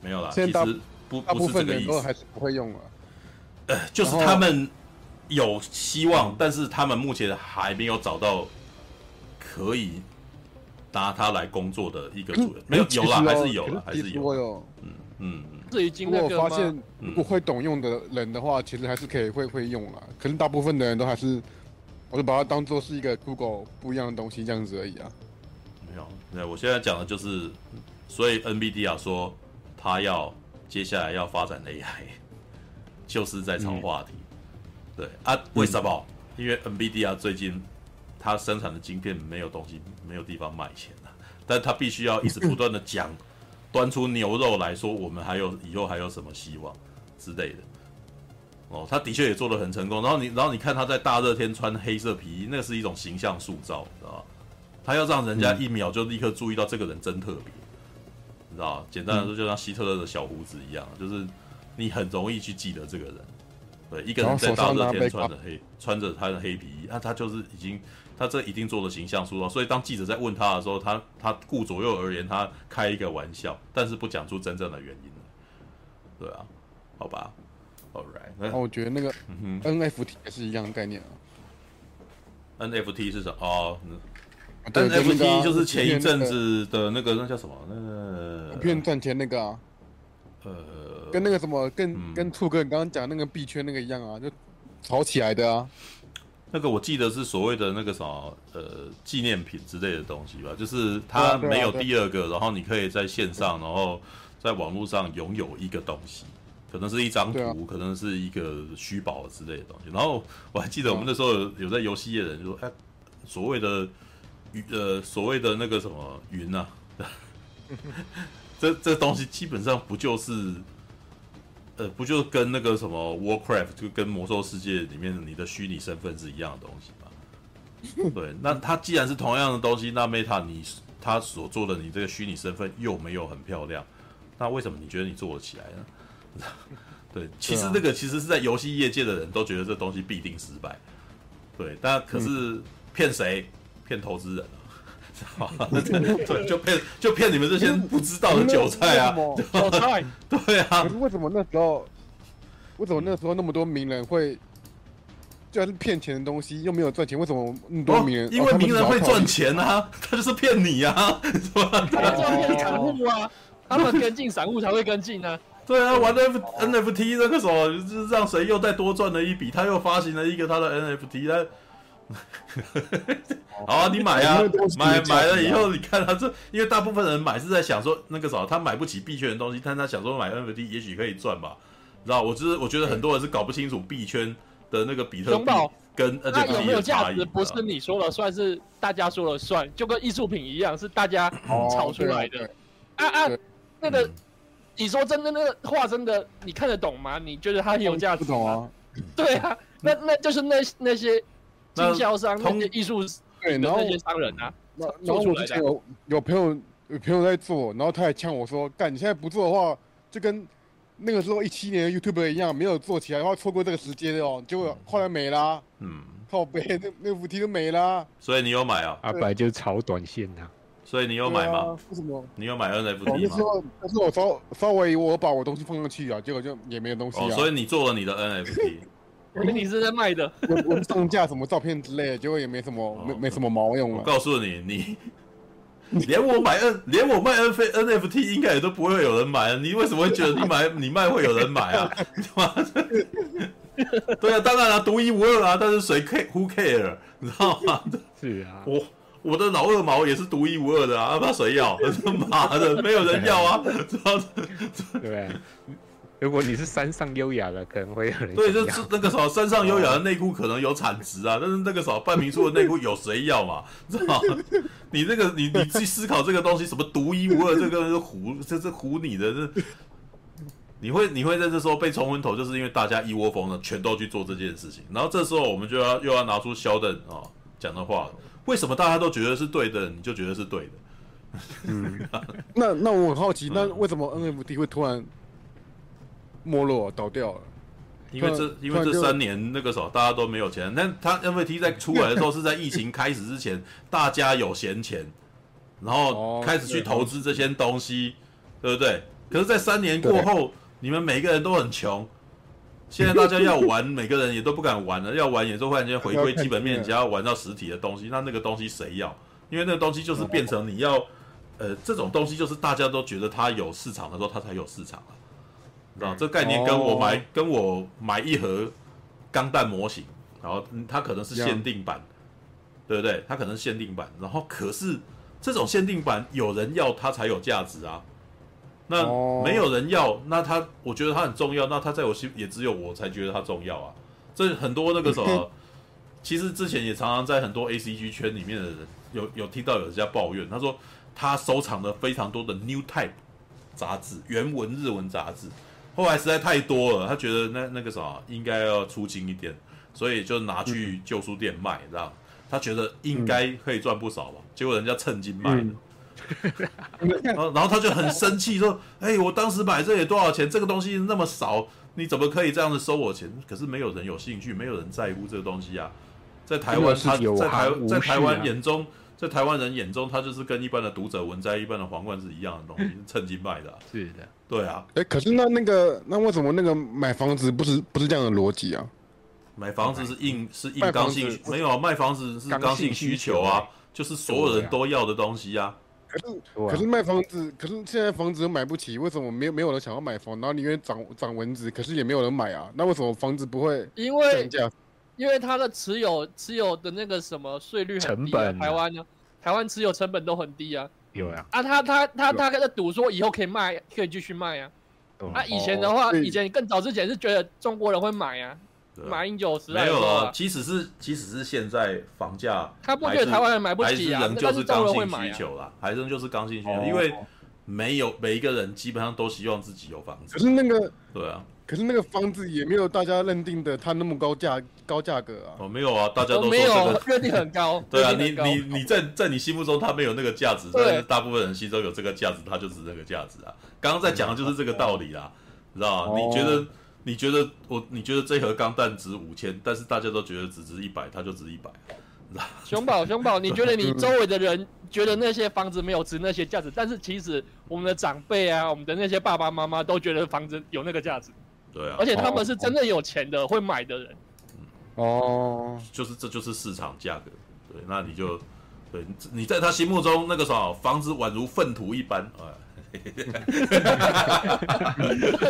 没有啦，现在大其实不大部分人都还是不会用啊。呃，就是他们有希望，但是他们目前还没有找到可以拿它来工作的一个主人。没有，有啦，还是有啦，还是有。有。嗯嗯。至于经过我发现，如果会懂用的人的话，其实还是可以会会用啦。可能大部分的人都还是，我就把它当做是一个 Google 不一样的东西这样子而已啊。没有，对，我现在讲的就是，所以 NVIDIA 说他要接下来要发展 AI，就是在炒话题。嗯、对啊，为什么？嗯、因为 NVIDIA 最近它生产的晶片没有东西，没有地方卖钱了，但他必须要一直不断的讲。端出牛肉来说，我们还有以后还有什么希望之类的？哦，他的确也做得很成功。然后你，然后你看他在大热天穿黑色皮衣，那是一种形象塑造，知道吧？他要让人家一秒就立刻注意到这个人真特别，你知道？简单来说，就像希特勒的小胡子一样，就是你很容易去记得这个人。对，一个人在大热天穿着黑，穿着他的黑皮衣，那他就是已经。他这一定做了形象塑造，所以当记者在问他的时候，他他顾左右而言，他开一个玩笑，但是不讲出真正的原因。对啊，好吧，All right。那我觉得那个 NFT 也是一样的概念啊。NFT 是什么？哦，NFT 就是前一阵子的那个那叫什么？那个骗赚钱那个啊。呃，跟那个什么，跟跟兔哥你刚刚讲那个币圈那个一样啊，就炒起来的啊。那个我记得是所谓的那个什么呃纪念品之类的东西吧，就是它没有第二个，然后你可以在线上，然后在网络上拥有一个东西，可能是一张图，可能是一个虚宝之类的东西。然后我还记得我们那时候有有在游戏业的人就说，哎，所谓的云呃所谓的那个什么云啊，这这东西基本上不就是。呃，不就跟那个什么 Warcraft，就跟魔兽世界里面你的虚拟身份是一样的东西吗？对，那它既然是同样的东西，那 Meta 你他所做的你这个虚拟身份又没有很漂亮，那为什么你觉得你做得起来呢？对，其实那个其实是在游戏业界的人都觉得这东西必定失败。对，但可是骗谁？骗投资人啊！对，就骗就骗你们这些不知道的韭菜啊！韭菜，对啊。可是为什么那时候，为什么那时候那么多名人会，既然是骗钱的东西，又没有赚钱，为什么那么多名人？哦、因为名人会赚钱啊，他就是骗你啊，是吧？他们骗散户啊，他们跟进散户才会跟进啊。对啊，玩 F NFT 那个时候，就是让谁又再多赚了一笔，他又发行了一个他的 NFT，他。好啊，你买啊，买买了以后，你看他这，因为大部分人买是在想说那个啥，他买不起币圈的东西，但他想说买 NFT 也许可以赚吧，知道？我就是我觉得很多人是搞不清楚币圈的那个比特币跟 NFT 的差异。有没有价值？不是你说了算，是大家说了算，就跟艺术品一样，是大家炒出来的。啊啊，那个你说真的，那个画真的你看得懂吗？你觉得它很有价值？不懂啊。对啊，那那就是那那些。经销商、那些艺术对，然后那些商人啊，然后我之前有有朋友有朋友在做，然后他还呛我说：“干，你现在不做的话，就跟那个时候一七年的 YouTuber 一样，没有做起来的话，错过这个时间哦。”结果后来没啦，嗯，靠背那那副题都没啦。所以你有买啊？阿白就是炒短线呐。所以你有买吗？为什么？你有买 NFT 吗？那时候那时候我稍稍微我把我东西放上去啊，结果就也没有东西啊。所以你做了你的 NFT。我跟你是在卖的，我我上架什么照片之类的，结果也没什么，没没什么毛用啊。我告诉你，你 连我买 N，连我卖 N NFT 应该也都不会有人买啊。你为什么会觉得你买你卖会有人买啊？对啊，当然了，独一无二啊。但是谁 care？Who care？你知道吗？是啊，我我的老二毛也是独一无二的啊，那谁要？他妈的，没有人要啊，知 道对。如果你是山上优雅的，可能会有人对，就是那个时候山上优雅的内裤可能有产值啊，但是那个时候半明处的内裤有谁要嘛？知道吗？你这个你你去思考这个东西，什么独一无二，这个是唬，这是唬你的，这你会你会在这时候被冲昏头，就是因为大家一窝蜂的全都去做这件事情，然后这时候我们就要又要拿出肖登啊讲的话，为什么大家都觉得是对的，你就觉得是对的？嗯，那那我很好奇，那为什么 NFT 会突然没落倒掉了？因为这因为这三年那个时候大家都没有钱，但他 NFT 在出来的时候是在疫情 开始之前，大家有闲钱，然后开始去投资这些东西，对不对？可是，在三年过后，你们每个人都很穷，现在大家要玩，每个人也都不敢玩了，要玩也是忽然间回归基本面，只要玩到实体的东西，那那个东西谁要？因为那个东西就是变成你要，呃，这种东西就是大家都觉得它有市场的时候，它才有市场啊。你知道这概念跟我买、oh. 跟我买一盒钢弹模型，然后它可能是限定版对不对？它可能是限定版，然后可是这种限定版有人要，它才有价值啊。那没有人要，那他我觉得他很重要，那他在我心也只有我才觉得他重要啊。这很多那个什么，其实之前也常常在很多 ACG 圈里面的人有有听到有人家抱怨，他说他收藏了非常多的 New Type 杂志，原文日文杂志。后来实在太多了，他觉得那那个啥应该要出清一点，所以就拿去旧书店卖，这样他觉得应该可以赚不少吧。结果人家趁机卖了，然后然后他就很生气说：“哎，我当时买这也多少钱？这个东西那么少，你怎么可以这样子收我钱？可是没有人有兴趣，没有人在乎这个东西啊。在台湾，他在台在台湾眼中。”在台湾人眼中，他就是跟一般的读者文摘、一般的皇冠是一样的东西，趁机卖的、啊。是的，对啊。哎、欸，可是那那个，那为什么那个买房子不是不是这样的逻辑啊？买房子是硬是硬刚性，没有卖房子是刚性需求啊，就是所有人都要的东西啊。可是可是卖房子，可是现在房子又买不起，为什么没有没有人想要买房？然后宁愿长长蚊子，可是也没有人买啊？那为什么房子不会？因为因为它的持有持有的那个什么税率很低、啊，成本台湾呢？台湾持有成本都很低啊，有呀，啊，他他他他在赌说以后可以卖，可以继续卖啊，啊，以前的话，以前更早之前是觉得中国人会买啊，马英九时代没有啊，即使是即使是现在房价，他不觉得台湾人买不起啊，还是就是刚性需求啦，还是就是刚性需求，因为没有每一个人基本上都希望自己有房子，可是那个对啊。可是那个房子也没有大家认定的它那么高价高价格啊！哦，没有啊，大家都说没有认定很高。对啊，你你你在在你心目中它没有那个价值，但是大部分人心中有这个价值，它就是那个价值啊。刚刚在讲的就是这个道理啦，知道吗？你觉得你觉得我你觉得这盒钢弹值五千，但是大家都觉得只值一百，它就值一百。熊宝 熊宝，你觉得你周围的人 觉得那些房子没有值那些价值，但是其实我们的长辈啊，我们的那些爸爸妈妈都觉得房子有那个价值。对啊，而且他们是真的有钱的，会买的人。哦，就是这就是市场价格。对，那你就对，你在他心目中那个时候房子宛如粪土一般，哎。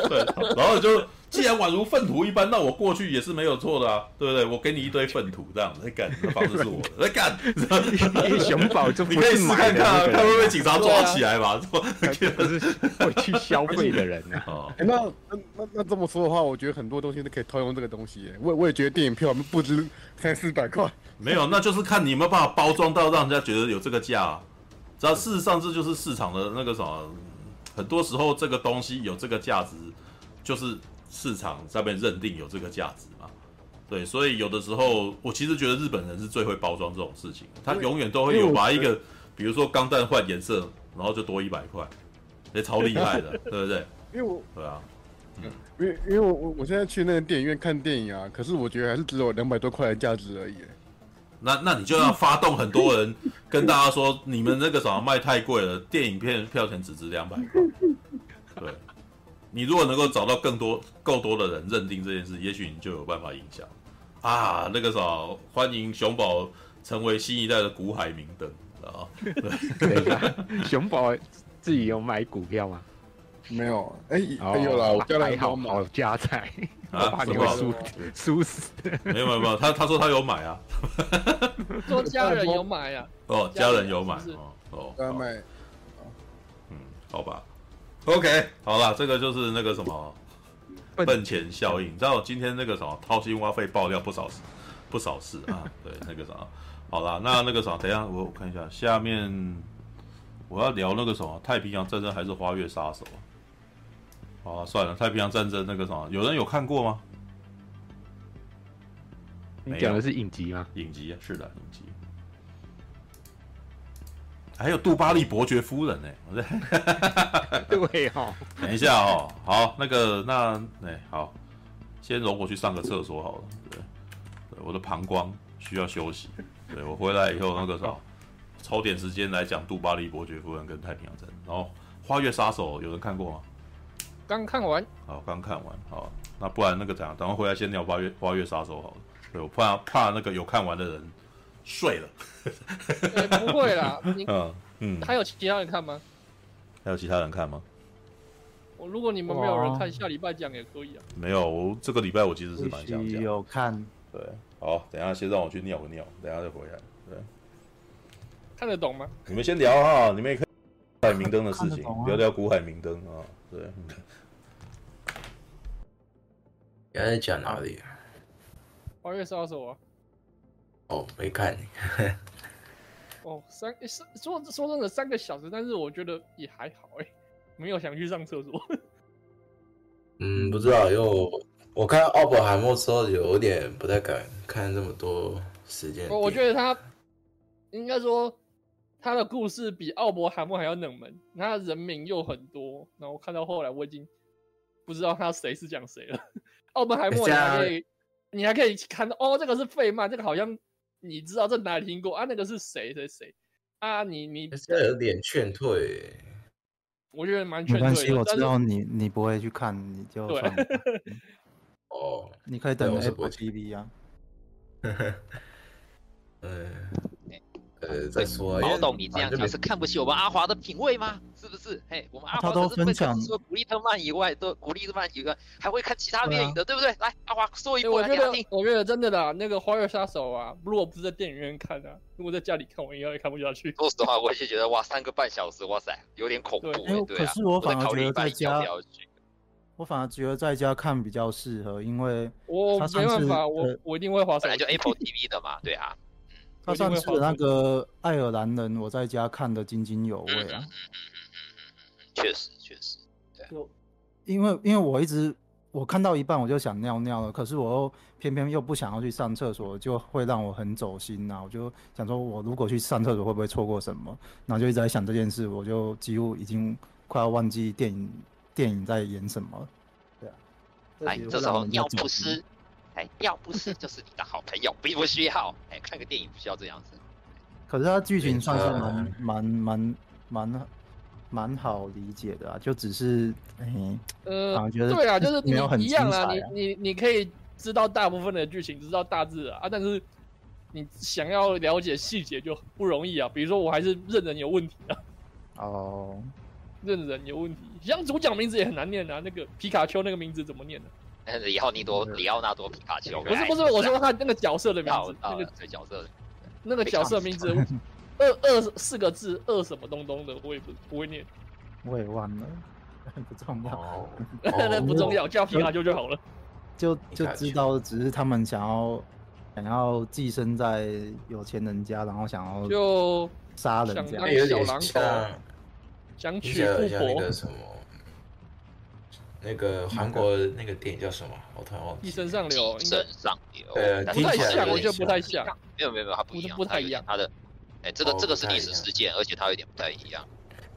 对，然后就既然宛如粪土一般，那我过去也是没有错的啊，对不对？我给你一堆粪土这样子，来干，那房子是我的，来干。熊宝就你可以试看看啊，看会不会警察抓起来嘛？不是会去消费的人啊。哦，那那那那这么说的话，我觉得很多东西都可以套用这个东西。我我也觉得电影票不值三四百块。没有，那就是看你有没有办法包装到让人家觉得有这个价啊。只要事实上这就是市场的那个什么。很多时候，这个东西有这个价值，就是市场上面认定有这个价值嘛。对，所以有的时候，我其实觉得日本人是最会包装这种事情，他永远都会有把一个，比如说钢弹换颜色，然后就多一百块，也超厉害的，对不对？因为我对啊，嗯，因为因为我我我现在去那个电影院看电影啊，可是我觉得还是只有两百多块的价值而已。那那你就要发动很多人跟大家说，你们那个什么卖太贵了，电影片票钱只值两百块。对，你如果能够找到更多够多的人认定这件事，也许你就有办法影响啊。那个啥，欢迎熊宝成为新一代的股海明灯啊。对，熊宝自己有买股票吗？没有，哎，有了，我家里好好家财。啊！怕你会输输死？没有没有没有，他他说他有买啊，说家人有买啊。哦，家人有买哦哦，有买。嗯，好吧。OK，好了，这个就是那个什么本钱效应。你知道今天那个什么掏心挖肺爆料不少事，不少事啊。对，那个什么，好了，那那个什么，等一下我我看一下，下面我要聊那个什么太平洋战争还是花月杀手？好，算了，太平洋战争那个什么，有人有看过吗？你讲的是影集吗？影集啊，是的，影集。还有杜巴利伯爵夫人呢、欸，对哦。等一下哦，好，那个那哎、欸、好，先容我去上个厕所好了。对，对，我的膀胱需要休息。对，我回来以后那个啥，抽点时间来讲杜巴利伯爵夫人跟太平洋战争。然后花月杀手有人看过吗？刚看完。好，刚看完。好，那不然那个怎样？等会回来先聊八月八月杀手好了。对，我怕怕那个有看完的人。睡了、欸，不会啦，你嗯嗯，还有其他人看吗？还有其他人看吗？我如果你们没有人看，下礼拜讲也可以啊。没有，我这个礼拜我其实是蛮想讲。有看，对，好，等一下先让我去尿个尿，等一下再回来。对，看得懂吗？你们先聊哈，你们也可以古海明灯的事情，啊、聊聊古海明灯啊。对，刚才讲哪里？花月杀手啊。哦，没看。哦，三说说说真的三个小时，但是我觉得也还好哎，没有想去上厕所。嗯，不知道，因为我我看奥本海默之后有点不太敢看这么多时间。我觉得他应该说他的故事比奥伯海默还要冷门，他的人名又很多，然后看到后来我已经不知道他谁是讲谁了。奥本海默你还可以，你还可以看到哦，这个是费曼，这个好像。你知道这哪里听过啊？那个是谁谁谁啊？你你现在有点劝退，我觉得蛮劝退的。没关系，我知道你你不会去看，你就算了。哦，你可以等 Apple TV 啊。嗯。呃，再说，毛董，你这样讲是看不起我们阿华的品味吗？是不是？嘿，我们阿华都分享除了古力特曼以外，都古力特曼以外，还会看其他电影的，对不对？来，阿华说一部来听。我觉得，我觉得真的啦，那个《花月杀手》啊，如果不是在电影院看啊，如果在家里看，我应该也看不下去。说实话，我也是觉得哇，三个半小时，哇塞，有点恐怖。对，可是我反而觉得在家，我反而觉得在家看比较适合，因为我没办法，我我一定会划手。本来就 Apple TV 的嘛，对啊。他上次那个爱尔兰人，我在家看得津津有味啊。确实确实，对。因为因为我一直我看到一半我就想尿尿了，可是我又偏偏又不想要去上厕所，就会让我很走心呐。我就想说，我如果去上厕所会不会错过什么？然后就一直在想这件事，我就几乎已经快要忘记电影电影在演什么。对啊。哎，这时候尿不湿。哎，要不是就是你的好朋友，并不需要。哎，看个电影不需要这样子。可是它剧情算是蛮蛮蛮蛮蛮好理解的啊，就只是哎，呃，觉得对啊，就是没有很一样啊。你你你可以知道大部分的剧情，知道大致啊，但是你想要了解细节就不容易啊。比如说，我还是认人有问题啊。哦，认人有问题，像主角名字也很难念啊。那个皮卡丘那个名字怎么念呢？里奥尼多，里奥纳多皮卡丘。不是不是，我说他那个角色的名字，那个角色，那个角色名字，二二四个字，二什么东东的，我也不不会念，我也忘了，不重要，那 不重要，叫皮卡丘就好了。就就知道，只是他们想要想要寄生在有钱人家，然后想要就杀人这样，小狼狗，想娶富婆。那个韩国那个电影叫什么？我突然忘记。寄生上流，寄生上流。呃，不太像，我觉得不太像。没有没有没有，它不一样，不太一样。它的，哎，这个这个是历史事件，而且它有点不太一样。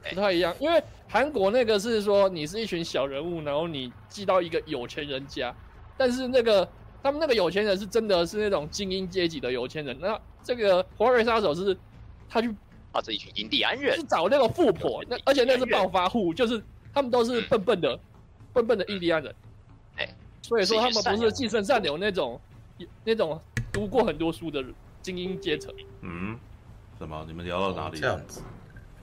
不太一样，因为韩国那个是说你是一群小人物，然后你寄到一个有钱人家，但是那个他们那个有钱人是真的是那种精英阶级的有钱人。那这个《花月杀手》是他去啊，这一群印第安人，去找那个富婆，那而且那是暴发户，就是他们都是笨笨的。笨笨的印第安人，哎，所以说他们不是寄生上流那种，那种读过很多书的精英阶层。嗯，什么？你们聊到哪里？这样子，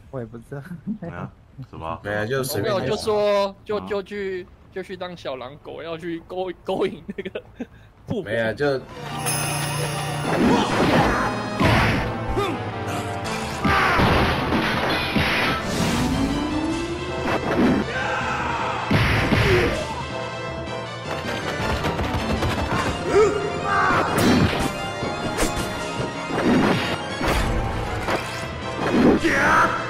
我也不知道。啊？什么？没有，就随便。没有，就说就就去就去当小狼狗，要去勾勾引那个。没有，就。呀